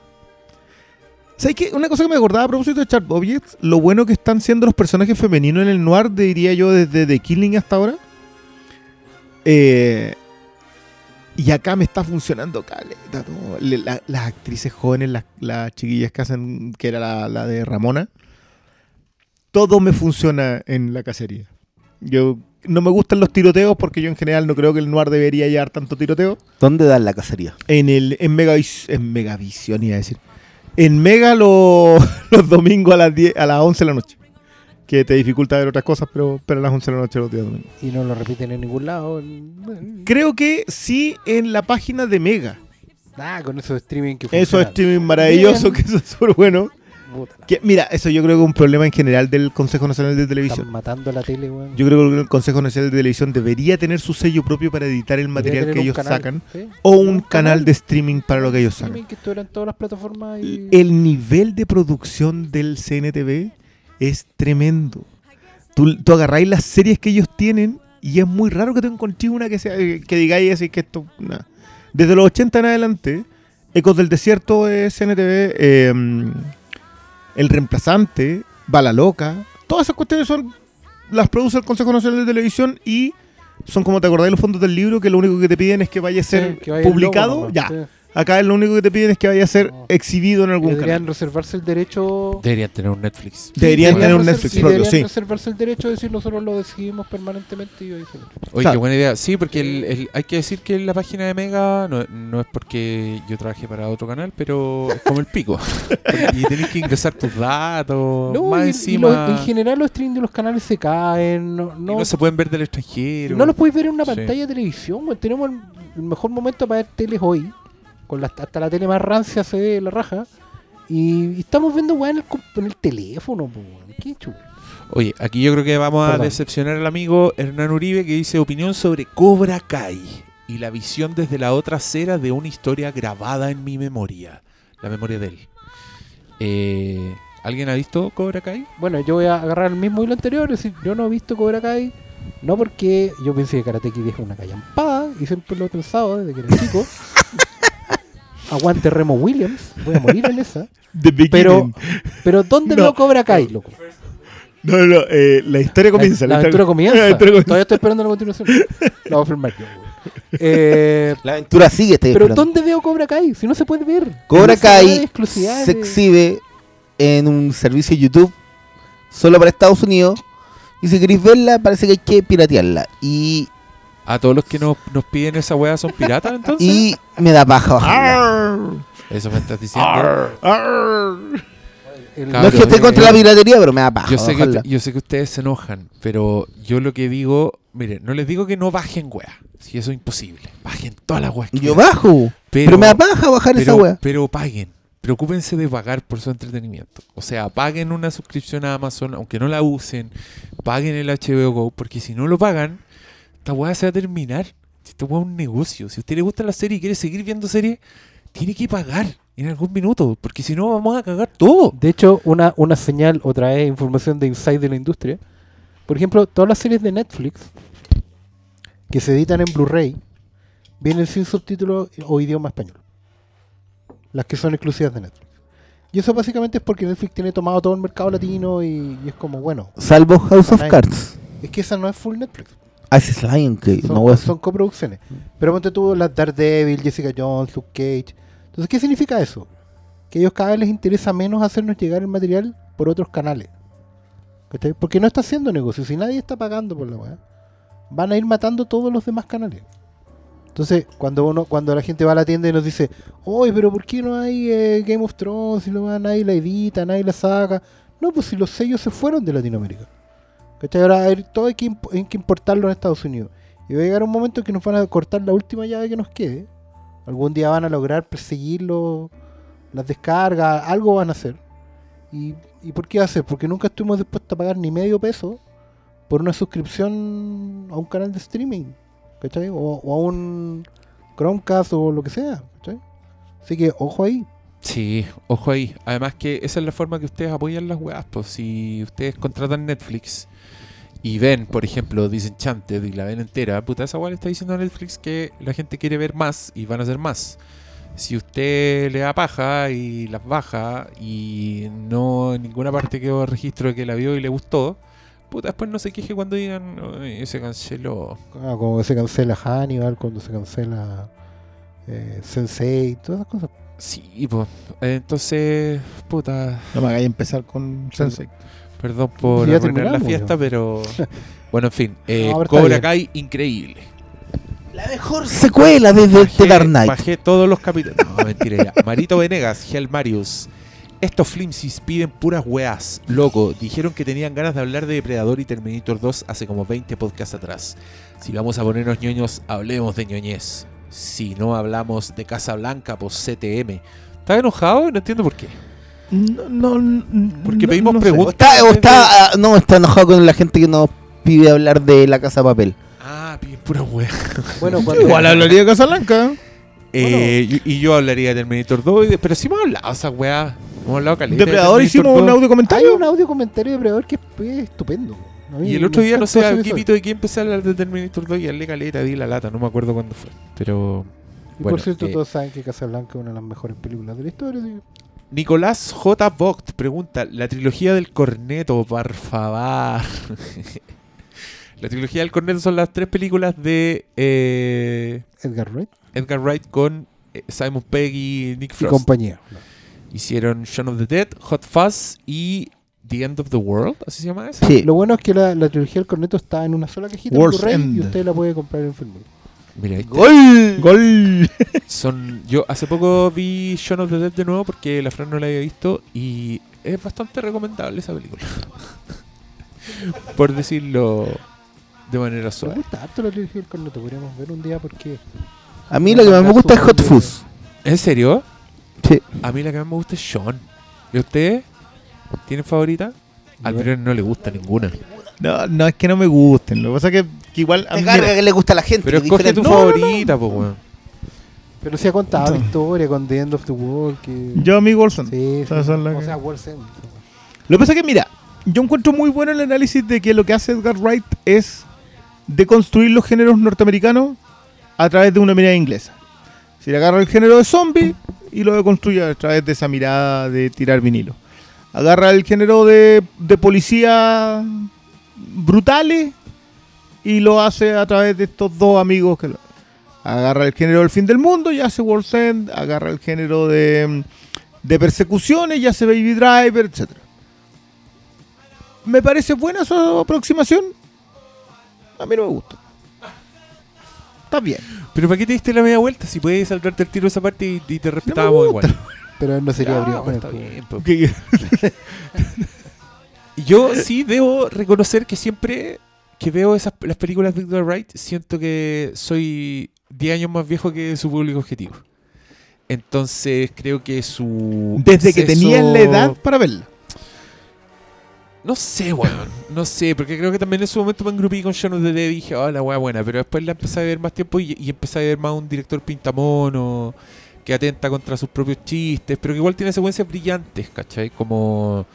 ¿Sabes qué? Una cosa que me acordaba a propósito de Sharp Objects, lo bueno que están siendo los personajes femeninos en el noir, diría yo, desde The Killing hasta ahora. Eh, y acá me está funcionando caleta. la- las actrices jóvenes, las, las chiquillas que hacen, que era la, la de Ramona, todo me funciona en la cacería. Yo no me gustan los tiroteos porque yo en general no creo que el noir debería llevar tanto tiroteo. ¿Dónde dan la cacería? En el en, Megavis- en Megavisión iba a decir. En Mega lo- los domingos a las 10, a las 11 de la noche. Que te dificulta ver otras cosas, pero, pero a las 11 de la noche los días domingos. Y no lo repiten en ningún lado. Creo que sí en la página de Mega. Ah, con esos streaming que funcionan. streaming maravilloso, Bien. que es súper bueno. Que, mira, eso yo creo que es un problema en general del Consejo Nacional de Están Televisión. matando la tele, weón. Yo creo que el Consejo Nacional de Televisión debería tener su sello propio para editar el material que un ellos canal, sacan. ¿sí? O un canal de streaming para lo que ellos sacan. que en todas las plataformas y... El nivel de producción del CNTV es tremendo. Tú, tú agarráis las series que ellos tienen y es muy raro que te encontré una que sea que digáis así que esto. nah. Desde los 80 en adelante, Ecos del Desierto es CNTV, eh, El Reemplazante, Bala Loca, todas esas cuestiones son las produce el Consejo Nacional de Televisión y son como te acordáis los fondos del libro que lo único que te piden es que vaya a ser Sí, vaya publicado. logo ya, sí. Acá lo único que te piden es que vaya a ser No. exhibido en algún Deberían canal. reservarse el derecho... Deberían tener un Netflix. Deberían tener un Netflix sí, propio, deberían sí. reservarse el derecho de decir nosotros lo decidimos permanentemente y Oye, Claro. qué buena idea. Sí, porque el- el- hay que decir que la página de Mega no, no es porque yo trabajé para otro canal, pero es como el pico. y tenés que ingresar tus datos. No, más y- y encima. lo- en general los streams de los canales se caen, no, y no, no se pueden ver del extranjero. no los podéis ver en una Sí. pantalla de televisión, tenemos el, el mejor momento para ver teles hoy, con la, hasta la tele más rancia se ve la raja, y, y estamos viendo weón en el, en el teléfono, weón. qué chulo. Oye, aquí yo creo que vamos a decepcionar al amigo Hernán Uribe que dice opinión sobre Cobra Kai y la visión desde la otra acera de una historia grabada en mi memoria. La memoria de él. Eh, ¿Alguien ha visto Cobra Kai? Bueno, yo voy a agarrar el mismo hilo anterior, es decir, yo no he visto Cobra Kai, no porque yo pensé que Karate Kid es una callampada, y siempre lo he pensado desde que era chico. Aguante Remo Williams, voy a morir en esa. Pero, pero ¿dónde No. veo Cobra Kai, loco? No, no, no, eh, la historia comienza. La, la aventura comienza. la aventura comienza. Todavía estoy esperando la continuación. La voy a filmar yo. Eh, La aventura sigue, estoy pero esperando. ¿dónde veo Cobra Kai? Si no se puede ver. Cobra No se Kai se de- exhibe en un servicio de YouTube solo para Estados Unidos. Y si queréis verla, parece que hay que piratearla. Y, ¿A todos los que nos, nos piden esa weá son piratas entonces? y me da paja bajarla. Eso me estás diciendo. arr. el- No es que esté contra la piratería, pero me da paja Yo sé, que, yo sé que ustedes se enojan, pero yo lo que digo, mire, no les digo que no bajen weá, si eso es imposible. Bajen todas las weas que Yo quieran, bajo. Pero, me da paja bajar esa wea. pero paguen. Preocúpense de pagar por su entretenimiento. O sea, paguen una suscripción a Amazon, aunque no la usen. Paguen el HBO Go, porque si no lo pagan, esta weá se va a terminar. Esta weá es un negocio. Si a usted le gusta la serie y quiere seguir viendo serie, tiene que pagar en algún minuto, porque si no vamos a cagar todo. De hecho, una, una señal, otra vez, información de Inside de la industria. Por ejemplo, todas las series de Netflix que se editan en Blu-ray vienen sin subtítulos o idioma español. Las que son exclusivas de Netflix. Y eso básicamente es porque Netflix tiene tomado todo el mercado latino y, y es como, bueno, Salvo House of. Cards. es que esa no es full Netflix. Ah, ese es Lion King. Son, no son coproducciones. Pero ponte tú las Daredevil, Jessica Jones, Luke Cage. Entonces, ¿qué significa eso? Que a ellos cada vez les interesa menos hacernos llegar el material por otros canales. ¿Cachai? Porque no está haciendo negocio. Si nadie está pagando por la weá, van a ir matando todos los demás canales. Entonces, cuando uno, cuando la gente va a la tienda y nos dice, oye, pero ¿por qué no hay eh, Game of Thrones? Si no nadie la edita, nadie la saca. No, pues si los sellos se fueron de Latinoamérica. ¿Cachai? Ahora todo hay que, hay que importarlo en Estados Unidos. Y va a llegar un momento en que nos van a cortar la última llave que nos quede. Algún día van a lograr perseguirlo, las descargas, algo van a hacer. ¿Y, ¿Y por qué hacer? Porque nunca estuvimos dispuestos a pagar ni medio peso por una suscripción a un canal de streaming. ¿Cachai? O, o a un Chromecast o lo que sea. ¿Cachai? Así que ojo ahí. Sí, ojo ahí. Además que esa es la forma que ustedes apoyan las weas. Pues si ustedes contratan Netflix y ven, por ejemplo, Disenchanted y la ven entera, puta, esa wea le está diciendo a Netflix que la gente quiere ver más y van a hacer más. Si usted le da paja y las baja y no en ninguna parte quedó registro de que la vio y le gustó, puta, después no se queje cuando digan, "Ay, se canceló. Ah, como que se cancela Hannibal, cuando se cancela eh, Sensei, todas esas cosas. Sí, pues, entonces, puta, No me hagáis empezar con Sensei. Perdón por Sí, arruinar la fiesta, pero bueno, en fin, eh, No, Cobra. Kai increíble. La mejor secuela desde The Dark Knight. bajé todos los capítulos. No, mentira ya. Marito Venegas, Gel Marius. Estos flimsies piden puras weas. Loco, dijeron que tenían ganas de hablar de Depredador y Terminator 2 hace como 20 podcasts atrás. Si vamos a ponernos ñoños, hablemos de ñoñez. Si no hablamos de Casa Blanca, pues CTM. ¿Estás enojado? No entiendo por qué. No, no, Porque no- pedimos no sé. O preguntas. está, o está, ah, no, está enojado con la gente que nos pide hablar de la casa de papel. Ah, piden puras weas. Bueno, cuando, Igual hablaría de Casablanca. Eh, y, y yo hablaría de Terminator 2, y de- pero sí hemos hablado esas weas. Hemos hablado caleta. de Depredador hicimos 2. un audio hay comentario. un audio comentario de Predador que es, es estupendo. Y el otro día, no sé, a qué pito de quién empecé a hablar de Terminator 2 y darle caleta, di la lata, no me acuerdo cuándo fue. Pero. Y bueno, por cierto, eh, todos saben que Casablanca es una de las mejores películas de la historia. que- Nicolás J. Vogt pregunta: La trilogía del corneto, por favor. la trilogía del corneto son las tres películas de eh, Edgar Wright Edgar Wright con eh, Simon Pegg y Nick y Frost. compañía. Hicieron Shaun of the Dead, Hot Fuzz y The End of the World, ¿así se llama esa? Sí. Lo bueno es que la, la trilogía del corneto está en una sola cajita Blu-ray y usted la puede comprar en Filmora. Mira, ahí está. ¡Gol! Gol. Son, yo hace poco vi Shaun of the Dead de nuevo porque la Fran no la había visto y es bastante recomendable esa película. Por decirlo de manera Me suave. gusta harto la trilogía del corneto. Podríamos ver un día porque A mí lo que más me gusta es Hot Fuzz. ¿En serio? Sí. A mí la que más me gusta es Sean. ¿Y ustedes? ¿Tienen favorita? Al no le gusta ninguna. No, no es que no me gusten. Lo que pasa es que, que igual. a Me mí- carga mira, que le gusta a la gente. Pero es escoge tu. No, no, favorita, pues, weón. Pero se ha contado la No. historia con The End of the World. Que... yo a mí Wilson. Sí, sí. O que- sea, End. Lo que pasa es que, mira, yo encuentro muy bueno el análisis de que lo que hace Edgar Wright es deconstruir los géneros norteamericanos a través de una mirada inglesa. Si le agarra el género de zombie y lo deconstruye a través de esa mirada de tirar vinilo. Agarra el género de, de policía brutales y lo hace a través de estos dos amigos que lo- agarra el género del fin del mundo y hace World's End, agarra el género de, de persecuciones y hace Baby Driver, etcétera. ¿Me parece buena su aproximación? A mí no me gusta. Está bien. Pero ¿para qué te diste la media vuelta? Si puedes saltarte el tiro esa parte y, y te No respetábamos gusta. igual. Pero no sería está bien. Que- Yo sí debo reconocer que siempre que veo esas las películas de Edgar Wright, siento que soy 10 años más viejo que su público objetivo. Entonces creo que su. Desde que tenías la edad para verla. No sé, weón. No sé, porque creo que también en su momento me engrupí con Shaun of the Dead y dije, oh, la weá buena. Pero después la empecé a ver más tiempo y, y empecé a ver más un director pintamono que atenta contra sus propios chistes, pero que igual tiene secuencias brillantes, ¿cachai? Como.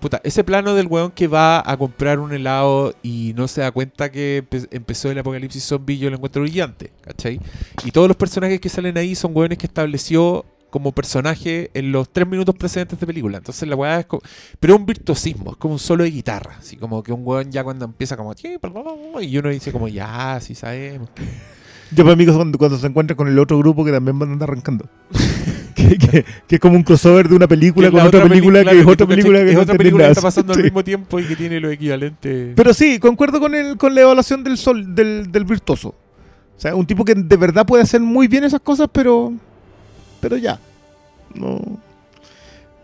Puta, ese plano del weón que va a comprar un helado y no se da cuenta que empe- empezó el apocalipsis zombie, yo lo encuentro brillante, ¿cachai? Y todos los personajes que salen ahí son weones que estableció como personaje en los tres minutos precedentes de película. Entonces la weá es como. Pero es un virtuosismo, es como un solo de guitarra. Así como que un weón ya cuando empieza como. Y uno dice como, ya, sí sabemos. Yo para cuando, cuando se encuentra con el otro grupo que también van a andar arrancando. que, que- que es como un crossover de una película con otra película que es otra película que es otra película que está pasando al mismo tiempo y que tiene lo equivalente. Pero sí, concuerdo con el, con la evaluación del sol, del, del virtuoso. O sea, un tipo que de verdad puede hacer muy bien esas cosas, pero. Pero ya. No.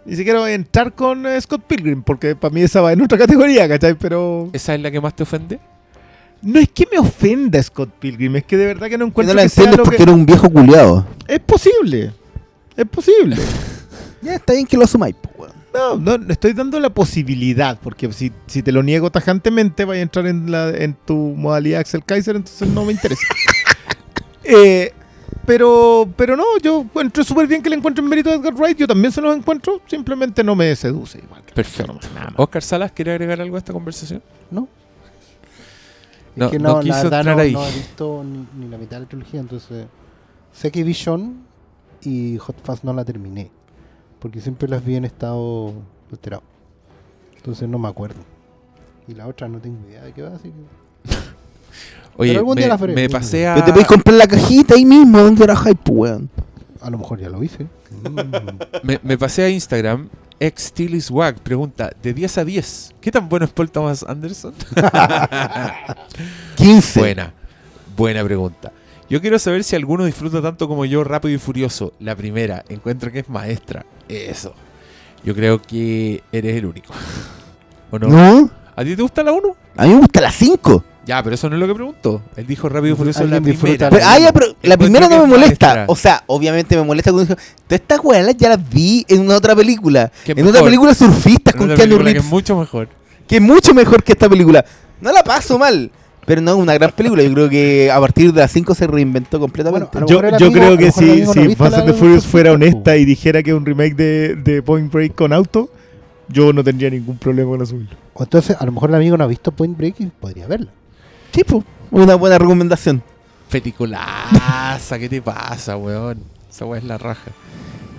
Ni siquiera voy a entrar con eh, Scott Pilgrim, porque para mí esa va en otra categoría, ¿cachai? Pero. ¿Esa es la que más te ofende? No es que me ofenda Scott Pilgrim, es que de verdad que no encuentro no la que sea entiendes lo porque que. era un viejo culiado. Es posible. Es posible. Ya está bien que lo asumáis, pues, weón. No, no, le estoy dando la posibilidad, porque si, si te lo niego tajantemente, vaya a entrar en, la, en tu modalidad Axel Kaiser, entonces no me interesa. Eh, pero, pero no, yo encuentro súper bien que le encuentren mérito a Edgar Wright, yo también se los encuentro, simplemente no me seduce igual. que- Perfecto. Nada más. Oscar Salas, ¿quiere agregar algo a esta conversación? No. No, es que no no, quiso la verdad entrar no, ahí. no he visto ni, ni la mitad de la trilogía, entonces sé que Vision y Hot Fuzz no la terminé, porque siempre las vi en estado alterado. Entonces no me acuerdo. Y la otra no tengo idea de qué va, así que... Oye, Pero algún me, día la me pasé a... Pero te podéis comprar la cajita ahí mismo donde era hype, weón. A lo mejor ya lo hice. Me, me pasé a Instagram. Ex pregunta: de 10 a 10, ¿qué tan bueno es Paul Thomas Anderson? 15. buena, buena pregunta. Yo quiero saber si alguno disfruta tanto como yo Rápido y Furioso. La primera, encuentro que es maestra. Eso. Yo creo que eres el único. ¿O no? ¿No? ¿A ti te gusta la 1? A mí me gusta la 5. Ya, pero eso no es lo que preguntó. Él dijo rápido y furioso la primera. la- Pero, ah, ya, pero la primera no me es molesta. maestra. O sea, obviamente me molesta cuando dijo, todas estas weas ya las vi en una otra película. En mejor. otra película surfistas En con Keanu película que Reeves. es mucho mejor. que es mucho mejor que esta película. No la paso mal, pero no es una gran película. Yo creo que a partir de las 5 se reinventó completamente. Bueno, Yo, amigo- creo que si, si Fast and the Furious fuera honesta y dijera que es un remake de, de Point Break con auto, yo no tendría ningún problema con subirlo. O entonces, a lo mejor el amigo no ha visto Point Break y podría verla. tipo, una buena recomendación. Feticulaza, ¿qué te pasa, weón? Esa weá es la raja.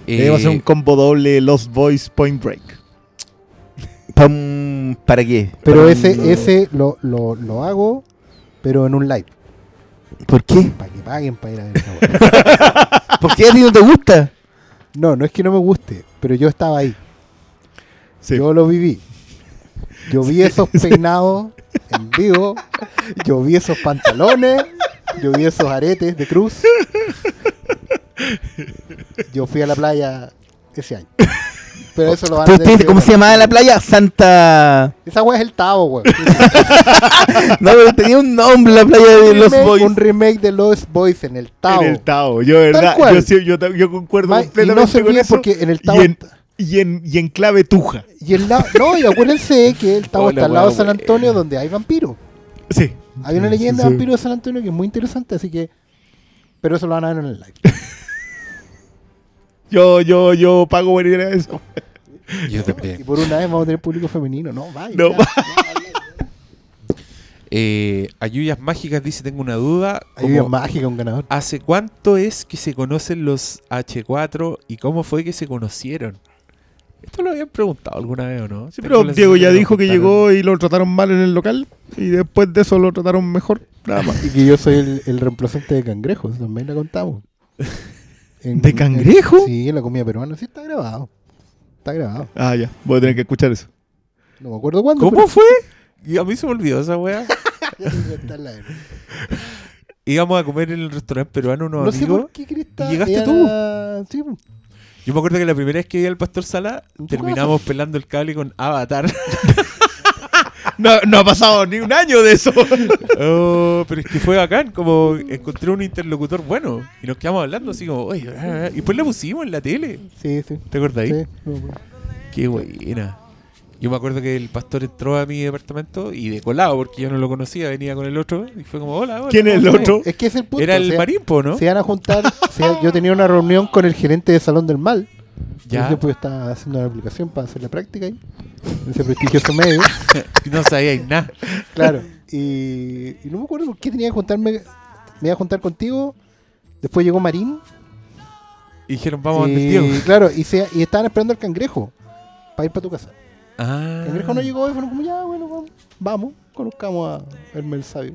Eh, Debemos hacer un combo doble Lost Boys Point Break. Pam, ¿Para qué? Pero Para ese, ese lo, lo, lo hago, pero en un live. ¿Por qué? Para que paguen para ir a ver esa. ¿Por qué a ti no te gusta? No, no es que no me guste, pero yo estaba ahí. Sí. Yo lo viví. Yo vi esos peinados en vivo. Yo vi esos pantalones. Yo vi esos aretes de cruz. Yo fui a la playa ese año. Pero eso lo van a ¿Tú tener te- que ¿Cómo se llamaba la playa? Santa... Esa weá es el Tavo, weón. No, pero tenía un nombre la playa de Un los remake- boys. Un remake de Los Boys en el Tavo. En el Tao. Yo, verdad, yo, sí- yo, yo concuerdo Ma- y no se con eso. porque en el Tavo... y, en, y, en, y en clave tuja. Y el lado, no, y acuérdense que el Tavo Hola, está al lado de San. Antonio donde hay vampiros. Sí. Hay una leyenda sí, de vampiros de San Antonio que es muy interesante, así que. Pero eso lo van a ver en el live. Yo, yo, yo pago por ir a eso. Yo Y también. por una vez vamos a tener público femenino. No, vaya. No, ya. va- Eh, Ayuyas Mágicas dice: Tengo una duda. Hay una como, mágica, un ganador. ¿Hace cuánto es que se conocen los H4 y cómo fue que se conocieron? Esto lo habían preguntado alguna vez o no. Sí, pero Diego ya dijo que contaron. llegó y lo trataron mal en el local. Y después de eso lo trataron mejor. Nada más. Y que yo soy el, el reemplazante de cangrejos, también la contamos. En- ¿De cangrejo? en- sí, en la comida peruana, sí está grabado. Está grabado. Ah, ya. Voy a tener que escuchar eso. No me acuerdo cuándo. ¿Cómo fue? Y a mí se me olvidó esa weá. pero- Íbamos a comer en el restaurante peruano unos No sé amigos. por qué Crista. ¿Y llegaste era- tú? Sí. Yo me acuerdo que la primera vez que vi al Pastor Sala, ¿En tu terminamos pelando el cable con Avatar. No, no ha pasado ni un año de eso. Oh, pero es que fue bacán, como encontré un interlocutor bueno. Y nos quedamos hablando así como, oye, ah, ah", y después la pusimos en la tele. Sí, sí. ¿Te acuerdas ahí? sí, no. Qué buena. Yo me acuerdo que el pastor entró a mi departamento y de colado, porque yo no lo conocía, venía con el otro. Y fue como, hola, hola. ¿Quién es el ¿cómo estás?". otro? Es que es el punto. Era o el sea, Marimpo, ¿no? Se iban a juntar. yo tenía una reunión con el gerente de Salón del Mal. Ya. Yo pues estaba haciendo una aplicación para hacer la práctica ahí. En ese prestigioso medio. no sabía nada. Claro. Y, y no me acuerdo por qué tenía que juntarme. Me iba a juntar contigo. Después llegó Marín. Y dijeron, vamos y, donde el tío. claro, y, se, y estaban esperando al cangrejo. Para ir para tu casa. Ah. El cangrejo no llegó y fueron como, ya, bueno, vamos. Vamos, conozcamos a Hermel Sabio.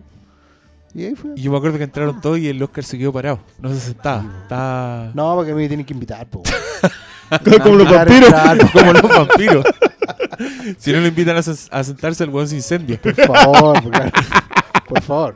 Y ahí fue. Y yo me acuerdo que entraron todos y el Oscar se quedó parado. No se sentaba. Estaba. No, porque me tienen que invitar, po. Como los vampiros. claro. Como los vampiros. si no lo invitan a, sen- a sentarse, el weón se incendia. Por favor, por, por favor.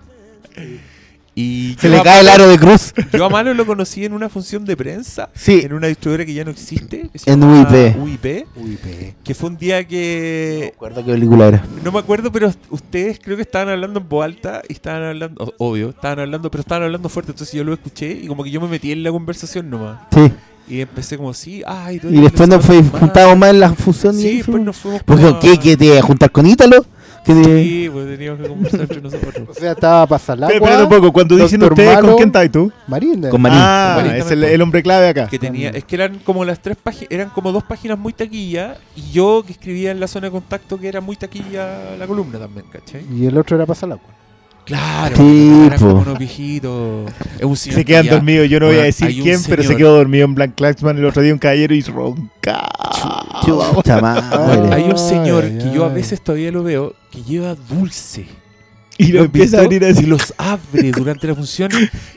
Y Se le cae el aro de cruz. Yo a Malo lo conocí en una función de prensa. Sí. En una distribuidora que ya no existe. Que se En UIP. UIP. Uy, pe. Que fue un día No que. me acuerdo qué película era. No me acuerdo, pero ustedes creo que estaban hablando en voz alta y estaban hablando, obvio, estaban hablando, pero estaban hablando fuerte, entonces yo lo escuché y como que yo me metí en la conversación nomás. Sí. Y empecé como, sí, ay, Y después nos fue, semana juntábamos más en la función. Sí, y después nos fuimos Porque, ¿qué? ¿Que te juntar con Ítalo? ¿Que te- Sí, pues teníamos que conversar entre nosotros. O sea, estaba para salar. Espera un poco. Cuando dicen ustedes, Malo. ¿con quién estás tú? Marina. Con Marín. Ah, Con Marín es el, hombre clave acá. Que tenía, es que eran como las tres páginas, eran como dos páginas muy taquilla y yo que escribía en la zona de contacto que era muy taquilla la columna también, ¿cachai? Y el otro era para salar. Claro, Sí, eran po. como unos viejitos. Es un señor Se que quedan ya- dormidos. Yo no voy a decir quién, pero se quedó dormido en Blank Claxman el otro día un caballero y ronca. Hay un señor Ay, que yo a veces todavía lo veo que lleva dulce. Y lo ¿Lo has empieza a visto? venir a Y decir. los abre durante la función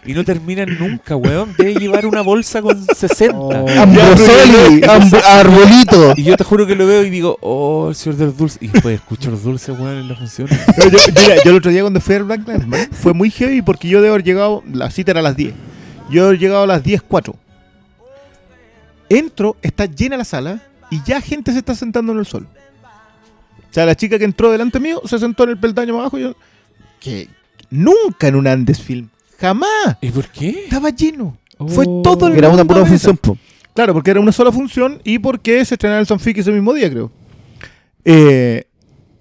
y no terminan nunca, weón. Debe llevar una bolsa con 60. Oh. Ambrosoli, amb- arbolito. Y yo te juro que lo veo y digo, oh, el señor de los dulces. Y después escucho los dulces, weón, en la función. Yo, mira, yo el otro día cuando fui al Black Clansman fue muy heavy porque yo debo haber llegado, la cita era a las 10. Yo debo haber llegado a las 10.04. Entro, está llena la sala y ya gente se está sentando en el suelo. O sea, la chica que entró delante mío se sentó en el peldaño más abajo y yo... Que nunca en un Andes film. Jamás. ¿Y por qué? Estaba lleno. Fue Oh. todo el Era una pura función, po. Claro, porque era una sola función y porque se estrenaba el Sanfic ese mismo día, creo. Eh,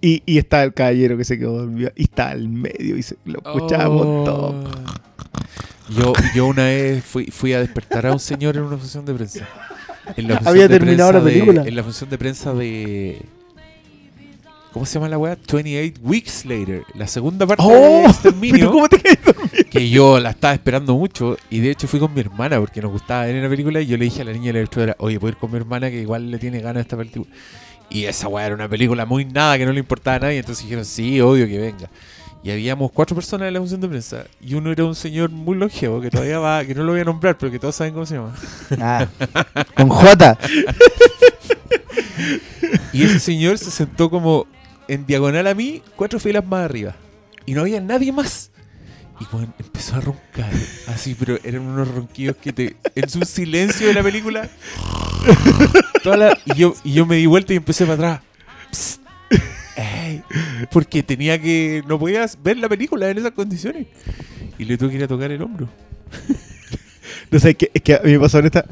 y, y está el caballero que se quedó dormido. Y está al medio y se, lo escuchábamos Oh. todo. Yo, yo una vez fui, fui a despertar a un señor en una función de prensa. En la función Había de terminado prensa la película. De, en la función de prensa de. ¿Cómo se llama la weá? 28 Weeks Later. La segunda parte de ¡Oh! ¿Pero Exterminio. cómo te que yo la estaba esperando mucho y de hecho fui con mi hermana porque nos gustaba ver la película y yo le dije a la niña de la directora, oye, puedo ir con mi hermana que igual le tiene ganas a esta película. Y esa weá era una película muy nada que no le importaba a nadie, entonces dijeron, sí, obvio que venga. Y habíamos cuatro personas en la función de prensa y uno era un señor muy longevo que todavía va, que no lo voy a nombrar, pero que todos saben cómo se llama. Ah, con J. Y ese señor se sentó como en diagonal a mí, cuatro filas más arriba. Y no había nadie más. Y bueno, empezó a roncar. Así, pero eran unos ronquidos que te. En su silencio de la película. toda la- y, yo, y yo me di vuelta y empecé para atrás. Psst, ey, porque tenía que. No podías ver la película en esas condiciones. Y le tuve que ir a tocar el hombro. No sé, es que, es que a mí me pasó en esta.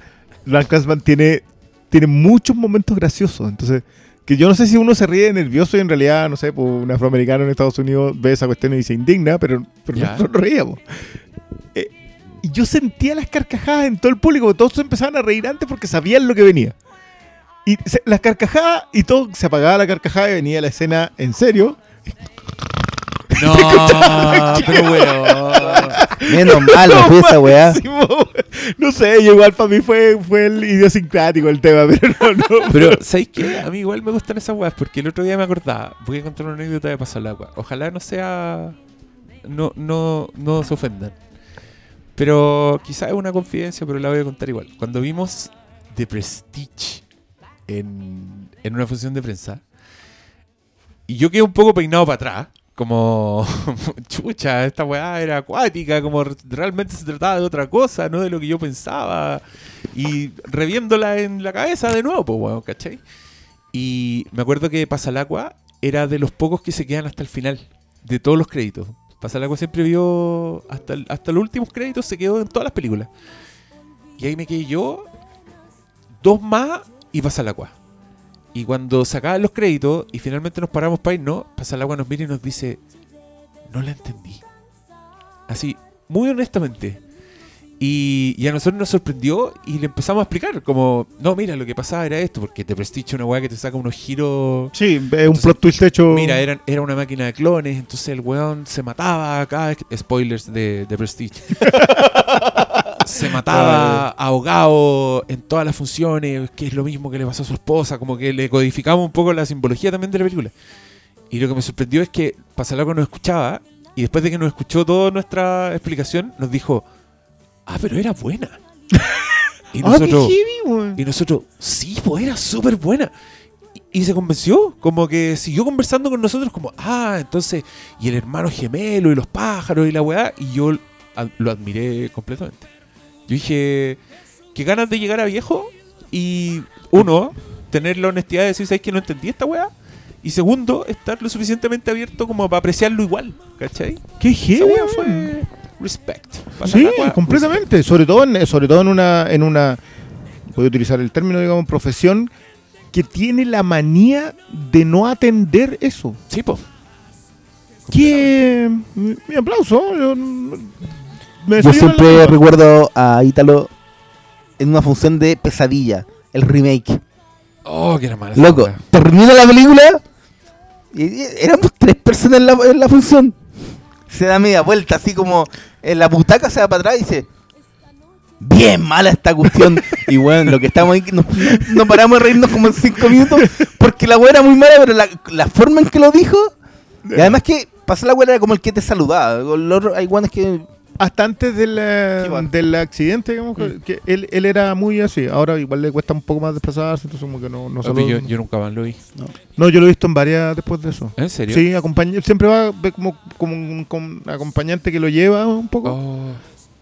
Classman tiene, tiene muchos momentos graciosos. Entonces, que yo no sé si uno se ríe nervioso y en realidad, no sé, pues un afroamericano en Estados Unidos ve esa cuestión y se indigna, pero, pero Ya. nosotros nos reíamos. Eh, y yo sentía las carcajadas en todo el público, todos empezaban a reír antes porque sabían lo que venía. Y se- las carcajadas, y todo se apagaba la carcajada y venía la escena en serio. No, pero weón. Menos mal, fue esa weá. No sé, igual para mí fue, fue el idiosincrático el tema, pero no, no. Pero, ¿sabéis qué? A mí igual me gustan esas weas porque el otro día me acordaba. Voy a contar una anécdota de pasar la agua. Ojalá no sea. No, no, no se ofendan. Pero quizás es una confidencia, pero la voy a contar igual. Cuando vimos The Prestige en, en una función de prensa, y yo quedé un poco peinado para atrás. Como, chucha, esta weá era acuática, como re- realmente se trataba de otra cosa, no de lo que yo pensaba y reviéndola en la cabeza de nuevo, pues, weón, ¿cachai? Y me acuerdo que Pasalacua era de los pocos que se quedan hasta el final, de todos los créditos. Pasalacua siempre vio, hasta, el- hasta los últimos créditos se quedó en todas las películas. Y ahí me quedé yo, dos más y Pasalacua. Y cuando se acaban los créditos y finalmente nos paramos para irnos, Pasalacua nos mira y nos dice, no la entendí. Así, muy honestamente. Y, y a nosotros nos sorprendió y le empezamos a explicar, como, no, mira, lo que pasaba era esto, porque te Prestige es una weá que te saca unos giros. Sí, es un Entonces, plot twist hecho. Mira, era, era una máquina de clones, entonces el weón se mataba acá. Spoilers de, de Prestige. se mataba ahogado en todas las funciones, que es lo mismo que le pasó a su esposa, como que le codificamos un poco la simbología también de la película. Y lo que me sorprendió es que Pasalaco nos escuchaba y después de que nos escuchó toda nuestra explicación, nos dijo, ah, pero era buena. y Ah, qué nosotros, y nosotros, sí, pues era súper buena. Y, y se convenció, como que siguió conversando con nosotros, como, ah, entonces, y el hermano gemelo, y los pájaros, y la weá, y yo lo admiré completamente. Yo dije, qué ganas de llegar a viejo, y uno, tener la honestidad de decir, ¿sabes que no entendí esta weá? Y segundo, estar lo suficientemente abierto como para apreciarlo igual, ¿cachai? Qué heavy, fue respect. Sí, completamente. Sobre todo en, sobre todo en una, en una, voy a utilizar el término, digamos, profesión que tiene la manía de no atender eso. Sí, po. Que mi, mi aplauso. Yo, me Yo desayuno en la siempre recuerdo a Ítalo en una función de Pesadilla, el remake. Oh, que era mala. esa Loco, termina la película y y éramos tres personas en la, en la función. Se da media vuelta, así como en la butaca se va para atrás y dice: Bien mala esta cuestión. y bueno, lo que estamos ahí, no, no- paramos de reírnos como en cinco minutos porque la weá era muy mala, pero la, la forma en que lo dijo. Y además que pasó la weá era como el que te saludaba. Hay guanes que. Hasta antes del, eh, Sí, bueno. del accidente, digamos, que- Mm. que él, él era muy así. Ahora igual le cuesta un poco más desplazarse, entonces como que no, no solo- yo, yo nunca más lo vi. No, yo lo he visto en varias después de eso. ¿En serio? Sí, siempre va ve como, como un, como un acompañante que lo lleva un poco. Oh,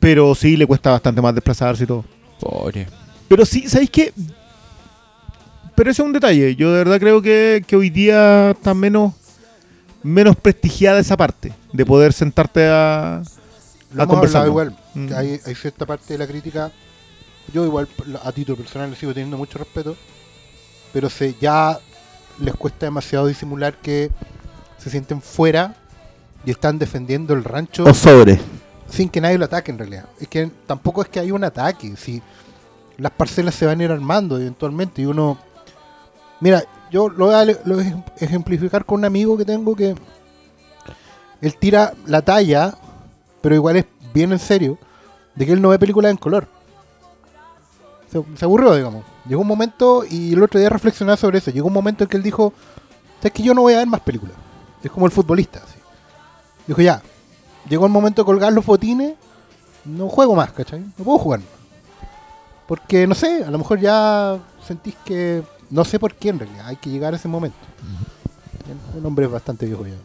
Pero sí, le cuesta bastante más desplazarse y todo. pobre. Pero sí, ¿sabéis qué? pero ese es un detalle. Yo de verdad creo que, que hoy día está menos, menos prestigiada esa parte de poder sentarte a, Lo hemos hablado igual. Mm. que Hay, hay cierta parte de la crítica. Yo igual a título personal le sigo teniendo mucho respeto. Pero se ya les cuesta demasiado disimular que se sienten fuera y están defendiendo el rancho O sobre. sin que nadie lo ataque en realidad. Es que tampoco es que haya un ataque. Si las parcelas se van a ir armando eventualmente y uno... Mira, yo lo voy a, lo voy a ejem- ejemplificar con un amigo que tengo que... Él tira la talla, pero igual es bien en serio, de que él no ve películas en color. Se, se aburrió, digamos. Llegó un momento, y el otro día reflexionaba sobre eso, llegó un momento en que él dijo, ¿sabes que yo no voy a ver más películas? Es como el futbolista. así. Dijo, ya, llegó el momento de colgar los botines, no juego más, ¿cachai? No puedo jugar. Porque, no sé, a lo mejor ya sentís que... No sé por qué en realidad, hay que llegar a ese momento. Un hombre bastante viejo ya.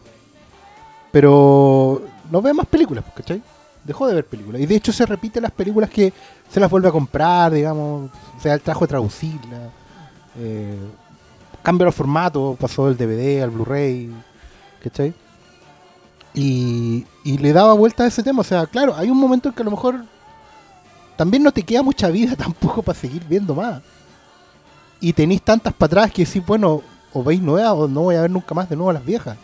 Pero no ve más películas, pues, ¿cachai? Dejó de ver películas. Y de hecho se repite las películas que se las vuelve a comprar, digamos. O sea, el trabajo de traducirlas. Eh, cambia los formatos, pasó del DVD al Blu-ray, ¿cachai? Y, y le daba vuelta a ese tema. O sea, claro, hay un momento en que a lo mejor también no te queda mucha vida tampoco para seguir viendo más. Y tenéis tantas para atrás que decís, bueno, o veis nuevas o no voy a ver nunca más de nuevo las viejas.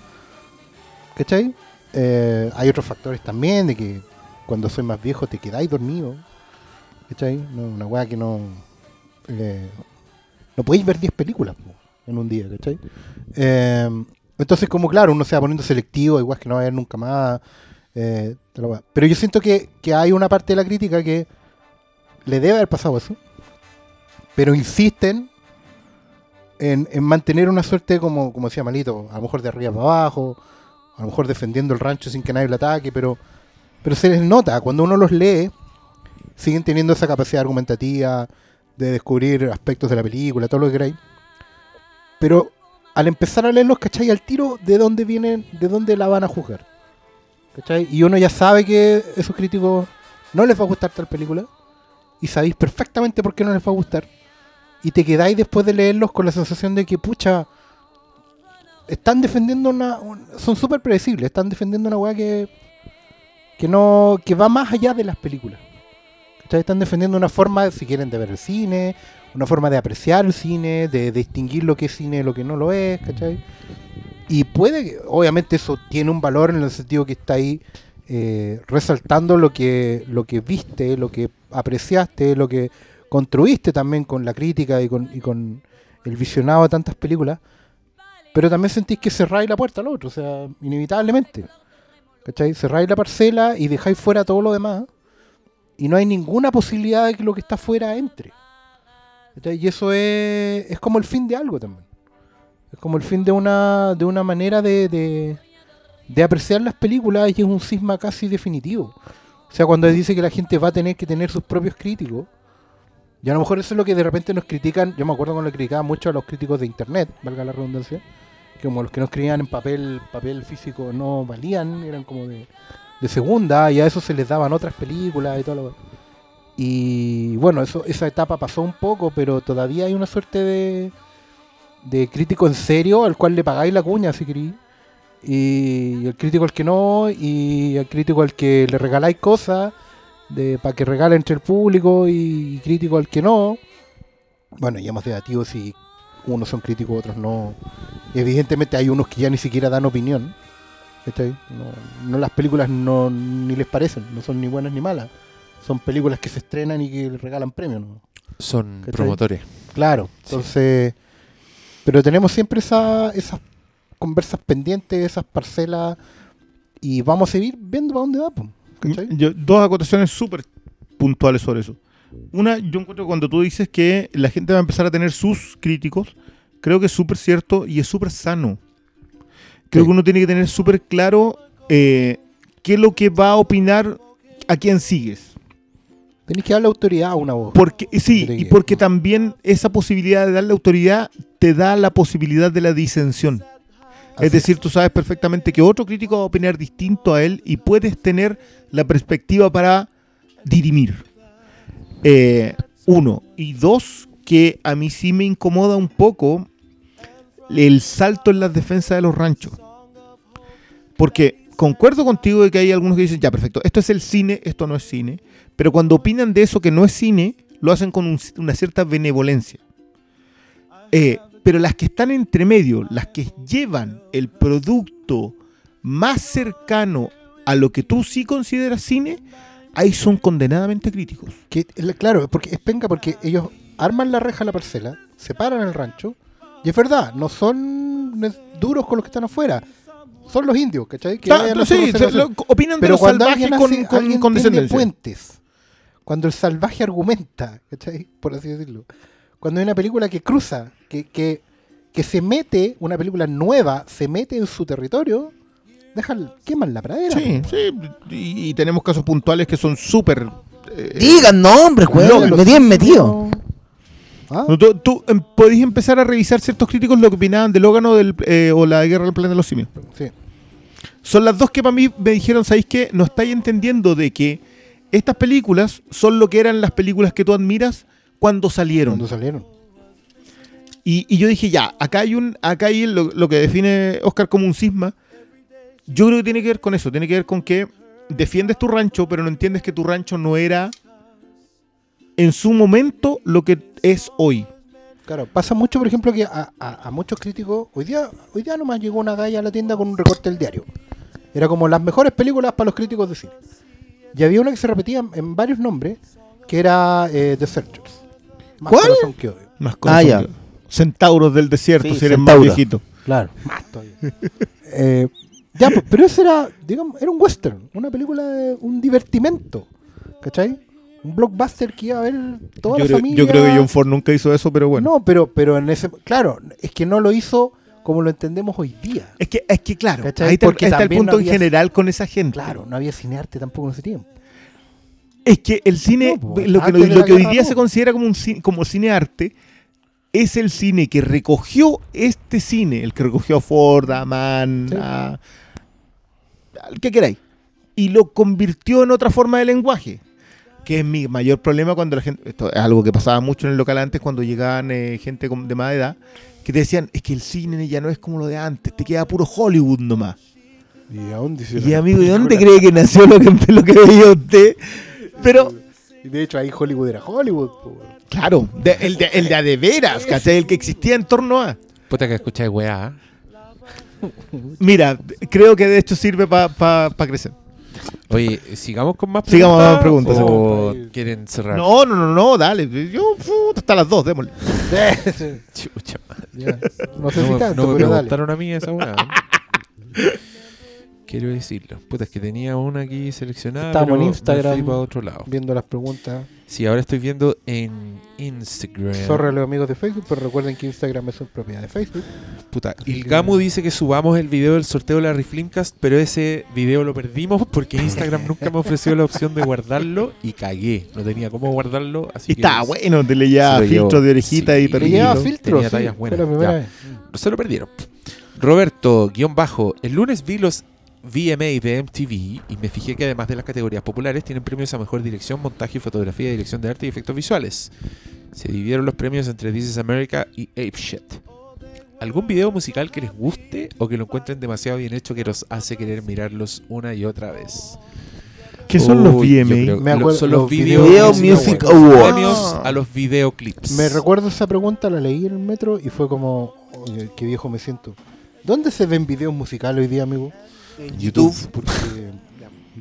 ¿Cachai? Eh, hay otros factores también de que cuando soy más viejo te quedáis dormido. ¿Cachai? No, una weá que no. eh, no podéis ver 10 películas en un día, ¿cachai? Eh, entonces, como claro, uno se va poniendo selectivo, igual que no va a ver nunca más. eh. Pero yo siento que, que hay una parte de la crítica que le debe haber pasado eso. Pero insisten en, en mantener una suerte, como, como decía Malito, a lo mejor de arriba para abajo, a lo mejor defendiendo el rancho sin que nadie lo ataque, pero, pero se les nota, cuando uno los lee, siguen teniendo esa capacidad argumentativa de descubrir aspectos de la película, todo lo que queráis. Pero al empezar a leerlos, ¿cachai? Al tiro de dónde vienen, de dónde la van a juzgar. ¿Cachai? Y uno ya sabe que esos críticos no les va a gustar tal película. Y sabéis perfectamente por qué no les va a gustar. Y te quedáis después de leerlos con la sensación de que, pucha, están defendiendo una. un- son súper predecibles, están defendiendo una weá que. que no. que va más allá de las películas. ¿Cachai? Están defendiendo una forma, si quieren, de ver el cine, una forma de apreciar el cine, de distinguir lo que es cine y lo que no lo es, ¿cachai? Y puede que, obviamente eso tiene un valor en el sentido que está ahí eh, resaltando lo que, lo que viste, lo que apreciaste, lo que construiste también con la crítica y con, y con el visionado de tantas películas, pero también sentís que cerráis la puerta al otro, o sea, inevitablemente. ¿Cachai? Cerráis la parcela y dejáis fuera todo lo demás, y no hay ninguna posibilidad de que lo que está fuera entre. ¿Cachai? Y eso es, es como el fin de algo también. Es como el fin de una, de una manera de, de, de apreciar las películas y es un cisma casi definitivo. O sea, cuando dice que la gente va a tener que tener sus propios críticos, y a lo mejor eso es lo que de repente nos critican. Yo me acuerdo cuando le criticaban mucho a los críticos de internet, valga la redundancia, como los que no escribían en papel, papel físico no valían, eran como de, de segunda, y a eso se les daban otras películas y todo lo Y bueno, eso, esa etapa pasó un poco, pero todavía hay una suerte de, de crítico en serio al cual le pagáis la cuña si queréis. Y el crítico al que no, y el crítico al que le regaláis cosas para que regale entre el público y, crítico al que no. Bueno, ya hemos debatido si unos son críticos, otros no. Evidentemente hay unos que ya ni siquiera dan opinión. No, no las películas no ni les parecen, no son ni buenas ni malas. Son películas que se estrenan y que regalan premios. ¿no? Son promotores. Claro, entonces. Pero tenemos siempre esa, esas conversas pendientes, esas parcelas. Y vamos a seguir viendo para dónde va. ¿cachai? Yo- dos acotaciones súper puntuales sobre eso. Una, yo encuentro cuando tú dices que la gente va a empezar a tener sus críticos, creo que es súper cierto y es súper sano. Creo Sí. que uno tiene que tener súper claro eh, qué es lo que va a opinar a quién sigues. Tenés que darle autoridad a una voz. Porque, sí, Creo y que- porque también esa posibilidad de darle autoridad te da la posibilidad de la disensión. Así Es decir, tú sabes perfectamente que otro crítico va a opinar distinto a él y puedes tener la perspectiva para dirimir. Eh, uno. Y dos, que a mí sí me incomoda un poco el salto en las defensas de los ranchos. Porque concuerdo contigo de que hay algunos que dicen, ya, perfecto, esto es el cine, esto no es cine. Pero cuando opinan de eso que no es cine, lo hacen con un- una cierta benevolencia. Eh, pero las que están entre medio, las que llevan el producto más cercano a lo que tú sí consideras cine, ahí son condenadamente críticos. Que, la- claro, porque es penca porque ellos arman la reja a la parcela, separan el rancho, y es verdad, no son duros con los que están afuera. Son los indios, ¿cachai? Que Ta- sí, se- lo- opinan de Pero lo cuando salvaje alguien con, hace- con condescendencia. puentes, cuando el salvaje argumenta, ¿cachai? Por así decirlo. Cuando hay una película que cruza, que, que, que se mete, una película nueva, se mete en su territorio, dejan, queman la pradera. Sí, sí, y, y tenemos casos puntuales que son súper... eh, Digan nombres, weón. Me tienen metido. ¿Ah? tú tú, em, podéis empezar a revisar ciertos críticos lo que opinaban de Logan o, del, eh, o la guerra del planeta de los simios. Sí. Son las dos que para mí me dijeron, ¿sabéis qué? No estáis entendiendo de que estas películas son lo que eran las películas que tú admiras cuando salieron. Cuando salieron. Y, y yo dije, ya, acá hay un, acá hay lo, lo que define Oscar como un cisma. Yo creo que tiene que ver con eso, tiene que ver con que defiendes tu rancho, pero no entiendes que tu rancho no era en su momento lo que es hoy. Claro, pasa mucho, por ejemplo, que a, a- a muchos críticos, hoy día, hoy día nomás llegó una galla a la tienda con un recorte del diario. Era como las mejores películas para los críticos de cine. Y había una que se repetía en varios nombres, que era eh, The Searchers. Más ¿Cuál? corazón que odio. Más Ah, corazón ya. que- Centauros del desierto, Sí, si eres centauro. más viejito. Claro, más todavía. Eh, ya, pues, pero eso era, digamos, era un western, una película de un divertimento. ¿Cachai? Un blockbuster que iba a ver toda Yo la creo, familia. yo creo que John Ford nunca hizo eso, pero bueno. No, pero, pero en ese. Claro, es que no lo hizo como lo entendemos hoy día. Es que, es que claro, ¿Cachai? ahí está, Porque está el punto no en general con esa gente. Claro, no había cinearte tampoco en ese tiempo. Es que el cine, No, pues, lo que, lo que hoy día no. se considera como un cine, como cine arte, es el cine que recogió este cine, el que recogió a Ford, a Mann, Sí. a, al que queráis, y lo convirtió en otra forma de lenguaje. Que es mi mayor problema cuando la gente, esto es algo que pasaba mucho en el local antes, cuando llegaban eh, gente de más edad, que te decían, es que el cine ya no es como lo de antes, te queda puro Hollywood nomás. ¿Y a dónde Y amigo, ¿de dónde cree que nació lo que, lo que veía usted? Pero, Y de hecho ahí Hollywood era Hollywood. claro, de- el, de, el de a de veras, ¿cachai? El que existía en torno a. Puta que escucháis weá. Mira, creo que de hecho sirve para crecer. Oye, sigamos con más Sigamos preguntas. más preguntas. ¿O quieren cerrar? No, no, no, no, dale. Yo, hasta las dos, démosle. Chucha madre. Ya, No sé No, si me- tanto, no me pero dale. preguntaron a mí esa weá. Quiero decirlo. Puta, es que tenía una aquí seleccionada. Estábamos pero en me Instagram. fui para otro lado. Viendo las preguntas. Sí, ahora estoy viendo en Instagram. Sorry a los amigos de Facebook, pero recuerden que Instagram es propiedad de Facebook. Puta, el Gamu dice que subamos el video del sorteo de la Reflimcast, pero ese video lo perdimos porque Instagram nunca me ofreció la opción de guardarlo y cagué. No tenía cómo guardarlo, así Y que estaba bueno, te leía Se lo filtros de orejita Sí. y Que perrito. llevaba filtros. tenía sí, tallas fue buenas, la primera ya. vez. se lo perdieron. Roberto, guion bajo, el lunes vi los VMA de MTV y me fijé que además de las categorías populares tienen premios a mejor dirección, montaje, fotografía, dirección de arte y efectos visuales. Se dividieron los premios entre This is America y Ape Shit. ¿Algún video musical que les guste o que lo encuentren demasiado bien hecho que los hace querer mirarlos una y otra vez? ¿Qué son los VMA? Me lo- acuerdo- son los los Video, Video Music Music Awards. Awards. Premios a los videoclips. Me recuerdo esa pregunta, la leí en el metro y fue como, oye, qué viejo me siento. ¿Dónde se ven videos musicales hoy día, amigo? En YouTube. Porque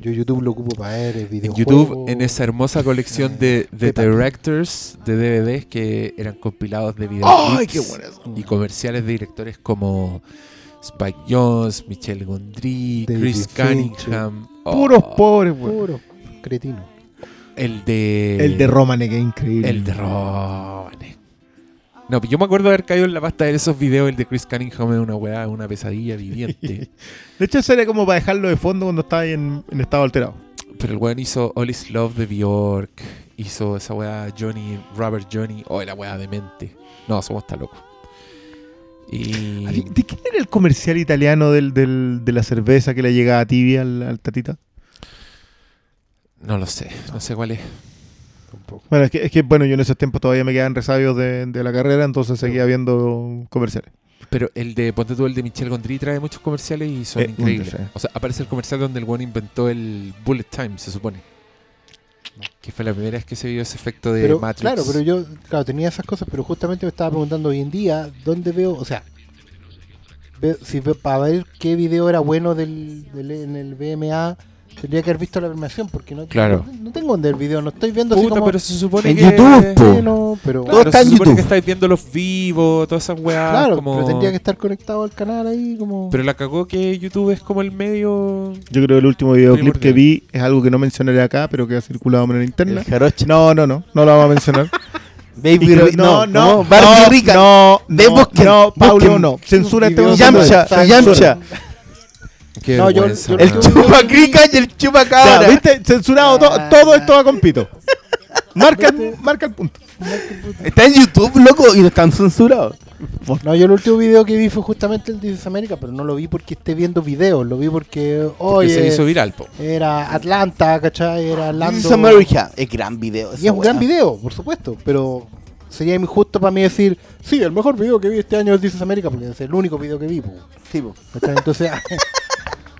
yo YouTube lo ocupo para ver En videojuegos. YouTube, en esa hermosa colección de, de directors de DVDs que eran compilados de videos y comerciales de directores como Spike Jones, Michel Gondry, David Chris. Cunningham, oh, Puros pobres, weón. Puro cretino. el de El de Romanek, que es increíble. el de Romanek. No, yo me acuerdo de haber caído en la pasta de esos videos. El de Chris Cunningham es una weá, una pesadilla viviente. De hecho, eso era como para dejarlo de fondo cuando estaba ahí en, en estado alterado. Pero el weón hizo All Is Love de Bjork. Hizo esa weá Johnny, Robert Johnny. Oh, la weá demente. No, somos tan locos. Y. ¿De quién era el comercial italiano del, del- de la cerveza que le llegaba tibia al, al tatita? No lo sé, no sé cuál es. Tampoco. Bueno, es que, es que, bueno, yo en esos tiempos todavía me quedaban resabios de, de la carrera, entonces seguía viendo comerciales. Pero el de, ponte tú, el de Michel Gondry trae muchos comerciales y son Eh, increíbles. O sea, aparece el comercial donde el buen inventó el bullet time, se supone. Que fue la primera vez que se vio ese efecto de Pero, Matrix. claro, pero yo, claro, tenía esas cosas, pero justamente me estaba preguntando hoy en día, ¿dónde veo? O sea, veo- si veo- para ver qué video era bueno del, del- en el BMA, tendría que haber visto la animación, porque no, Claro. no, no tengo donde el video, no estoy viendo así Puta, como... pero se supone En que... YouTube, po. No, pero... Todo Claro, está se en supone YouTube. que estáis viendo los vivos, todas esas weas. Claro, como... pero tendría que estar conectado al canal ahí como... Pero la cagó que YouTube es como el medio... Yo creo que el último videoclip que vi es algo que no mencionaré acá, pero que ha circulado en la interna. El. No, no, no, no lo vamos a mencionar. Baby que- Ri- no, no, Barbie no, Rica. No, De no, busquen, no, Paulo, no. Censura este. Yamcha. Yamcha. Qué No, yo- yo- El chupacrica y el Ya, chupacabra. ¿viste? Censurado to- todo esto va con pito. Marca, el- marca el punto. Está en YouTube, loco, y están censurados. No, yo el último video que vi fue justamente el de This America, pero no lo vi porque esté viendo videos, lo vi porque, oye, se hizo viral, po. era Atlanta, ¿cachai? Era is America. Es gran video. Y es un gran video, por supuesto, pero sería injusto para mí decir, sí, el mejor video que vi este año es This is America, porque es el único video que vi. po, Sí, po. Entonces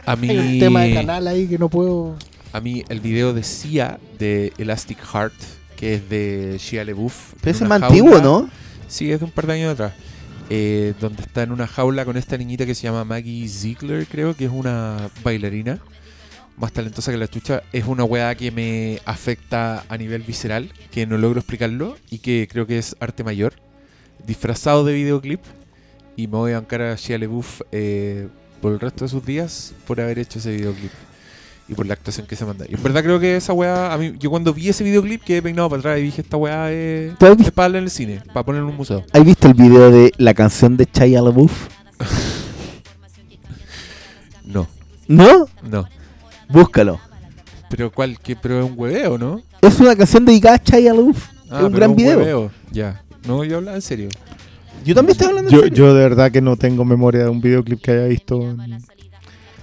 A hay mí... un tema de canal ahí que no puedo... A mí el video de Sia de Elastic Heart, que es de Shia LaBeouf. Pero ese es más antiguo. ¿no? Sí, es de un par de años atrás. Eh, donde está en una jaula con esta niñita que se llama Maggie Ziegler, creo que es una bailarina más talentosa que la chucha. Es una weá que me afecta a nivel visceral, que no logro explicarlo y que creo que es arte mayor, disfrazado de videoclip. Y me voy a bancar a Shia LaBeouf eh, por el resto de sus días por haber hecho ese videoclip. Y por la actuación que se manda. Y en verdad creo que esa weá, a mí, yo cuando vi ese videoclip quedé peinado para atrás y dije, esta weá es, ¿Tú has es para en el cine, para poner en un museo. has visto el video de la canción de Chaya LaBeouf? No, ¿No? no. Búscalo. Pero cuál, que pero es un hueveo, ¿no? Es una canción dedicada a Chaya LaBeouf. Ah, es un gran video. hueveo. Ya. No, yo hablaba en serio. Yo también estoy hablando Yo, serio. yo de verdad que no tengo memoria de un videoclip que haya visto. en-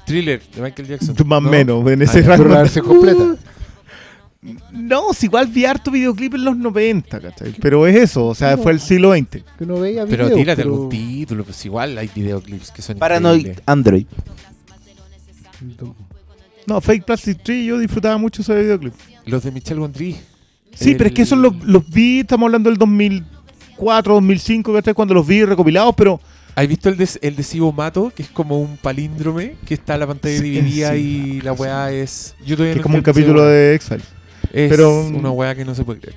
Thriller de Michael Jackson. Más o ¿no? menos, en Ah, ese rango. Pero la versión completa. No, si igual vi harto videoclip en los 90, ¿cachai? Pero es eso, o sea, fue el siglo XX. Que no veía Pero tírate pero- algún título, pues igual hay videoclips que son Paranoid increíbles. Android. No, Fake Plastic Tree, yo disfrutaba mucho ese videoclip. Los de Michel Gondry. Sí, El- pero es que esos los, los vi, estamos hablando del 2004, 2005, ¿cachai? Cuando los vi recopilados, pero ¿Has visto el de, el de Mato? Que es como un palíndrome que está en la pantalla Sí, dividida sí. y la weá es. Yo todavía que es no como un capítulo de X-Files. Es pero- una weá que no se puede creer.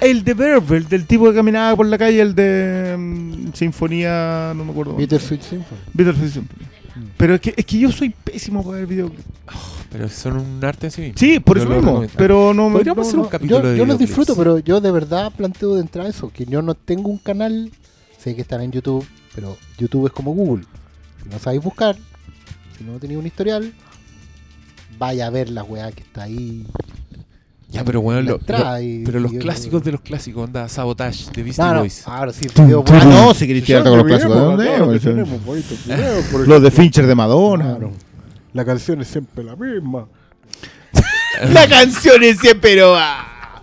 El de Verve, el del tipo que caminaba por la calle, el de mm, Sinfonía, no me acuerdo. Bittersweet Symphony. Bittersweet Symphony. Pero es que, es que yo soy pésimo para ver videoclips. Pero son un arte en sí mismo. Sí, por Yo eso lo mismo. recomiendo. Pero no me. Podríamos no- hacer un no- capítulo Yo, de yo los disfruto, pero yo de verdad planteo de entrada eso, que yo no tengo un canal, sé que están en YouTube, pero YouTube es como Google. Si no sabéis buscar, si no tenéis un historial, vaya a ver la weá que está ahí. Ya, pero bueno, lo- lo- y- pero los y- clásicos de los clásicos, onda Sabotage de Beastie No, no, Boys. ahora sí, Ah, no, si queréis tirarte con los clásicos. ¿de dónde? Los de Fincher de Madonna. La canción es siempre la misma. La canción es siempre, pero. ah.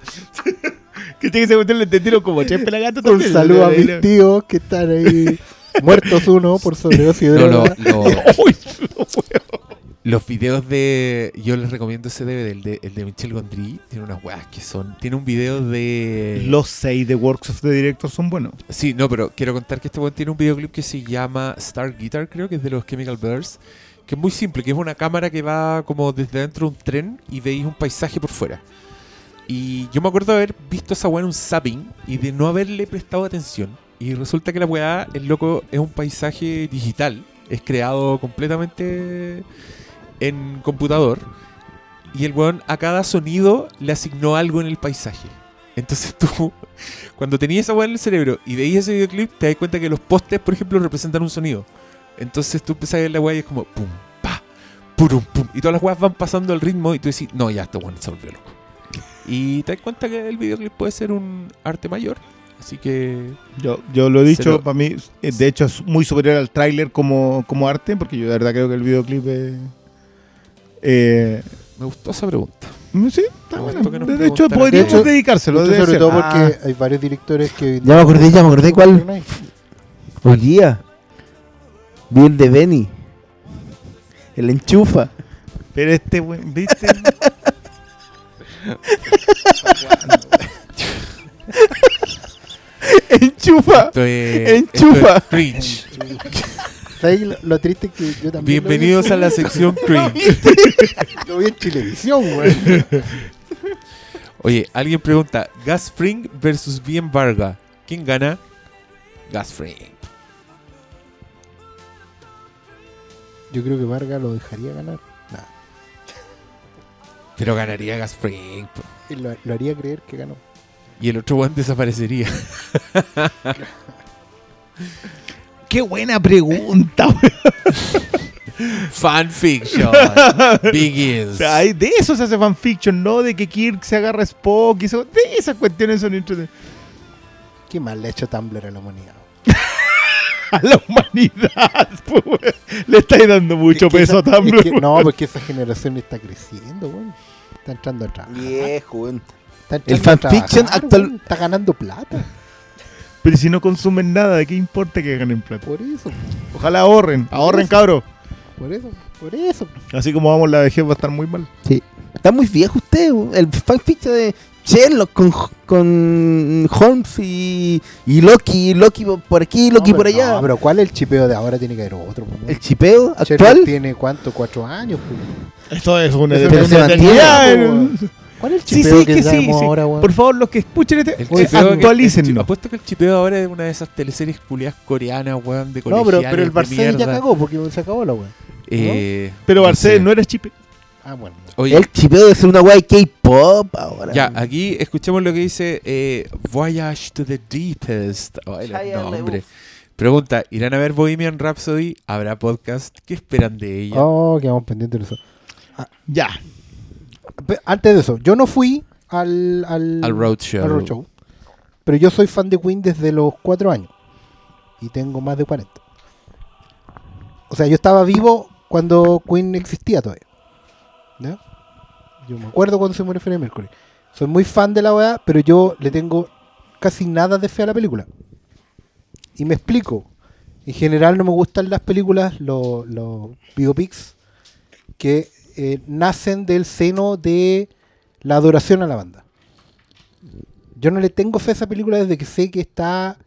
que tiene que ser le entendieron como Chepe la gata Un saludo a mis tíos que están ahí muertos uno por sobredosis de No, lo- droga. los videos de. Yo les recomiendo ese DVD, el de, el de Michel Gondry. Tiene unas weas que son. Tiene un video de. Los seis de Works of the Director son buenos. Sí, no, pero quiero contar que este weón tiene un videoclip que se llama Star Guitar, creo que es de los Chemical Birds. Que es muy simple, que es una cámara que va como desde dentro de un tren y veis un paisaje por fuera. Y yo me acuerdo de haber visto esa weá en un zapping y de no haberle prestado atención. Y resulta que la weá, el loco, es un paisaje digital. Es creado completamente en computador. Y el weón a cada sonido le asignó algo en el paisaje. Entonces tú, cuando tenías esa weá en el cerebro y veías ese videoclip, te das cuenta que los postes, por ejemplo, representan un sonido. Entonces tú empiezas a ver la weá y es como pum, pa, purum, pum. Y todas las weas van pasando al ritmo y tú decís, no, ya, este weón se volvió loco. Y te das cuenta que el videoclip puede ser un arte mayor. Así que Yo, yo lo he dicho, lo- para mí, eh, de hecho, es muy superior al tráiler como, como arte, porque yo de verdad creo que el videoclip es. Eh, me gustó esa pregunta. Sí, está nos De hecho, podríamos De hecho, dedicárselo. Debe sobre ser. todo Ah. porque hay varios directores que... Ya me acordé, ya me acordé cuál. Hoy día. Vi el de Benny. El enchufa. Pero este, weón, ¿viste? Enchufa. Esto es- Enchufa. esto es ¿Sabes lo, lo triste que yo también... vi- Bienvenidos a la sección cringe. Lo vi en televisión, güey. Oye, alguien pregunta, Gas Fring versus Bien Varga. ¿Quién gana? Gas Fring. Yo creo que Vargas lo dejaría ganar. Nah. Pero ganaría Gas Fring. lo, lo haría creer que ganó. Y el otro one desaparecería. Qué buena pregunta, weón. Fanfiction. Begins. Hay- de eso se hace fanfiction, no de que Kirk se agarra a Spock y eso. De esas cuestiones son entretenidas. ¿Qué mal le ha hecho Tumblr a la humanidad? A la humanidad, pues, weón. Le estáis dando mucho que peso a Tumblr. es que- weón. no, porque esa generación está creciendo, güey. Está entrando a trabajar. Viejo, weón. Está El fanfiction actual-. Está ganando plata. Pero si no consumen nada, ¿de qué importa que ganen plata? Por eso, Ojalá ahorren, ahorren, Eso. cabros. por eso, por eso. Así como vamos, la vejez va a estar muy mal. Está muy viejo usted. El fanfiction de Sherlock con, con Holmes y, y Loki. Loki por aquí, Loki No, por allá. No, pero ¿cuál es el chipeo de ahora? Tiene que haber otro. ¿no? El chipeo Sherlock actual. tiene cuánto? ¿Cuatro años? pues? Esto es una, Pero se mantiene. ¿Cuál es el Sí, chipeo sí, que, que sí, sí. ahora, weón? Por favor, los que escuchen este, chipeo actualícenlo. chi- Apuesto que el chipeo ahora es una de esas teleseries culiadas coreanas, weón, de No, pero, el Barcel ya cagó porque se acabó la weón. Eh, Pero no Barcel sé. no era chipe. Ah, bueno. Oye, El chipeo debe ser una weá de K-pop ahora. ya, aquí escuchemos lo que dice eh, Voyage to the Deepest. Ay, Shia nombres. Pregunta, ¿irán a ver Bohemian Rhapsody? ¿Habrá podcast? ¿Qué esperan de ella? Oh, quedamos pendientes de eso. Ya. Antes de eso, yo no fui al, al, Al Roadshow. al Pero yo soy fan de Queen desde los 4 años. Y tengo más de 40. O sea, yo estaba vivo cuando Queen existía todavía. ¿Ya? Yo me acuerdo cuando se murió Freddie Mercury. Soy muy fan de la weá, pero yo le tengo casi nada de fe a la película. Y me explico. En general no me gustan las películas, los, los biopics, que eh, nacen del seno de la adoración a la banda. Yo no le tengo fe a esa película desde que sé que está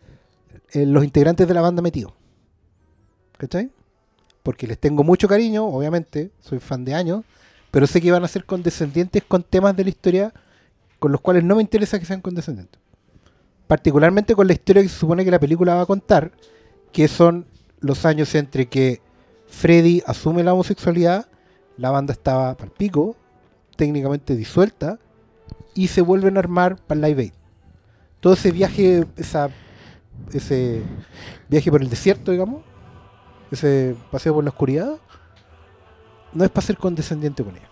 eh, los integrantes de la banda metidos. ¿Cachai? Porque les tengo mucho cariño, obviamente, soy fan de años, pero sé que van a ser condescendientes con temas de la historia con los cuales no me interesa que sean condescendientes. Particularmente con la historia que se supone que la película va a contar, que son los años entre que Freddy asume la homosexualidad, la banda estaba para pico, técnicamente disuelta, y se vuelven a armar para el Live Aid. Todo ese viaje, esa, ese viaje por el desierto, digamos, ese paseo por la oscuridad, no es para ser condescendiente con ella.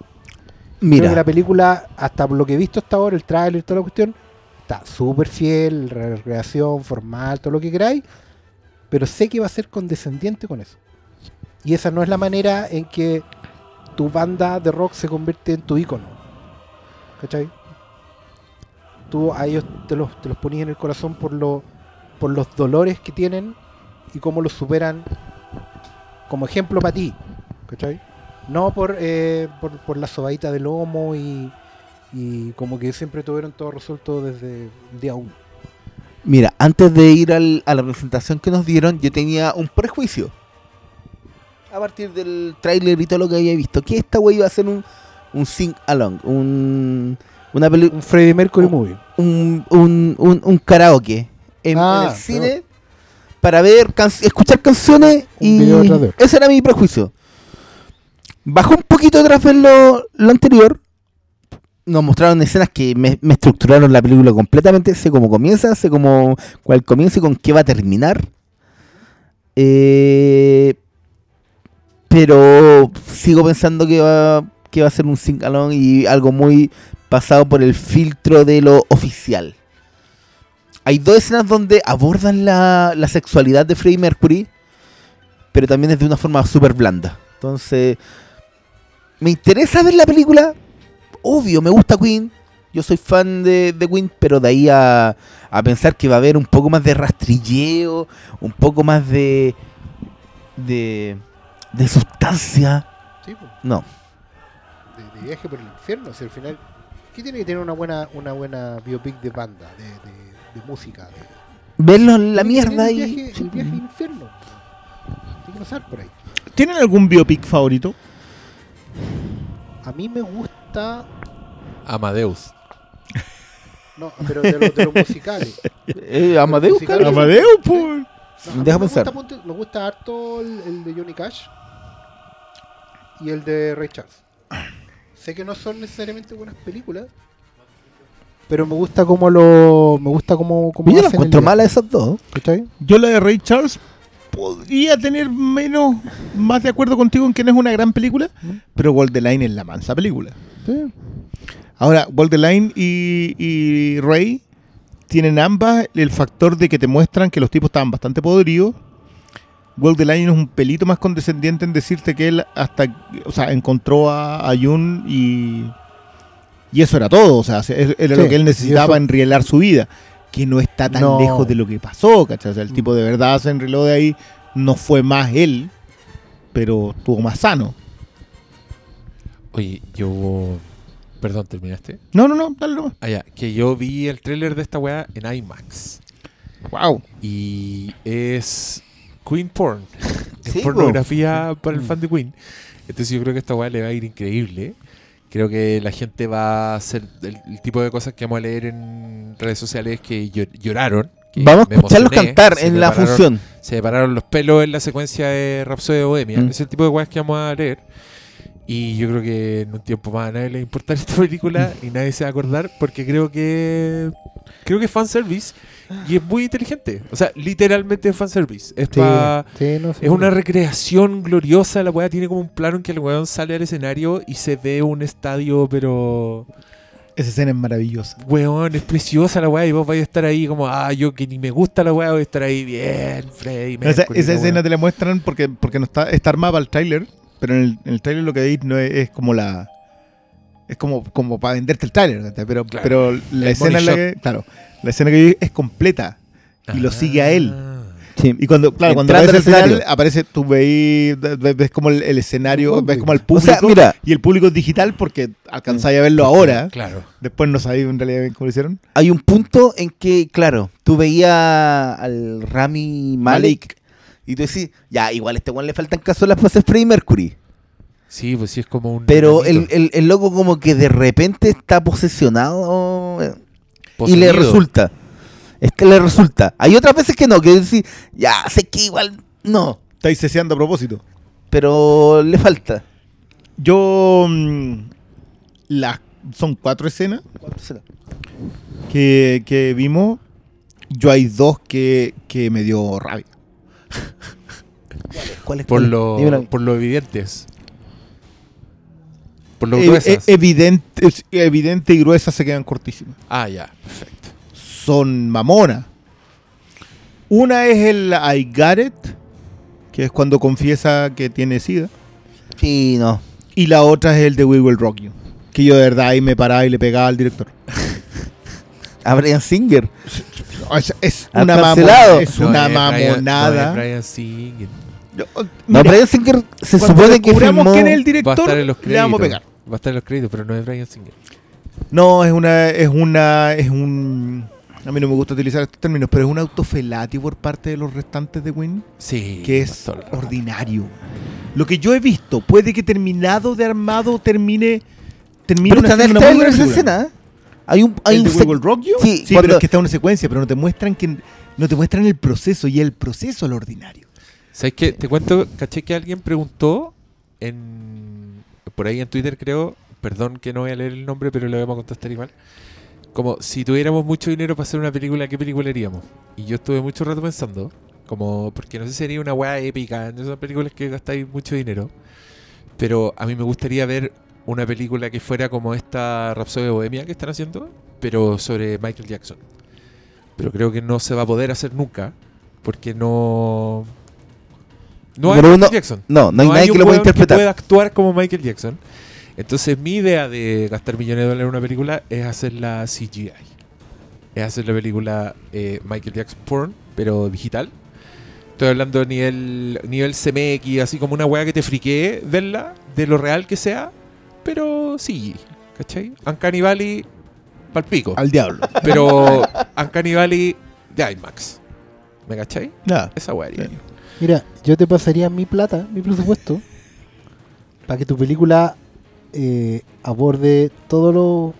Creo que la Mira, película, hasta por lo que he visto hasta ahora, el tráiler y toda la cuestión, está súper fiel, re- recreación, formal, todo lo que queráis, pero sé que va a ser condescendiente con eso. Y esa no es la manera en que tu banda de rock se convierte en tu ícono. ¿Cachai? Tú a ellos te los, te los ponías en el corazón por, lo, por los dolores que tienen y cómo los superan como ejemplo para ti. ¿Cachai? No por, eh, por, por la sobadita del lomo y, y como que siempre tuvieron todo resuelto desde el día uno. mira, antes de ir al- a la presentación que nos dieron, yo tenía un prejuicio. A partir del tráiler y todo lo que había visto, que esta wey iba a ser un, un sing along, un una Un Freddie Mercury Oh. movie. un, un, un, un karaoke en, Ah, en el cine para ver can- escuchar canciones Un y ese era mi prejuicio. Bajó un poquito tras ver lo, lo anterior. Nos mostraron escenas que me, me estructuraron la película completamente. Sé cómo comienza, sé cómo cuál comienza y con qué va a terminar. Eh, pero sigo pensando que va, que va a ser un sing along y algo muy pasado por el filtro de lo oficial. Hay dos escenas donde abordan la, la sexualidad de Freddie Mercury, pero también es de una forma súper blanda. Entonces, me interesa ver la película. obvio, me gusta Queen. Yo soy fan de, de Queen, pero de ahí a, a pensar que va a haber un poco más de rastrilleo, un poco más de. de. De sustancia. Sí, po. No. de, de viaje por el infierno. Si al final, ¿qué tiene que tener una buena, una buena biopic de banda, de, de, de música? De, Verlo en la mierda ahí. El viaje, el viaje al infierno. Tiene que pasar por ahí. ¿Tienen algún biopic favorito? A mí me gusta. Amadeus. No, pero de los de los musicales. Eh, Amadeus. Amadeus, pues. No, me pensar. Gusta, me gusta harto el, el de Johnny Cash y el de Ray Charles. Sé que no son necesariamente buenas películas, pero me gusta como lo. Me gusta como. como Yo el encuentro mala esas dos. ¿Cachai? Yo la de Ray Charles podría tener menos, más de acuerdo contigo en que no es una gran película, pero Wall the Line es la mansa película. Sí. Ahora, the Line y, y Ray tienen ambas el factor de que te muestran que los tipos estaban bastante podridos. Wall the Line es un pelito más condescendiente en decirte que él hasta, o sea, encontró a, a Jun y, y eso era todo, o sea, es- era Sí, lo que él necesitaba eso- enrielar su vida, que no está tan No. lejos de lo que pasó, ¿cachai? O sea, el tipo de verdad se enrieló de ahí, no fue más él, pero estuvo más sano. Oye, yo. Perdón, ¿terminaste? No, no, no, dale nomás. Ah, ya, que yo vi el tráiler de esta weá en IMAX. Wow. Y es Queen Porn. Es Sí, po. pornografía para el fan de Queen. Entonces yo creo que esta weá le va a ir increíble. Creo que la gente va a hacer el, el tipo de cosas que vamos a leer en redes sociales que llo- lloraron. que Vamos a escucharlos cantar en la función. Se pararon los pelos en la secuencia de Rhapsody de Bohemia. Mm. Es el tipo de weas que vamos a leer. Y yo creo que en un tiempo más a nadie le va a importar esta película y nadie se va a acordar porque creo que creo que es fanservice y es muy inteligente. O sea, literalmente es fanservice. Es, Sí, pa- sí, no, es una recreación gloriosa. La weá tiene como un plano en que el weón sale al escenario y se ve un estadio, pero... Esa escena es maravillosa. Weón, es preciosa la weá y vos vais a estar ahí como, ah, yo que ni me gusta la weá, voy a estar ahí bien, Freddy. Esa, Mercury, esa escena te la muestran porque, porque no está, está armada para el tráiler, pero en el, en el tráiler lo que veis no es, es como la... Es como, como para venderte el ¿cachai? pero, Claro. pero la El escena en la money que, claro, la escena que vi es completa y lo sigue a él. Ah. Sí. Y cuando, claro, cuando aparece el final, escenario. aparece, tú veis, ves, ves como el, el escenario, ves como el O público, sea, mira, y el público es digital porque alcanzáis a verlo ahora, Claro. después no sabéis en realidad bien cómo lo hicieron. hay un punto en que, claro, tú veías al Rami Malek y tú decís, ya, igual a este one le faltan caso las pases Freddie Mercury. Sí, pues sí es como un... Pero el, el, el loco como que de repente está posesionado eh, y le resulta. Es que le resulta. Hay otras veces que no, que decís, ya, sé que igual no, Estáis ceseando a propósito. pero le falta. Yo, mm, las, son cuatro escenas que, que vimos. Yo hay dos que, que me dio rabia. ¿Cuál es Por lo, Dímelo por lo evidentes. Por lo gruesas. e- evidente y gruesa se quedan cortísimas. ah, ya, perfecto. Son mamonas. Una es el I Got It, que es cuando confiesa que tiene SIDA. Sí, no. Y la otra es el de We Will Rock You. Que yo de verdad ahí me paraba y le pegaba al director. A Brian Singer. Es, una cancelado. mamona- Es No una mamonada. no es Brian Singer. Yo- No, mira, Brian Singer se supone que filmó... quién es el Va a director, estar en los le créditos. vamos a pegar. Va a estar en los créditos, pero no es Brian Singer. No, es una, es una, es un. A mí no me gusta utilizar estos términos, pero es un autofelatio por parte de los restantes de Win Sí. que es ordinario. Lo que yo he visto, puede que terminado de armado termine. Termine Pero una, está en el trailer esa escena. Hay un... Hay ¿El un de Will Rock You? Sí, Sí, cuando- pero es que está en una secuencia, pero no te muestran que no te muestran el proceso y el proceso es lo ordinario. ¿Sabes qué? Te cuento, caché que alguien preguntó en por ahí en Twitter creo, perdón que no voy a leer el nombre, pero le vamos a contestar igual. Como si tuviéramos mucho dinero para hacer una película, ¿qué película haríamos? Y yo estuve mucho rato pensando, como porque no sé si sería una weá épica, no son películas que gastáis mucho dinero, pero a mí me gustaría ver una película que fuera como esta Rhapsody de Bohemia que están haciendo, pero sobre Michael Jackson. Pero creo que no se va a poder hacer nunca, porque no... No hay Michael no- Jackson. No, no hay nadie que lo pueda interpretar. pueda actuar como Michael Jackson. Entonces mi idea de gastar millones de dólares en una película es hacer la CGI. Es hacer la película eh, Michael Jackson Porn, pero digital. Estoy hablando de nivel, nivel CMX, así como una weá que te friquee verla, de lo real que sea, pero sí, ¿cachai? Uncanny Valley, palpico. Al diablo. Pero Uncanny Valley de IMAX. ¿Me cachai? Nada. Esa weá. Mira, yo te pasaría mi plata, mi presupuesto, para que tu película eh, aborde todos los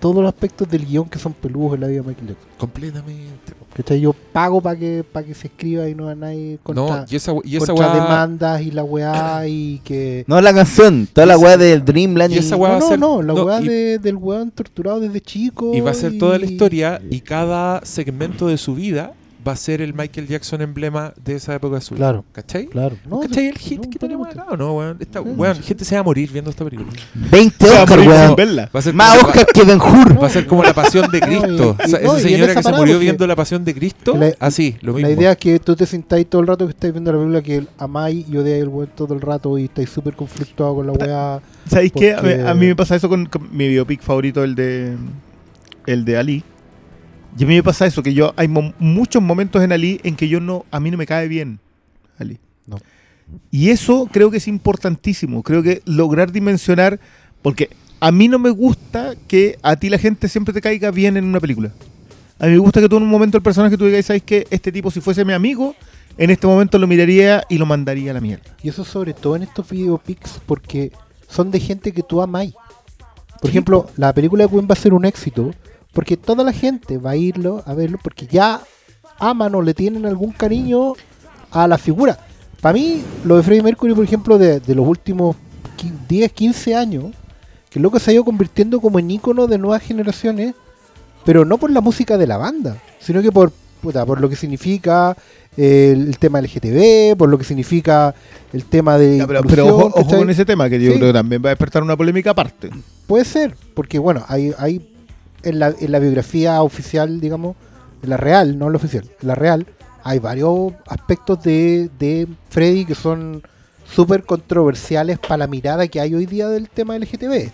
todos los aspectos del guion que son peludos en la vida de Michael Jackson. Completamente. ¿Cachai? Yo pago para que, para que se escriba y no a nadie contra, No, y esa, y esa contra weá. demandas y la weá y que... No la canción, toda la weá esa- del Dreamland. y esa y- weá- va a no, ser- no, la no, weá y- de- del weón torturado desde chico. Y va a ser toda la historia y cada segmento de su vida va a ser el Michael Jackson emblema de esa época vida. Claro, ¿Cachai? claro. No, ¿Cachai el hit no, que tenemos acá o no, weón? Esta, gente se va a morir viendo esta película. 20 Se va a Oscar, morir sin weón. verla. Va a ser Más como, Oscar que Ben Hur. va a ser como la pasión de y- Cristo. y- O sea, no, y esa señora esa que se murió viendo la pasión de Cristo, la- así, lo mismo. La idea es que tú te sintáis todo el rato que estáis viendo la película que amáis y odiáis el weón todo el rato y estáis súper conflictuados con la weá. ¿Sabéis qué? A, mí- Porque- a mí me pasa eso con, con mi biopic favorito, el de el de Ali. Y a mí me pasa eso, que yo hay mo- muchos momentos en Ali en que yo no, a mí no me cae bien Ali. No. Y eso creo que es importantísimo. Creo que lograr dimensionar, porque a mí no me gusta que a ti la gente siempre te caiga bien en una película. A mí me gusta que tú en un momento el personaje tú digas, ¿sabes qué? Este tipo si fuese mi amigo, en este momento lo miraría y lo mandaría a la mierda. Y eso sobre todo en estos videopics porque son de gente que tú amáis. Por Sí. ejemplo, la película de Queen va a ser un éxito porque toda la gente va a irlo a verlo porque ya aman o le tienen algún cariño a la figura. Para mí, lo de Freddie Mercury, por ejemplo, de, de los últimos qui- 10, 15 años, que el loco se ha ido convirtiendo como en ícono de nuevas generaciones, pero no por la música de la banda, sino que por, puta, por lo que significa eh, el, tema LGTB, por lo que significa el tema de. Ya, pero, pero ojo, ojo con ese tema, que yo Sí. creo que también va a despertar una polémica aparte. Puede ser, porque bueno, hay, hay en, la, en la biografía oficial, digamos, en la real, no en la oficial, en la real, hay varios aspectos de, de Freddy que son súper controversiales para la mirada que hay hoy día del tema LGTB.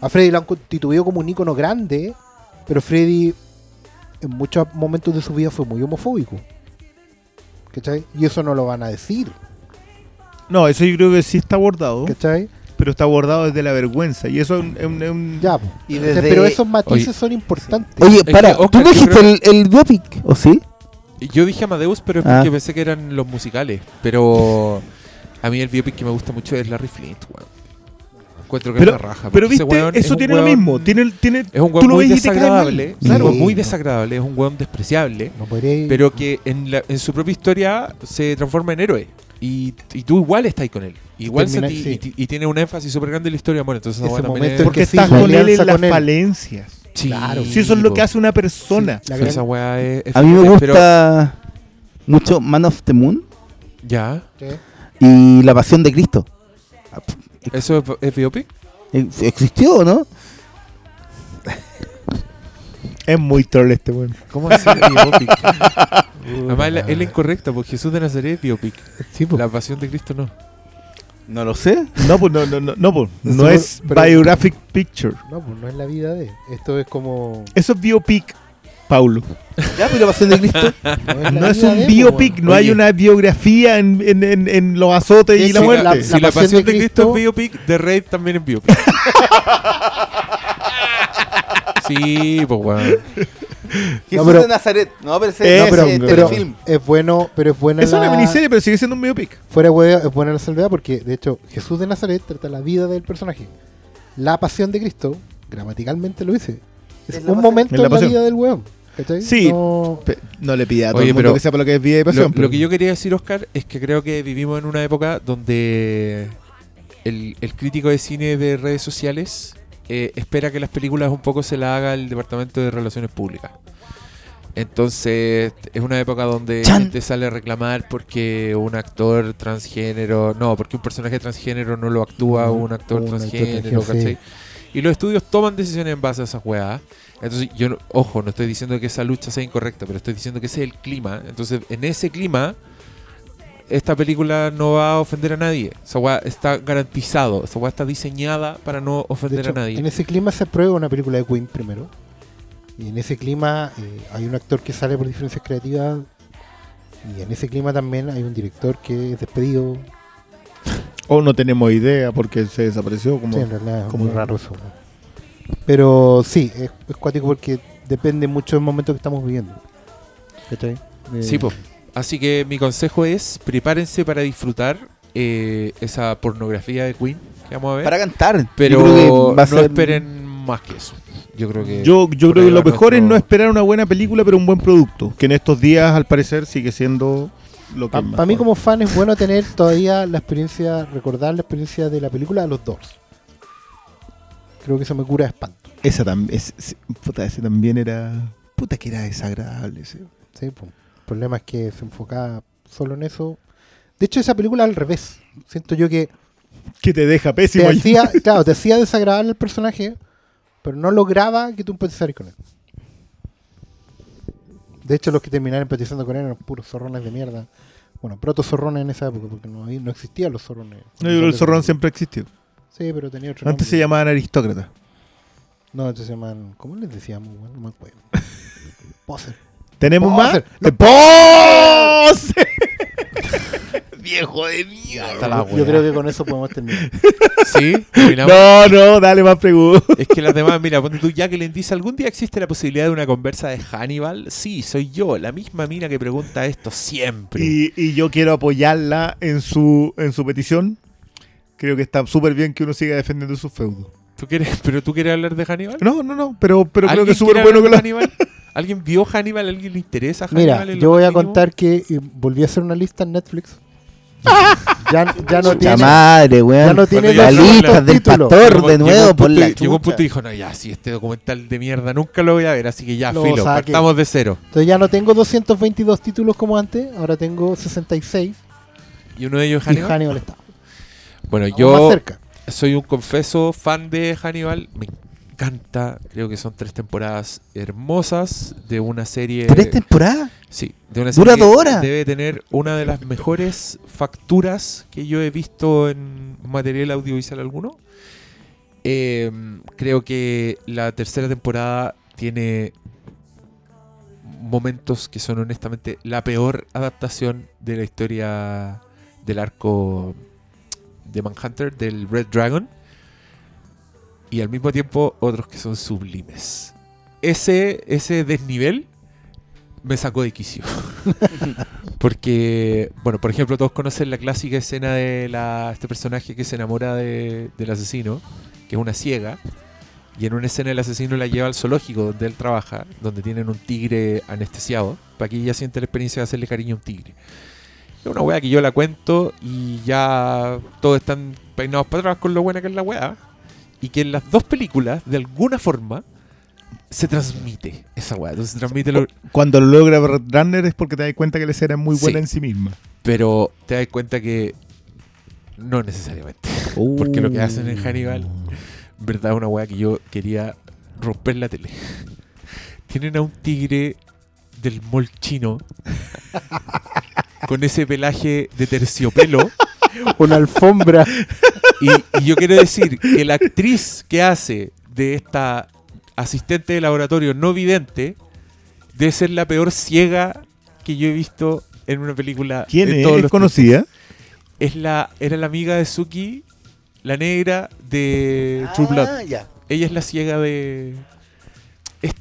A Freddy lo han constituido como un ícono grande, pero Freddy en muchos momentos de su vida fue muy homofóbico. ¿Cachai? Y eso no lo van a decir. No, eso yo creo que sí está abordado, ¿Cachai? Pero está abordado desde la vergüenza. Y eso es un. es es Ya, desde- Pero esos matices Oye, son importantes. Oye, que, para, Oscar, ¿tú no dijiste creo- el, el biopic? ¿O sí? Yo dije Amadeus, pero es Ah. porque pensé que eran los musicales. Pero a mí el biopic que me gusta mucho es Larry Flint, weón. Encuentro que Pero- es la raja. pero viste, weón es eso un tiene lo weón- mismo. Tiene, tiene, Es un tú weón lo muy desagradable. Es un Claro. weón muy desagradable. Es un weón despreciable. No Pero que en, la- en su propia historia se transforma en héroe. Y, y tú igual estás ahí con él. Igual sí. y, ti- y tiene un énficis súper grande en la historia. Bueno, entonces Ese momento es- porque que sí, estás con él en las él. falencias. Sí, Claro. Si eso es lo que hace una persona. La gran- esa weá es, es A mí me pero- gusta mucho Man of the Moon ya. ¿Qué? y La Pasión de Cristo. ¿Eso es, es biopic? Ex- ¿Existió, no? Es muy troll este weón. ¿Cómo hacer biopic? Además, la- es la incorrecta, porque Jesús de Nazaret es biopic. Sí, po. La pasión de Cristo no. No lo sé. No, pues no, no, no, no, pues, no Eso- es pero- biographic picture. No, pues no es la vida de. Esto es como. Eso es biopic, Paulo. Ya, pero La Pasión de Cristo. No es, la No es vida un de, biopic, no hay Oye. una biografía en, en, en, en los azotes y Sí, la sí, muerte. la- si la pasión de Cristo, es biopic, The Raid también es biopic. sí, pues weón. Jesús pero- de Nazaret. No, pero ese Eso, no, pero ese es pero-. Es bueno, pero es buena Es una la- miniserie, pero sigue siendo un biopic. Fuera de huevo, es buena la salvedad porque, de hecho, Jesús de Nazaret trata la vida del personaje. La pasión de Cristo, gramaticalmente lo dice. Es, Es un pasión. momento Es en la la, vida del hueón. ¿cachai? Sí. No- le pida a todo Oye, el mundo pero que sepa lo que es vida y pasión. Lo, pero- lo que yo quería decir, Oscar, es que creo que vivimos en una época donde el, el crítico de cine de redes sociales eh, espera que las películas un poco se la haga el Departamento de Relaciones Públicas. Entonces, es una época donde Chan. gente sale a reclamar porque un actor transgénero, no, porque un personaje transgénero no lo actúa No, un actor un actor transgénero, transgénero, ¿cachai? sí. Y los estudios toman decisiones en base a esas weas. Entonces, yo, ojo, no estoy diciendo que esa lucha sea incorrecta, pero estoy diciendo que ese es el clima. Entonces, en ese clima, esta película no va a ofender a nadie. Esa weá está garantizado. Esa weá está diseñada para no De ofender hecho, a nadie. en ese clima se prueba una película de Queen primero. Y en ese clima eh, hay un actor que sale por diferencias creativas. Y en ese clima también hay un director que es despedido. O no tenemos idea porque se desapareció. Como, Sí, en realidad es como- muy raro eso. Pero sí, es, es cuático porque depende mucho del momento que estamos viviendo. ¿Cachai? Eh, Sí, po. Así que mi consejo es prepárense para disfrutar eh, esa pornografía de Queen que vamos a ver. Para cantar. pero Yo creo que va a no ser- esperen más que eso. Yo creo que Yo, yo creo que lo mejor es no esperar una buena película, pero un buen producto. Que en estos días, al parecer, sigue siendo lo que Para mí como fan es bueno tener todavía la experiencia, recordar la experiencia de la película de los Doors. Creo que eso me cura de espanto. Esa también. Es, puta, ese también era. Puta, que era desagradable. ese. ¿sí? po. Problema es que se enfocaba solo en eso. De hecho, esa película al revés. Siento yo que Que te deja te pésimo. hacía, claro, te hacía desagradable el personaje, pero no lograba que tú empatizaras con él. De hecho, los que terminaron empatizando con él eran puros zorrones de mierda. Bueno, proto zorrones en esa época, porque no, no existían los zorrones. No, yo creo que el zorrón siempre existió. Sí, pero tenía otro Antes nombre. se llamaban aristócratas. No, antes se llaman. ¿Cómo les decíamos? Bueno, no me acuerdo. Poser. ¿Tenemos Poser. más? Los ¡Poser! Viejo de mierda. Yo creo que con eso podemos terminar. Sí, terminamos. No, no, dale más preguntas. Es que las demás, mira, ponte tú, Jacqueline dice, ¿algún día existe la posibilidad de una conversa de Hannibal? Sí, soy yo, la misma mina que pregunta esto siempre. Y, y yo quiero apoyarla en su, en su petición. Creo que está súper bien que uno siga defendiendo su feudo. ¿Tú quieres, ¿Pero tú quieres hablar de Hannibal? No, no, no, pero, pero creo ¿Alguien que es súper bueno que lo... de Hannibal? ¿Alguien vio Hannibal? ¿Alguien le interesa Hannibal? Mira, yo voy a mínimo? contar que eh, volví a hacer una lista en Netflix. ya, ya no tiene. madre, weón. Ya no tiene la lista del títulos. pastor Llegó- de nuevo por la Llegó un punto y dijo, no, ya, si este documental de mierda nunca lo voy a ver, así que ya, Lo filo, partamos de cero. Entonces ya no tengo 222 títulos como antes, ahora tengo 66 ¿Y uno de ellos es y Hannibal? Hannibal está. Bueno, yo soy un confeso fan de Hannibal. Me encanta. Creo que son tres temporadas hermosas de una serie. ¿Tres temporadas? Sí, de una Dura serie dos horas. Debe tener una de las mejores facturas que yo he visto en material audiovisual alguno. Eh, creo que la tercera temporada tiene momentos que son honestamente la peor adaptación de la historia del arco de Manhunter, del Red Dragon. Y al mismo tiempo otros que son sublimes. Ese, ese desnivel me sacó de quicio. Porque, bueno, por ejemplo, todos conocen la clásica escena de la, este personaje que se enamora de- del asesino, que es una ciega, y en una escena el asesino la lleva al zoológico donde él trabaja, donde tienen un tigre anestesiado, para que ella sienta la experiencia de hacerle cariño a un tigre. Es una wea que yo la cuento y ya todos están peinados para atrás con lo buena que es la wea. Y que en las dos películas, de alguna forma, se transmite esa. Entonces se transmite lo, Cuando lo logra Runner es porque te das cuenta que la escena es muy buena Sí. en sí misma. pero te das cuenta que no necesariamente. Porque lo que hacen en Hannibal, verdad, es una weá que yo quería romper la tele. Tienen a un tigre del mall chino con ese pelaje de terciopelo. Una alfombra. Y, y yo quiero decir que la actriz que hace de esta asistente de laboratorio no vidente debe ser la peor ciega que yo he visto en una película. ¿Quién es? todos ¿Es conocida? es la era la amiga de Suki, la negra de True Blood. Ah, ya. Ella es la ciega de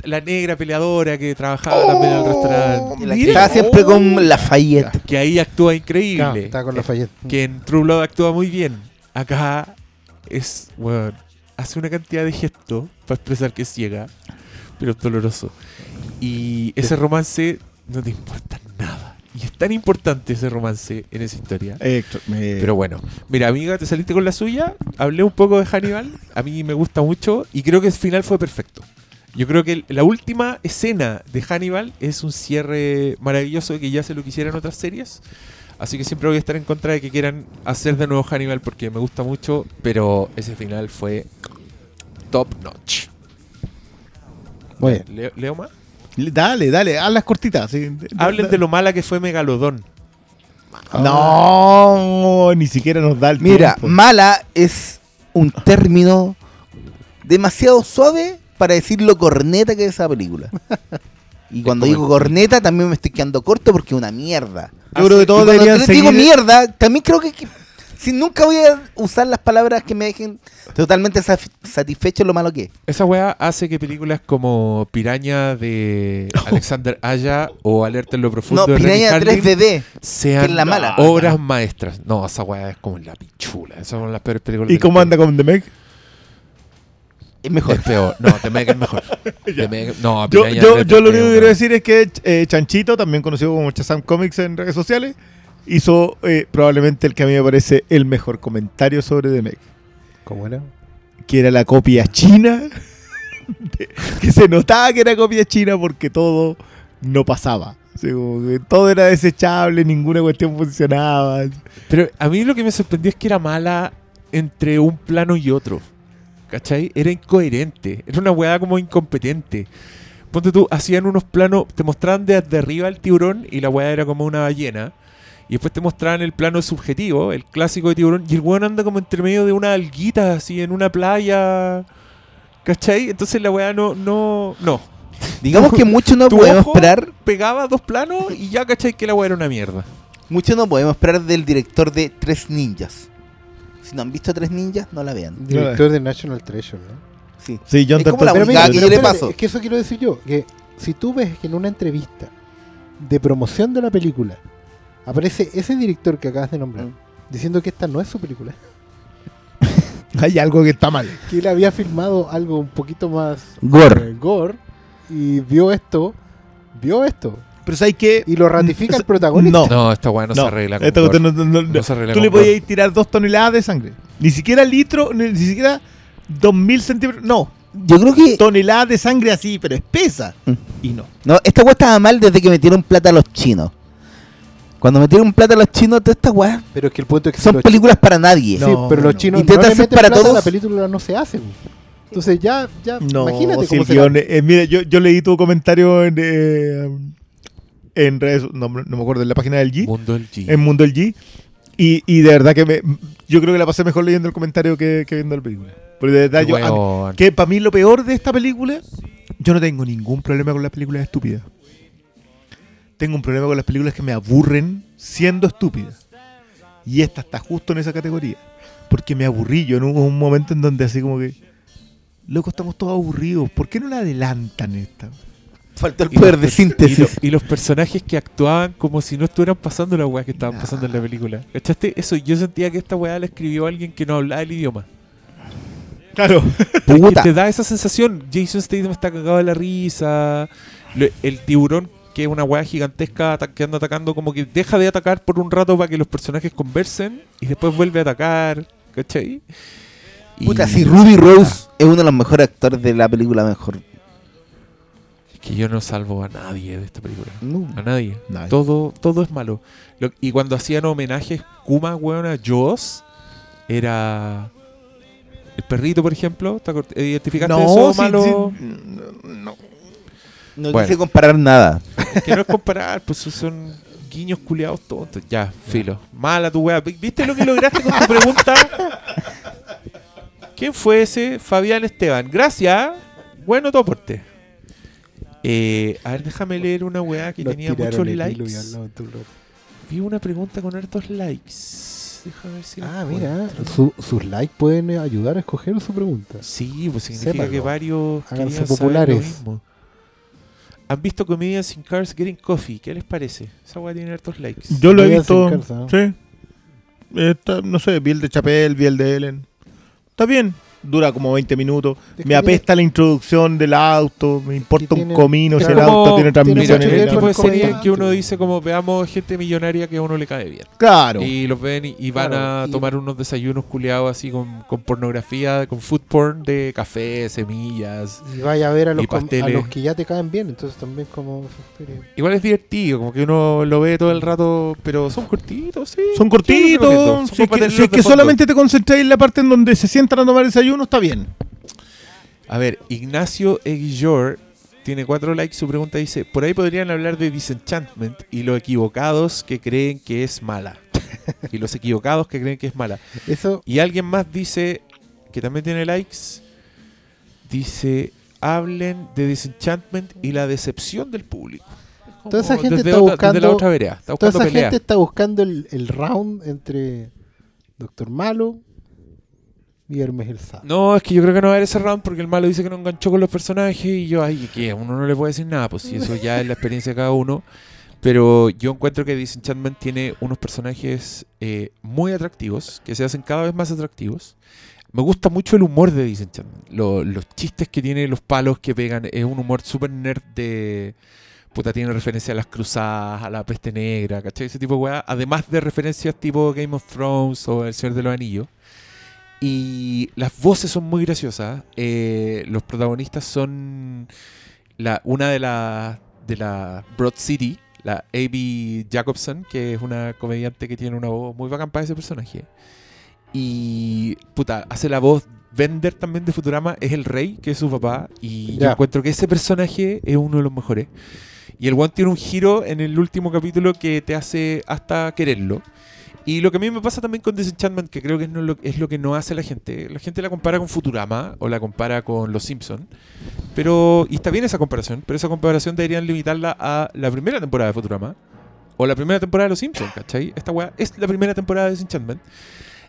la negra peleadora que trabajaba también en el restaurante. La que Mira. estaba siempre con Lafayette. Que ahí actúa Claro, increíble. está con la falleta. que en True Blood actúa muy bien. Acá es, bueno, hace una cantidad de gestos para expresar que es ciega, pero es doloroso. Y ese romance no te importa nada. Y es tan importante ese romance en esa historia. Eh, Héctor, me- Pero bueno, mira, amiga, te saliste con la suya. Hablé un poco de Hannibal. A mí me gusta mucho y creo que el final fue perfecto. Yo creo que la última escena de Hannibal es un cierre maravilloso que ya se lo quisieran otras series. Así que siempre voy a estar en contra de que quieran hacer de nuevo Hannibal porque me gusta mucho, pero ese final fue top notch. Muy bien. Leo, ¿Leo más? Dale, dale, haz las cortitas. sí. Hablen de lo mala que fue Megalodón. No, ni siquiera nos da el Mira, tiempo. mala es un término demasiado suave para decir lo corneta que es esa película. Y cuando digo corneta también me estoy quedando corto porque es una mierda. Yo creo que Y todos cuando deberían te digo seguir- mierda, también creo que, que- si nunca voy a usar las palabras que me dejen totalmente saf- satisfecho lo malo que es. Esa weá hace que películas como Piraña de Alexander Aya o Alerta en lo profundo No, de Piraña Harlin 3DD. sean la mala. obras maestras. No, esa weá es como la pichula. Esas son las peores películas. ¿Y cómo anda con The Meg? Es mejor. Es peor. No, The Meg es mejor. The Meg- no, Yo, yo, 3DD yo lo único que quiero decir es que eh, Chanchito, también conocido como Chazam Comics en redes sociales, hizo eh, probablemente el que a mí me parece el mejor comentario sobre The Meg. ¿Cómo era? Que era la copia china. de- que se notaba que era copia china porque todo no pasaba. Así como que todo era desechable, ninguna cuestión funcionaba. Pero a mí lo que me sorprendió es que era mala entre un plano y otro. ¿Cachai? Era incoherente. Era una weá como incompetente. Ponte tú, hacían unos planos, te mostraban desde arriba el tiburón y la weá era como una ballena. Y después te mostraban el plano subjetivo, el clásico de tiburón. Y el weón anda como entre medio de una alguita, así en una playa. ¿Cachai? Entonces la weá no, no, no. Digamos que mucho no Tu podemos ojo esperar. Pegaba dos planos y ya, ¿cachai? Que la weá era una mierda. Mucho no podemos esperar del director de Tres Ninjas. Si no han visto Tres Ninjas, no la vean. Director de National Treasure, ¿no? Sí. Sí, John Es como la única que pero le paso. Es que eso quiero decir yo. Que si tú ves que en una entrevista de promoción de la película aparece ese director que acabas de nombrar Mm. diciendo que esta no es su película, Hay algo que está mal. que él había filmado algo un poquito más Gore. eh, gore y vio esto, vio esto Pero ¿sabes qué? y lo ratifica el protagonista. No. No, esta weá no, se arregla con esta gore. no- no- no- No se arregla Tú con le gore. podías tirar dos toneladas de sangre. Ni siquiera litro, ni, ni siquiera dos mil centímetros. No, Yo creo que. toneladas de sangre así, pero espesa. Mm. Y no. No, esta weá estaba mal desde que metieron plata a los chinos. Cuando metieron plata a los chinos, todas estas weas Pero es que el punto es que si son películas para nadie. sí, pero los no. chinos Intentan meten para plata, todos. la película no se hace. Entonces ya, ya No, imagínate si cómo el guion, eh, mira, yo, yo leí tu comentario en, eh, en redes, no, no me acuerdo, en la página del G, Mundo del G. en Mundo del G. Y, y de verdad que me, yo creo que la pasé mejor leyendo el comentario que, que viendo la película. Porque de verdad, yo, mí- que para mí lo peor de esta película, yo no tengo ningún problema con las películas estúpidas. Tengo un problema con las películas que me aburren siendo estúpidas. Y esta está justo en esa categoría. Porque me aburrí yo en un, un momento en donde así como que, loco, estamos todos aburridos. ¿Por qué no la adelantan esta? Faltó el poder de síntesis. Y, lo- y los personajes que actuaban como si no estuvieran pasando la weá que estaban pasando en la película. ¿Cachaste? Eso, yo sentía que esta weá la escribió alguien que no hablaba el idioma. Claro. Puta. Te da esa sensación. Jason Statham está cagado de la risa. Lo- el tiburón, que es una weá gigantesca que anda atacando, como que deja de atacar por un rato para que los personajes conversen y después vuelve a atacar. ¿Cachai? Y- Puta, si Ruby Rose es uno de los mejores actores de la película, mejor. Que yo no salvo a nadie de esta película. No. A nadie. Nadie. Todo, todo es malo. Lo- y cuando hacían homenajes Kuma, weón, a Jaws, era. El perrito, por ejemplo. ¿te ¿Identificaste eso sí, malo? sí, no. No Bueno. quise comparar nada. Que no es comparar, pues son guiños culiados tontos. Ya, filo. Mala tu weá. ¿Viste lo que lograste con tu pregunta? ¿Quién fue ese? Fabián Esteban. Gracias. Bueno tu aporte. Eh, a ver, déjame leer una weá que Nos tenía muchos likes. Vi una pregunta con hartos likes. Déjame ver si. Ah, mira, su- sus likes pueden eh, ayudar a escoger su pregunta. Sí, pues significa que varios Háganse saber populares. lo mismo. ¿Han visto Comedians in Cars Getting Coffee? ¿Qué les parece? Esa weá tiene hartos likes. Yo lo he visto. acercarse, ¿no? Sí. Está- no sé, vi el de Chapel, vi el de Ellen. Está bien. Dura como 20 minutos. Es que me apesta la introducción del auto. Me importa un comino si es el auto tiene tiene transmisión que el tipo de serie que uno dice como veamos gente millonaria que a uno le cae bien. Claro. Y los ven y, y van Claro, a y- tomar unos desayunos culiados así con, con pornografía, con food porn de café, semillas. Y vaya a ver a los, a pasteles. los que ya te caen bien, entonces también como. Igual es divertido, como que uno lo ve todo el rato, pero son cortitos, sí. Son cortitos. Si es que, si es solamente te concentráis en la parte en donde se sientan a tomar desayuno, está bien. A ver, Ignacio Eguillor tiene cuatro likes. Su pregunta dice: Por ahí podrían hablar de Disenchantment y los equivocados que creen que es mala. y los equivocados que creen que es mala. Eso, Y alguien más dice, que también tiene likes, dice: Hablen de Disenchantment y la decepción del público. Como Toda esa gente está otra- desde la buscando- otra vereda. Está toda esa pelea. gente está buscando el, el round entre Doctor Malo y Hermes. No, es que yo creo que no va a haber ese round porque el malo dice que no enganchó con los personajes y yo, ay, que uno no le puede decir nada, pues si eso ya es la experiencia de cada uno. Pero yo encuentro que Disenchantment tiene unos personajes eh, muy atractivos, que se hacen cada vez más atractivos. Me gusta mucho el humor de Disenchantment. Lo- los chistes que tiene, los palos que pegan, es un humor súper nerd de... Puta, tiene referencia a las cruzadas, a la peste negra, ¿cachai? Ese tipo de weá. Además de referencias tipo Game of Thrones o El Señor de los Anillos. Y las voces son muy graciosas. Eh, los protagonistas son la, una de las de la Broad City, la A.B. Jacobson, que es una comediante que tiene una voz muy bacán para ese personaje. Y puta, hace la voz Bender también de Futurama, es el rey, que es su papá. Y yo encuentro que ese personaje es uno de los mejores. Y el one tiene un giro en el último capítulo que te hace hasta quererlo. Y lo que a mí me pasa también con Disenchantment, que creo que es, lo, que no hace la gente. La gente la compara con Futurama o la compara con Los Simpsons. Pero, y está bien esa comparación, pero esa comparación deberían limitarla a la primera temporada de Futurama o la primera temporada de Los Simpsons, ¿cachai? Esta weá es la primera temporada de Disenchantment.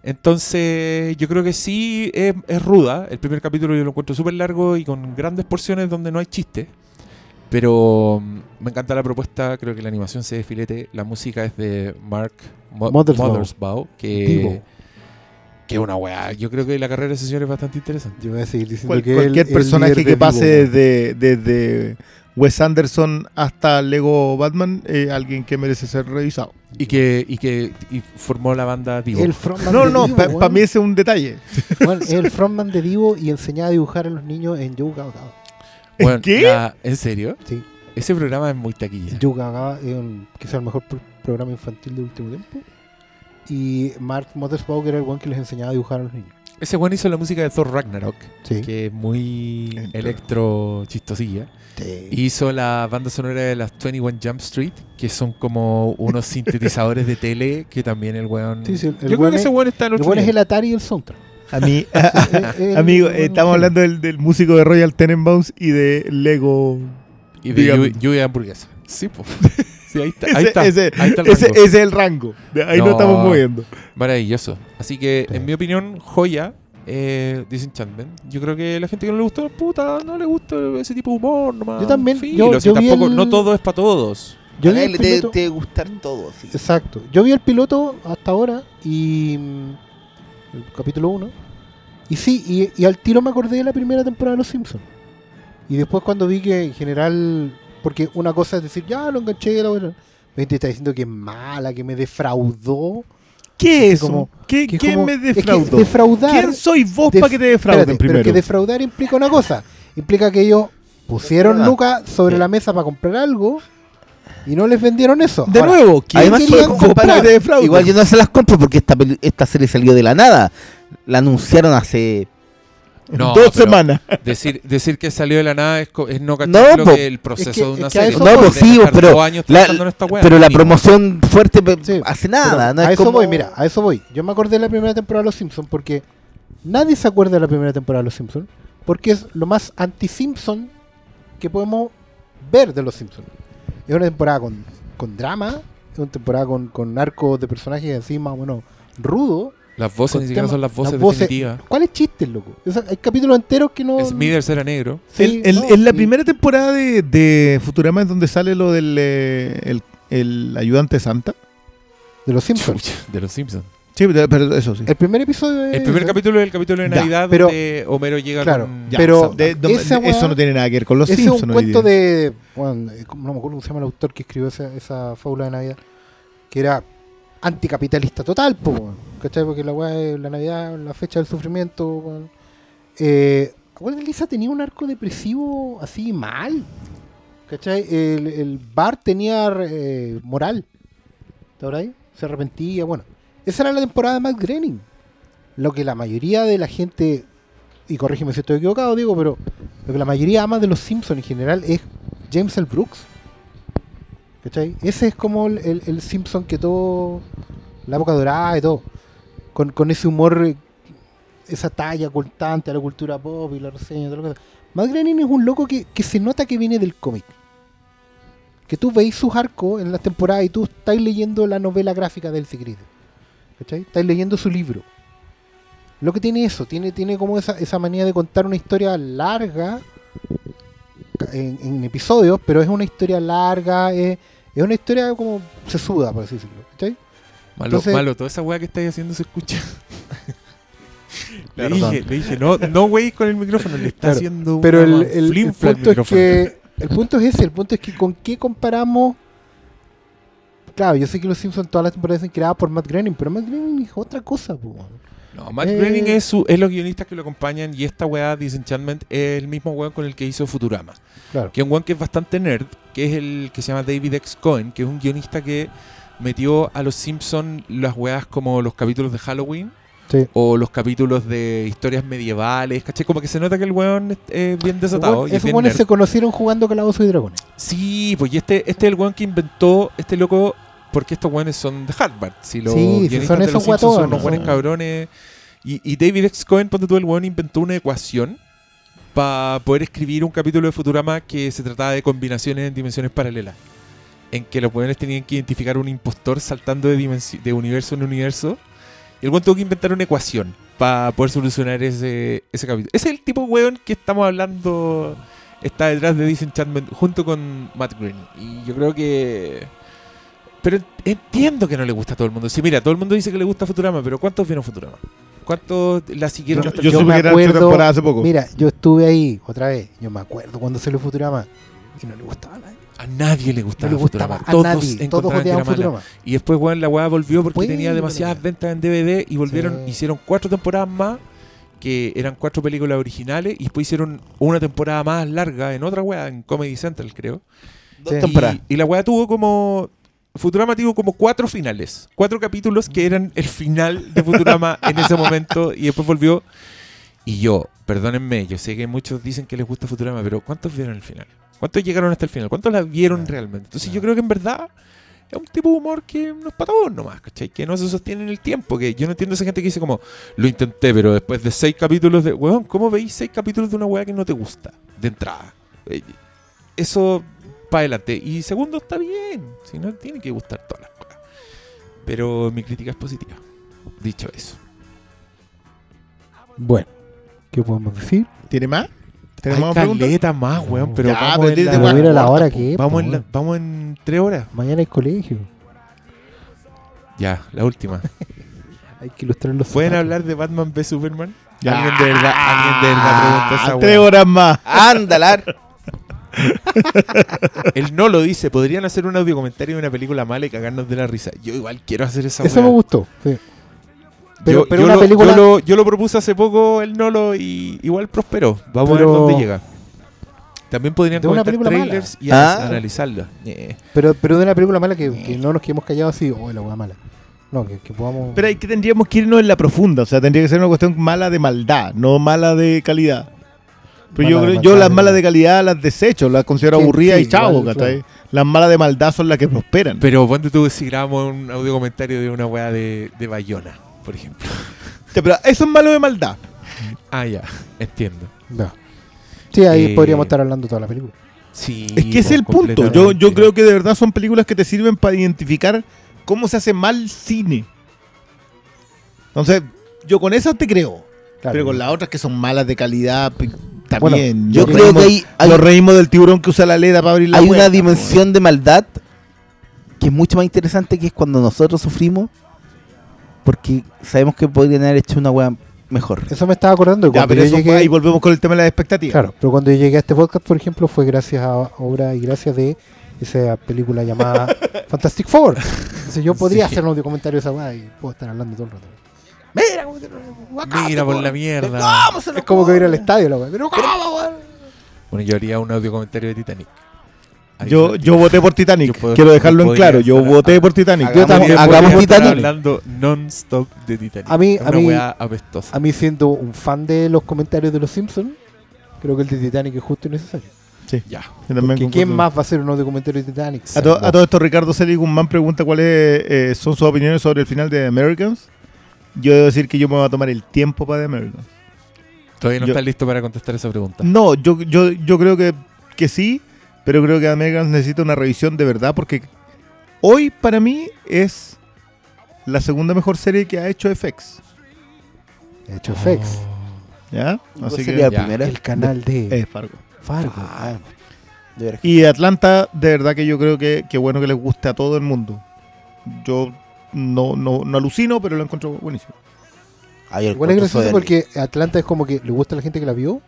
Entonces, yo creo que sí es, es ruda. El primer capítulo yo lo encuentro súper largo y con grandes porciones donde no hay chistes. Pero mm, me encanta la propuesta, creo que la animación se filete. La música es de Mark Mo- Mothersbaugh. Mothersbaugh, que, Divo. que es una weá. Yo creo que la carrera de ese señor es bastante interesante. Yo voy a seguir diciendo Cual- que cualquier el- personaje que de pase desde, desde Wes Anderson hasta Lego Batman, eh, alguien que merece ser revisado. Y que, y que y formó la banda Divo. El frontman No, de no, para weón. mí ese es un detalle. Es el frontman de Divo y enseñaba a dibujar a los niños en Gao Gao. Bueno, ¿Qué? la- ¿En serio? Sí. Ese programa es muy taquilla. Yu Gao Gao es un- quizá el mejor pro- programa infantil del último tiempo. Y Mark Mothersbaugh era el one que les enseñaba a dibujar a los niños. Ese weón hizo la música de Thor Ragnarok, Sí. que es muy electro chistosilla. Sí. Hizo la banda sonora de las 21 Jump Street, que son como unos sintetizadores de tele, que también el weón... Sí, sí, el Yo creo weón que es- ese weón está en El otro one es nivel. el Atari y el soundtrack. A mí, El- amigo, el- eh, estamos hablando del, del músico de Royal Tenenbaums y de Lego. Y de lluvia, hamburguesa. Sí. Sí, ahí está. Ese, Ahí está, ese- ahí está el ese- rango. ese es el rango. Ahí No. nos estamos moviendo. Maravilloso. Así que, Sí. en mi opinión, joya. Eh, Disenchantment. Yo creo que la gente que no le gustó, puta, no le gusta ese tipo de humor nomás. Yo también, Filo, yo- tampoco, el- no todo es para todos. Yo vi A el él te, piloto- te gustar todo. sí. Exacto. Yo vi el piloto hasta ahora y. El capítulo 1. Y sí, y, y al tiro me acordé de la primera temporada de Los Simpsons. Y después cuando vi que en general. Porque una cosa es decir, ya lo enganché, la buena. Me está diciendo que es mala, que me defraudó. ¿Qué Así es eso? como- ¿Qué, que es ¿Quién como- me es que defraudó? defraudar. ¿Quién soy vos para que te defrauden Espérate, primero? Pero que defraudar implica una cosa. Implica que ellos pusieron lucas sobre la mesa para comprar algo y no les vendieron eso. de Ahora, nuevo, ¿quién Además, comprar? defrauden? Igual yo no se las compro porque esta, esta serie salió de la nada. La anunciaron hace. No, Dos semanas. Decir, decir que salió de la nada es, no cachar No, lo po. que el proceso Es que- de una es que a serie. No, pues sí, pero años la- esta wea, pero la promoción fuerte Sí, hace nada. No a es eso como- voy, mira, a eso voy. Yo me acordé de la primera temporada de Los Simpsons porque nadie se acuerda de la primera temporada de Los Simpsons porque es lo más anti-Simpson que podemos ver de Los Simpsons. Es una temporada con, con drama, es una temporada con, con arcos de personajes así más o menos rudo. Las voces ni siquiera son las voces voces- definitivas. ¿Cuáles chistes, loco? O sea, hay capítulos enteros que no... Smithers era negro. Sí, El- el- no, en la y- primera temporada de, de Futurama es donde sale lo del eh, el, el ayudante Santa. De Los Simpsons. Chucha, de los Simpsons. Sí, pero pero eso sí. El primer episodio es... El primer capítulo es el capítulo de Navidad pero- donde Homero llega claro, con... Ya, pero o sea, de- de- esa de- eso no tiene nada que ver con los Ese es Simpsons. un cuento de. Bueno, eh, no me acuerdo cómo se llama el autor que escribió esa, esa fábula de Navidad. Que era anticapitalista total, po, ¿cachai? Porque la weá la Navidad, la fecha del sufrimiento. weón. Eh, Lisa tenía un arco depresivo así mal. ¿cachai? El, el bar tenía eh, moral. ¿Está por ahí? Se arrepentía. Bueno, esa era la temporada de Matt Groening. Lo que la mayoría de la gente y corrígeme si estoy equivocado, digo, pero lo que la mayoría ama de los Simpsons en general es James L. Brooks. ¿Cachai? Ese es como el, Simpson que todo. La época dorada y todo. Con, ese humor, esa talla ocultante a la cultura pop y la reseña y todo lo que. Matt Groening es un loco que, que se nota que viene del cómic. Que tú veis sus arcos en las temporadas y tú estás leyendo la novela gráfica del Secret. ¿Cachai? Estás leyendo su libro. Lo que tiene eso, tiene, tiene como esa, esa manía de contar una historia larga en, en episodios, pero es una historia larga, es, es una historia como sesuda, por así decirlo. ¿cachai? Malo, Entonces- malo, toda esa weá que estáis haciendo se escucha. le, dije, le dije, no, no wey con el micrófono, le está Claro, haciendo Pero el, el- el punto es que el punto es ese, el punto es que con qué comparamos. Claro, yo sé que los Simpsons todas las temporadas son creadas por Matt Groening, pero Matt Groening es otra cosa, po, weón. No, Matt Eh. Groening es, su, es los guionistas que lo acompañan y esta weá Disenchantment es el mismo weón con el que hizo Futurama. Claro. Que es un weón que es bastante nerd, que es el que se llama David X. Cohen, que es un guionista que metió a los Simpsons las weas como los capítulos de Halloween Sí. o los capítulos de historias medievales, ¿cachai? Como que se nota que el weón es, es bien desatado. y es Esos nerd. se conocieron jugando Calabozos y Dragones. Sí, pues y este, este es el weón que inventó este loco, porque estos weones son de Harvard. Si los Sí, si son de esos los Simpsons son guatones, unos buenos cabrones. Y, y David X. Cohen, ponte tú, el weón inventó una ecuación para poder escribir un capítulo de Futurama que se trataba de combinaciones en dimensiones paralelas. En que los weones tenían que identificar un impostor saltando de, de universo en universo. Y el weón tuvo que inventar una ecuación para poder solucionar ese, ese capítulo. Ese es el tipo de weón que estamos hablando está detrás de Disenchantment junto con Matt Groening. Y yo creo que... Pero entiendo que no le gusta a todo el mundo. Sí, mira, todo el mundo dice que le gusta Futurama, pero ¿cuántos vieron Futurama? ¿Cuántos la siguieron Yo, hasta yo Yo supe me que era otra acuerdo- temporada hace poco. Mira, yo estuve ahí otra vez. Yo me acuerdo cuando salió Futurama y no le gustaba a nadie. A nadie le No gustaba, le gustaba Futurama. a Todos nadie. Todos encontraban que era odiaban mala. Futurama. Y después, weón, la weá volvió porque Bueno, tenía demasiadas ventas en DVD y volvieron, Sí. hicieron cuatro temporadas más, que eran cuatro películas originales, y después hicieron una temporada más larga en otra weá, en Comedy Central, creo. Dos Sí. temporadas. Y, y la weá tuvo como. Futurama tuvo como cuatro finales. Cuatro capítulos que eran el final de Futurama en ese momento. Y después volvió. Y yo, perdónenme, yo sé que muchos dicen que les gusta Futurama, pero ¿cuántos vieron el final? ¿Cuántos llegaron hasta el final? ¿Cuántos la vieron Claro, realmente? Entonces yo claro. creo que en verdad es un tipo de humor que no es para todos nomás, ¿cachai? Que no se sostiene en el tiempo. Que yo no entiendo a esa gente que dice como, lo intenté, pero después de seis capítulos de... Weón, ¿cómo veis seis capítulos de una weá que no te gusta? De entrada. Eh, Eso para adelante. Y segundo, está bien. Si no, tiene que gustar todas las cosas. Pero mi crítica es positiva. Dicho eso. Bueno, ¿qué podemos decir? ¿Tiene más? Hay ¿Tenemos más preguntas? caleta más, weón. Pero Ya, vamos, pero en la- la hora que es. vamos, po, en la- weón. vamos en tres horas. Mañana hay colegio. Ya, la última. Hay que ilustrar los ¿Pueden zapatos. hablar de Batman v Superman? Ya. Alguien de verdad, alguien de verdad pregunta esa Ah, Tres weá. horas más. Andalar. Él no lo dice. Podrían hacer un audio comentario de una película mala y cagarnos de la risa. Yo igual quiero hacer esa Eso me gustó. sí. Pero, yo, pero yo una lo, película. yo, lo, yo lo propuse hace poco, el Nolo, y igual prosperó. Vamos Pero- a ver dónde llega. También podrían De una película trailers y Ah. analizarla. Eh. Pero, pero de una película mala que, que no nos quedemos callados así, oh, la hueá mala. No, que, que podamos. Pero ahí que tendríamos que irnos en la profunda. O sea, tendría que ser una cuestión mala de maldad, no mala de calidad. Pero yo, Mala de creo- yo las malas de calidad las desecho, las considero Sí, aburridas sí, y chavo, igual, ¿cachai? claro. Las malas de maldad son las que prosperan. Pero ponte tú si grabamos un audio comentario de una weá de, de Bayona, por ejemplo. Pero eso es malo de maldad. Ah, ya, entiendo. No. Sí, ahí Eh, podríamos estar hablando toda la película. Sí, Es que es pues, el punto. Yo, yo creo que de verdad son películas que te sirven para identificar cómo se hace mal cine. Entonces, yo con esas te creo. Claro. Pero con las otras que son malas de calidad, Bueno. Yo creo que hay, hay, Nos reímos del tiburón que usa la leda para abrir la hay puerta, una dimensión de maldad que es mucho más interesante que es cuando nosotros sufrimos porque sabemos que podrían haber hecho una wea mejor. Eso me estaba acordando. y Ya, pero yo eso llegué, fue- ahí volvemos con el tema de las expectativas. Claro, pero cuando yo llegué a este podcast, por ejemplo, fue gracias a obra y gracias de esa película llamada Fantastic Four. Entonces yo podría Sí. hacer un audio comentario de esa weá y puedo estar hablando todo el rato. Mira, Mira por la mierda. ¿Cómo se lo- Es como que ir al estadio la weá. Pero ¿cómo, weón? Bueno, yo haría un audio comentario de Titanic. Ahí Yo, yo voté por Titanic. Yo puedo- Quiero dejarlo en claro. Yo estar- voté por Titanic. Hagamos- Yo también hagamos Titanic. hablando non-stop de Titanic. A mí- Es a una mí- weá apestosa. A mí, siendo un fan de los comentarios de los Simpsons, creo que el de Titanic es justo y necesario. Ya. Yo también Porque concuerdo. ¿Quién más va a hacer unos de comentarios de Titanic? A, to- a todo esto, Ricardo Seligman pregunta cuáles eh, son sus opiniones sobre el final de Americans. Yo debo decir que yo me voy a tomar el tiempo para The Americans. Todavía no Yo- estás listo para contestar esa pregunta. No, yo, yo, yo creo que, que sí, pero creo que The Americans necesita una revisión de verdad porque hoy para mí es la segunda mejor serie que ha hecho FX. De hecho, FX, ¿Ya? ¿Cuál Así sería que... la ya. primera? el canal de Eh, Fargo. Fargo. Ah, de. Y Atlanta, de verdad que yo creo que, que bueno que les guste a todo el mundo. Yo no, no, no alucino, pero lo encuentro buenísimo. Ay, el Igual es gracioso soy porque Atlanta es como que le gusta a la gente que la vio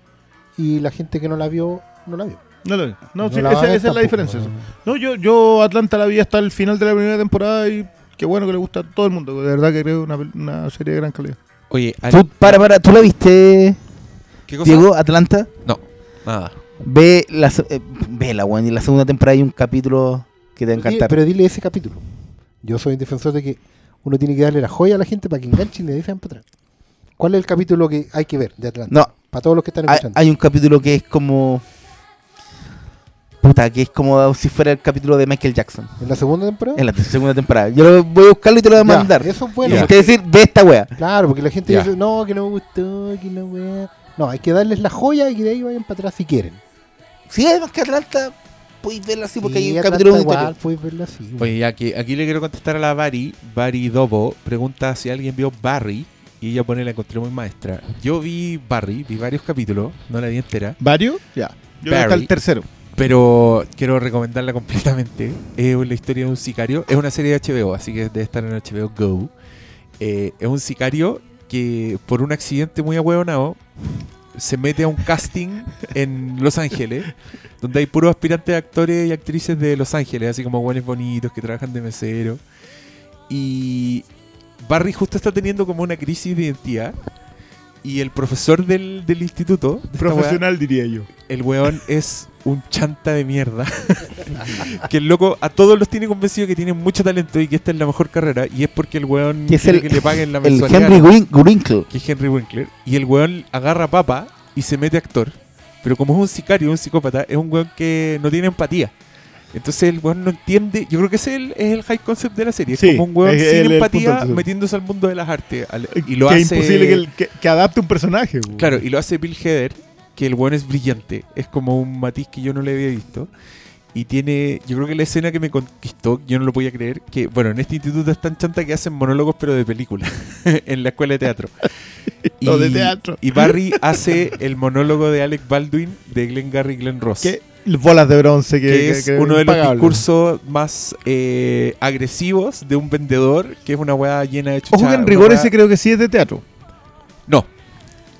y la gente que no la vio, no la vio. No, lo- no, sí, la esa, va a ver esa es la diferencia. no. No, yo, yo Atlanta la vi hasta el final de la primera temporada y qué bueno que le gusta a todo el mundo. De verdad que creo una, una serie de gran calidad. Oye, Tú, para, para, ¿tú la viste, ¿qué cosa? Diego, Atlanta? Nada. Ve la, eh, vela, weón, y en la segunda temporada hay un capítulo que te va a Dile- encantar. Pero dile ese capítulo. Yo soy un defensor de que uno tiene que darle la joya a la gente para que enganchen y le dejen para atrás. ¿Cuál es el capítulo que hay que ver de Atlanta? No, Para todos los que están escuchando. hay un capítulo que es como... Puta, que es como si fuera el capítulo de Michael Jackson. ¿En la segunda temporada? En la segunda temporada. Yo lo voy a buscarlo y te lo voy a Ya, mandar. Eso es Y bueno. Ya. usted decir, ve esta wea. Claro, porque la gente Ya. dice, no, que no me gustó, que no wea. No, hay que darles la joya y que de ahí vayan para atrás si quieren. Si además que Atlanta, podéis verla así porque hay un capítulo igual, puedes verla así. Oye, ya que aquí le quiero contestar a la Bari. Bari Dobo pregunta si alguien vio Barry. Y ella pone la encontré muy maestra. Yo vi Barry, vi varios capítulos, no la vi entera. ¿Varios? Ya. Yo hasta Barry. el tercero. Pero quiero recomendarla completamente. Es la historia de un sicario. Es una serie de HBO, así que debe estar en HBO Go. Eh, es un sicario que por un accidente muy ahueonado se mete a un casting en Los Ángeles, donde hay puros aspirantes actores y actrices de Los Ángeles, así como buenos bonitos que trabajan de mesero. Y Barry justo está teniendo como una crisis de identidad. Y el profesor del, del instituto, de esta weá, Profesional, diría yo. el weón es un chanta de mierda. que el loco a todos los tiene convencido que tienen mucho talento y que esta es la mejor carrera. Y es porque el weón Que es quiere el- que le paguen la El mensualidad. Henry Win- Winkle. Que es Henry Winkler. Y el weón agarra papa y se mete actor. Pero como es un sicario, un psicópata, es un weón que no tiene empatía. Entonces el weón no entiende. Yo creo que ese es el, es el high concept de la serie. Sí, es como un weón es sin el- el empatía metiéndose al mundo de las artes. al- y lo que hace. es imposible que, el- que- que adapte un personaje. Claro, y lo hace Bill Heather, que el weón es brillante. Es como un matiz que yo no le había visto. Y tiene, yo creo que la escena que me conquistó, yo no lo podía creer, que, bueno, en este instituto es tan chanta que hacen monólogos, pero de película, en la escuela de teatro. No, de teatro. Y Barry hace el monólogo de Alec Baldwin de Glenn Gary y Glenn Ross. Que bolas de bronce que, que que- es que uno de los impagable. discursos más eh, agresivos de un vendedor, que es una weá llena de chucha. Ojo que en rigor ese creo que sí es de teatro. no.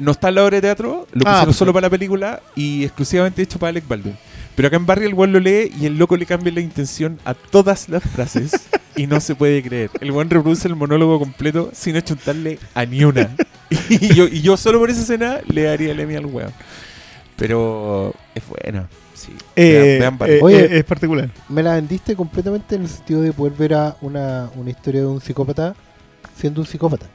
No está en la obra de teatro, lo Ah, pusieron pues. solo para la película y exclusivamente hecho para Alec Baldwin. Pero acá en Barry el weón lo lee y el loco le cambia la intención a todas las frases y no se puede creer. El weón reproduce el monólogo completo sin achuntarle a ni una. Y yo, y yo solo por esa escena le daría el Emmy al weón. Pero es buena, sí. Eh, Vean- vean Barry. eh, Oye. eh, es particular. Me la vendiste completamente en el sentido de poder ver a una, una historia de un psicópata siendo un psicópata.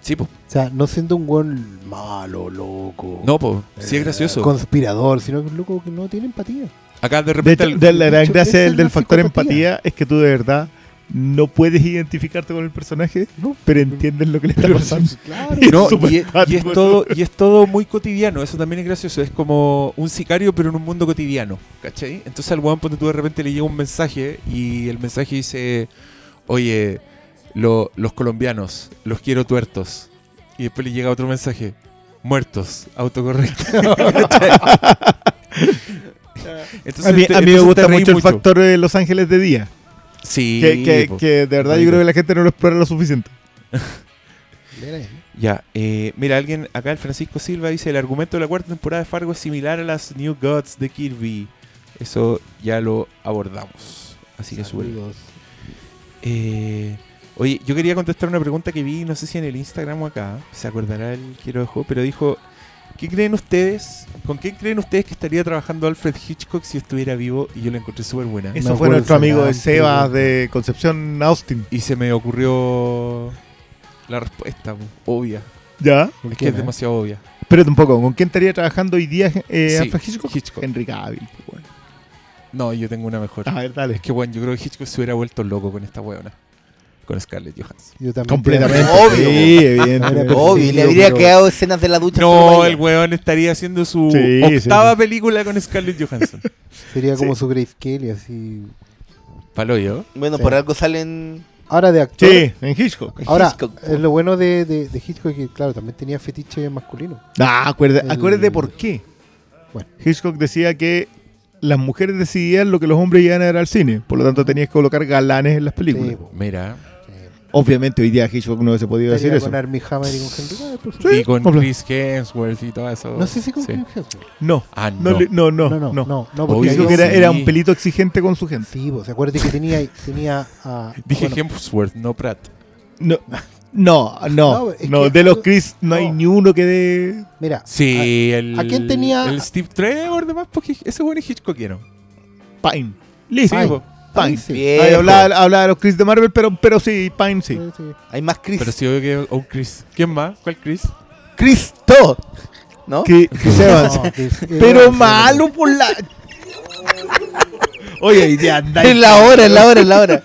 Sí, po. O sea, no siendo un buen malo, loco. No, po. Sí es eh, gracioso. Conspirador, sino que un loco que no tiene empatía. Acá de De repente... hecho, el- de la hecho, gracia del, del factor empatía es que tú de verdad no puedes identificarte con el personaje, No, pero entiendes lo que le está pasando. claro. No, y, es- y es todo, y es todo muy cotidiano, eso también es gracioso, es como un sicario pero en un mundo cotidiano, ¿cachai? Entonces al weón ponte tú de repente le llega un mensaje y el mensaje dice, oye, lo- los colombianos, los quiero tuertos. Y después le llega otro mensaje, muertos, autocorrecto. Entonces A mí, te- a mí me gusta mucho el factor de Los Ángeles de día. Sí, Que, que- de verdad yo creo que la gente no lo explora lo suficiente. Ya, eh, mira, alguien acá, el Francisco Silva, dice: el argumento de la cuarta temporada de Fargo es similar a las New Gods de Kirby. Eso ya lo abordamos. Así que sube. Eh, oye, yo quería contestar una pregunta que vi, no sé si en el Instagram o acá, se acordará el quiero ojo, pero dijo ¿Qué creen ustedes? ¿Con qué creen ustedes que estaría trabajando Alfred Hitchcock si estuviera vivo? Y yo la encontré súper buena. Me Eso fue nuestro amigo de Sebas de Concepción Austin. Y se me ocurrió la respuesta, obvia. ¿Ya? ¿Con Es que quién, es eh? demasiado obvia. Pero tampoco, ¿con quién estaría trabajando hoy día eh, Sí, Alfred Hitchcock? Hitchcock. Henry Cavill. pues, bueno. No, yo tengo una mejor. A ver, dale. Es que, bueno, yo creo que Hitchcock se hubiera vuelto loco con esta weona. Con Scarlett Johansson. Yo también Completamente. Obvio. Sí, evidentemente. Obvio, le habría pero- quedado escenas de la ducha. No, el weón estaría haciendo su Sí, octava sí. película con Scarlett Johansson. Sería como Sí. su Grace Kelly, así. Paloyo. Bueno, Sí. por algo salen. Ahora de actor. Sí, en Hitchcock. Ahora, Hitchcock. es lo bueno de, de, de Hitchcock que, claro, también tenía fetiche masculino. Ah, acuérdate, El- acuérdate por qué. Bueno. Hitchcock decía que las mujeres decidían lo que los hombres iban a ver al cine. Por lo tanto, tenías que colocar galanes en las películas. Sí, Mira. Sí. Obviamente, hoy día Hitchcock no se podía decir eso. con Armie Hammer y con Henry Cavill, por supuesto. Sí, y con Chris Hemsworth y todo eso. No sé si con Sí. Clint Eastwood. No, Ah, no, no. le- no, no, No, no, no, no. no, porque Obvio Hitchcock ahí- era, sí. era un pelito exigente con su gente. Sí, pues acuérdate que tenía, tenía a. Dije bueno, Hemsworth, no Pratt. No, no, no. No, es no, que- de los Chris no, hay no. ni uno que de. Mira, Sí, el. ¿a quién tenía- El Steve Trevor, demás, porque ese weón es Hitchcockero. Pine. Sí, Listo. Pine. po. Pine. sí. Ahí hablaba, hablaba de los Chris de Marvel, pero, pero sí, Pine sí. Sí, sí. Hay más Chris. pero sí, obvio que un Chris. ¿Quién más? ¿Cuál Chris? Cristo. ¿No? Evans. No, Chris pero Evans, malo por la. Oye, ya anda. Es la hora, es la hora, es la hora.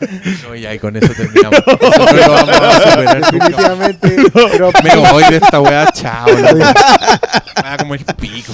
No, ya, y con eso terminamos. Eso no lo vamos a superar nunca. Definitivamente. pero- Me voy de esta weá, chao. Me da como el pico.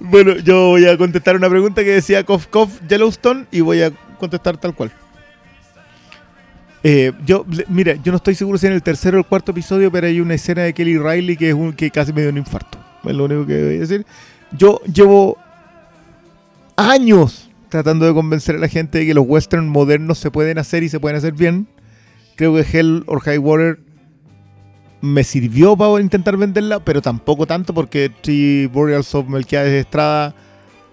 Bueno, yo voy a contestar una pregunta que decía Cough Cough Yellowstone y voy a contestar tal cual. Eh, yo, mira, yo no estoy seguro si en el tercero o el cuarto episodio, pero hay una escena de Kelly Riley que es un que casi me dio un infarto. Es lo único que voy a decir. Yo llevo años tratando de convencer a la gente de que los western modernos se pueden hacer y se pueden hacer bien. Creo que Hell or High Water me sirvió para intentar venderla, pero tampoco tanto porque Three Boreals of Melquiades Estrada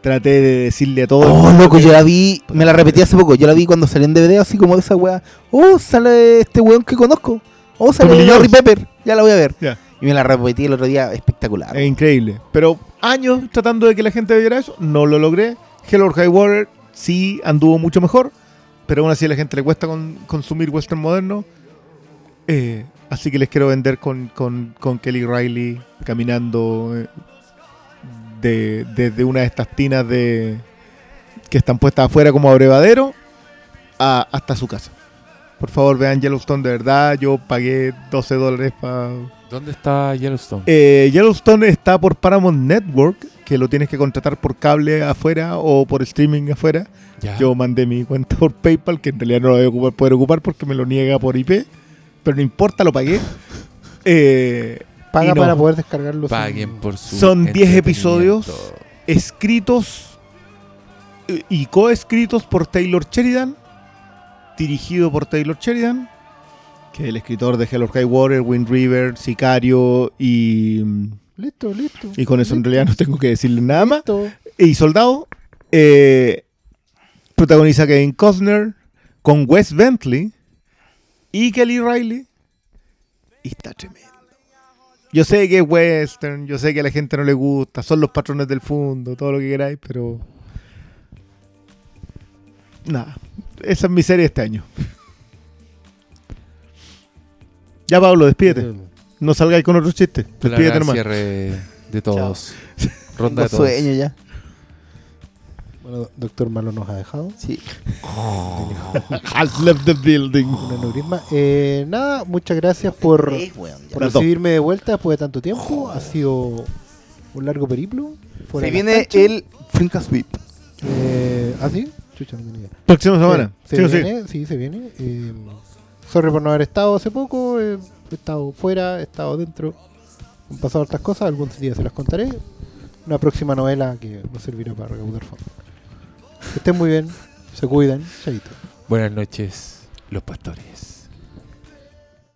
traté de decirle a todos. Oh, loco, yo la vi, me la repetí hace poco. Yo la vi cuando salió en DVD, así como de esa weá. Oh, sale este weón que conozco. Oh, sale Harry. Pepper. Ya la voy a ver. Y me la repetí el otro día, espectacular. Es increíble. Pero años tratando de que la gente viera eso, no lo logré. Hell or High Water sí anduvo mucho mejor, pero aún así a la gente le cuesta con- consumir western moderno. Eh, así que les quiero vender con, con- con Kelly Riley caminando eh, de- desde una de estas tinas de que están puestas afuera como abrevadero a- hasta su casa. Por favor, vean Yellowstone de verdad. Yo pagué 12 dólares para ¿Dónde está Yellowstone? eh, Yellowstone está por Paramount Network, que lo tienes que contratar por cable afuera o por streaming afuera. Ya. Yo mandé mi cuenta por PayPal, que en realidad no lo voy a ocupar- poder ocupar porque me lo niega por IP, pero no importa, lo pagué. Eh, Paga no. para poder descargarlo. sin- Paguen por su. Son 10 entretenimiento. episodios. escritos eh, y coescritos por Taylor Sheridan, dirigido por Taylor Sheridan, que es el escritor de Hell or High Water, Wind River, Sicario y, Listo, listo. y con eso en realidad no tengo que decirle nada más. listo. Y Soldado eh, protagoniza a Kevin Costner con Wes Bentley y Kelly Riley. Y está tremendo. Yo sé que es western, yo sé que a la gente no le gusta, son los patrones del fondo, todo lo que queráis, pero... Nada, esa es mi serie este año. Ya Pablo, despídete. No salgáis con otro chiste. Despídete nomás. cierre de todos. Ronda de todos. sueño ya. Bueno, doctor Malo nos ha dejado. Sí. Has left the building. Un aneurisma. Eh, nada, muchas gracias por, weón, recibirme de vuelta después de tanto tiempo. Ha sido un largo periplo. Se viene el Frinkas VIP. Eh, ¿Ah, sí? Chucha, no tenía idea. Próxima semana. Se, Sí, o sí. viene, sí, se viene. Eh, sorry por no haber estado hace poco. eh, he estado fuera, he estado dentro. Han pasado otras cosas, algún día se las contaré. Una próxima novela que nos servirá para recaudar fondos. Que estén muy bien, se cuidan, chaito. Buenas noches, los pastores.